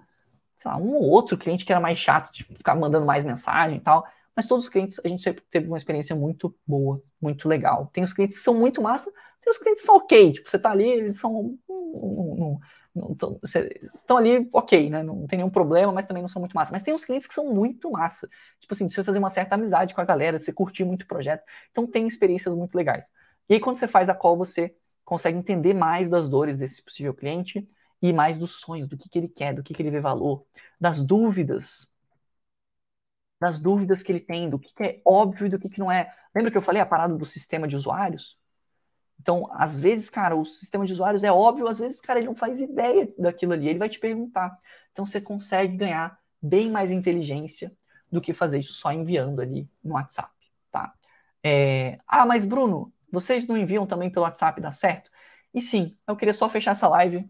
sei lá, um ou outro cliente que era mais chato de ficar mandando mais mensagem e tal, mas todos os clientes a gente sempre teve uma experiência muito boa, muito legal. Tem os clientes que são muito massa, tem os clientes que são ok, tipo, você tá ali, eles são. Não, não, não, estão ali ok, né? Não tem nenhum problema, mas também não são muito massa. Mas tem uns clientes que são muito massa. Tipo assim, você fazer uma certa amizade com a galera, você curtir muito o projeto. Então tem experiências muito legais. E aí, quando você faz a call, você consegue entender mais das dores desse possível cliente e mais dos sonhos, do que, que ele quer, do que, que ele vê valor, das dúvidas das dúvidas que ele tem, do que, que é óbvio e do que, que não é. Lembra que eu falei a parada do sistema de usuários? Então, às vezes, cara, o sistema de usuários é óbvio, às vezes, cara, ele não faz ideia daquilo ali, ele vai te perguntar. Então, você consegue ganhar bem mais inteligência do que fazer isso só enviando ali no WhatsApp, tá? É... Ah, mas Bruno, vocês não enviam também pelo WhatsApp, dá certo? E sim, eu queria só fechar essa live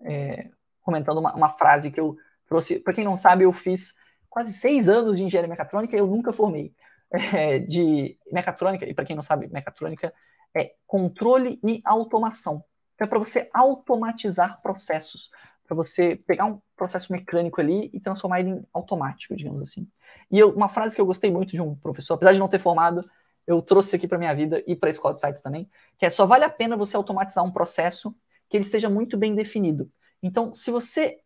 é... comentando uma, uma frase que eu trouxe. Para quem não sabe, eu fiz quase seis anos de engenharia mecatrônica e eu nunca formei é, de mecatrônica. E para quem não sabe, mecatrônica é controle e automação. Que é para você automatizar processos, para você pegar um processo mecânico ali e transformar ele em automático, digamos assim. E eu, uma frase que eu gostei muito de um professor, apesar de não ter formado, eu trouxe aqui para minha vida e para a escola de sites também, que é só vale a pena você automatizar um processo que ele esteja muito bem definido. Então, se você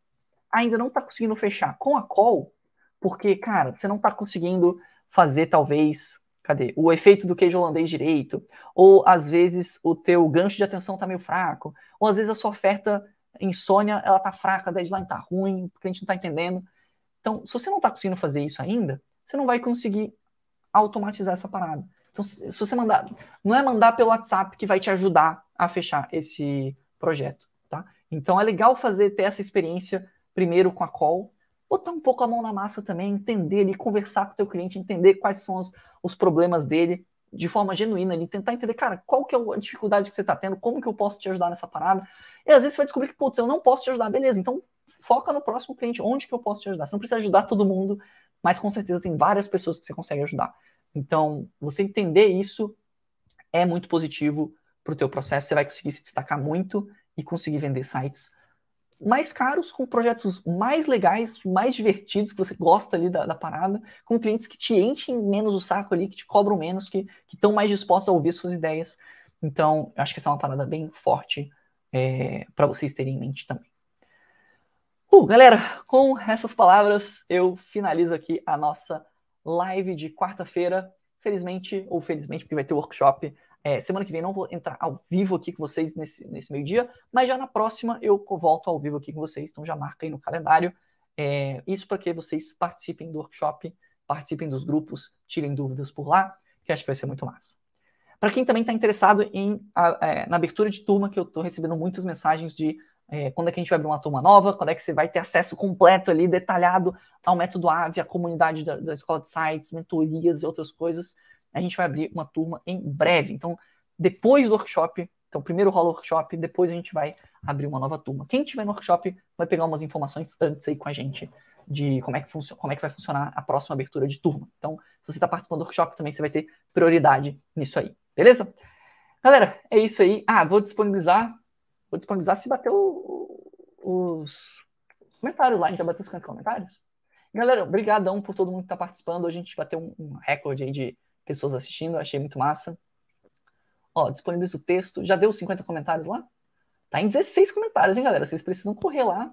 ainda não está conseguindo fechar com a call, porque, cara, você não está conseguindo fazer, talvez, cadê? O efeito do queijo holandês direito, ou às vezes o teu gancho de atenção está meio fraco, ou às vezes a sua oferta insônia, ela tá fraca, a deadline tá ruim, porque a gente não tá entendendo. Então, se você não tá conseguindo fazer isso ainda, você não vai conseguir automatizar essa parada. Então, se você mandar, não é mandar pelo WhatsApp que vai te ajudar a fechar esse projeto, tá? Então é legal fazer ter essa experiência primeiro com a call, botar um pouco a mão na massa também, entender ele, conversar com o teu cliente, entender quais são os, os problemas dele de forma genuína, ele tentar entender, cara, qual que é a dificuldade que você está tendo, como que eu posso te ajudar nessa parada. E às vezes você vai descobrir que, putz, eu não posso te ajudar, beleza, então foca no próximo cliente, onde que eu posso te ajudar. Você não precisa ajudar todo mundo, mas com certeza tem várias pessoas que você consegue ajudar. Então, você entender isso é muito positivo para o teu processo, você vai conseguir se destacar muito e conseguir vender sites mais caros, com projetos mais legais, mais divertidos, que você gosta ali da, da, parada, com clientes que te enchem menos o saco ali, que te cobram menos, que estão mais dispostos a ouvir suas ideias. Então, eu acho que essa é uma parada bem forte é, para vocês terem em mente também. Uh, galera, com essas palavras, eu finalizo aqui a nossa live de quarta-feira. Felizmente, ou felizmente, porque vai ter workshop é, semana que vem não vou entrar ao vivo aqui com vocês nesse, nesse meio-dia, mas já na próxima eu volto ao vivo aqui com vocês, então já marca aí no calendário. É, isso para que vocês participem do workshop, participem dos grupos, tirem dúvidas por lá, que acho que vai ser muito massa. Para quem também está interessado em, a, é, na abertura de turma, que eu estou recebendo muitas mensagens de é, quando é que a gente vai abrir uma turma nova, quando é que você vai ter acesso completo ali, detalhado ao método AVE, a comunidade da, da escola de sites, mentorias e outras coisas a gente vai abrir uma turma em breve. Então, depois do workshop, então primeiro rola o workshop, depois a gente vai abrir uma nova turma. Quem tiver no workshop vai pegar umas informações antes aí com a gente de como é que, funciona, como é que vai funcionar a próxima abertura de turma. Então, se você está participando do workshop, também você vai ter prioridade nisso aí, beleza? Galera, é isso aí. Ah, vou disponibilizar, vou disponibilizar se bater o, os comentários lá. A gente já bateu os comentários? Galera, obrigadão por todo mundo que está participando. A gente bateu um, um recorde aí de pessoas assistindo, achei muito massa. Ó, disponibiliza o texto. Já deu 50 comentários lá? Tá em 16 comentários, hein, galera? Vocês precisam correr lá.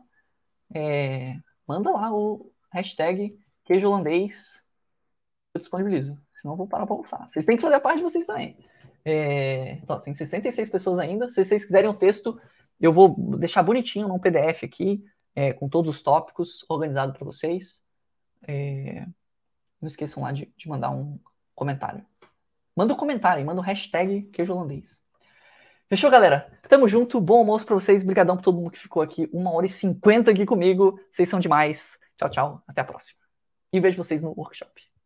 É, manda lá o hashtag queijo holandês. Eu disponibilizo. Senão eu vou parar para almoçar. Vocês têm que fazer a parte de vocês também. É, então, tem 66 pessoas ainda. Se vocês quiserem o texto, eu vou deixar bonitinho num PDF aqui, é, com todos os tópicos organizado para vocês. É, não esqueçam lá de, de mandar um, comentário. Manda um comentário, manda um hashtag queijo holandês. Fechou, galera? Tamo junto, bom almoço pra vocês. Obrigadão por todo mundo que ficou aqui. Uma hora e cinquenta aqui comigo. Vocês são demais. Tchau, tchau. Até a próxima. E vejo vocês no workshop.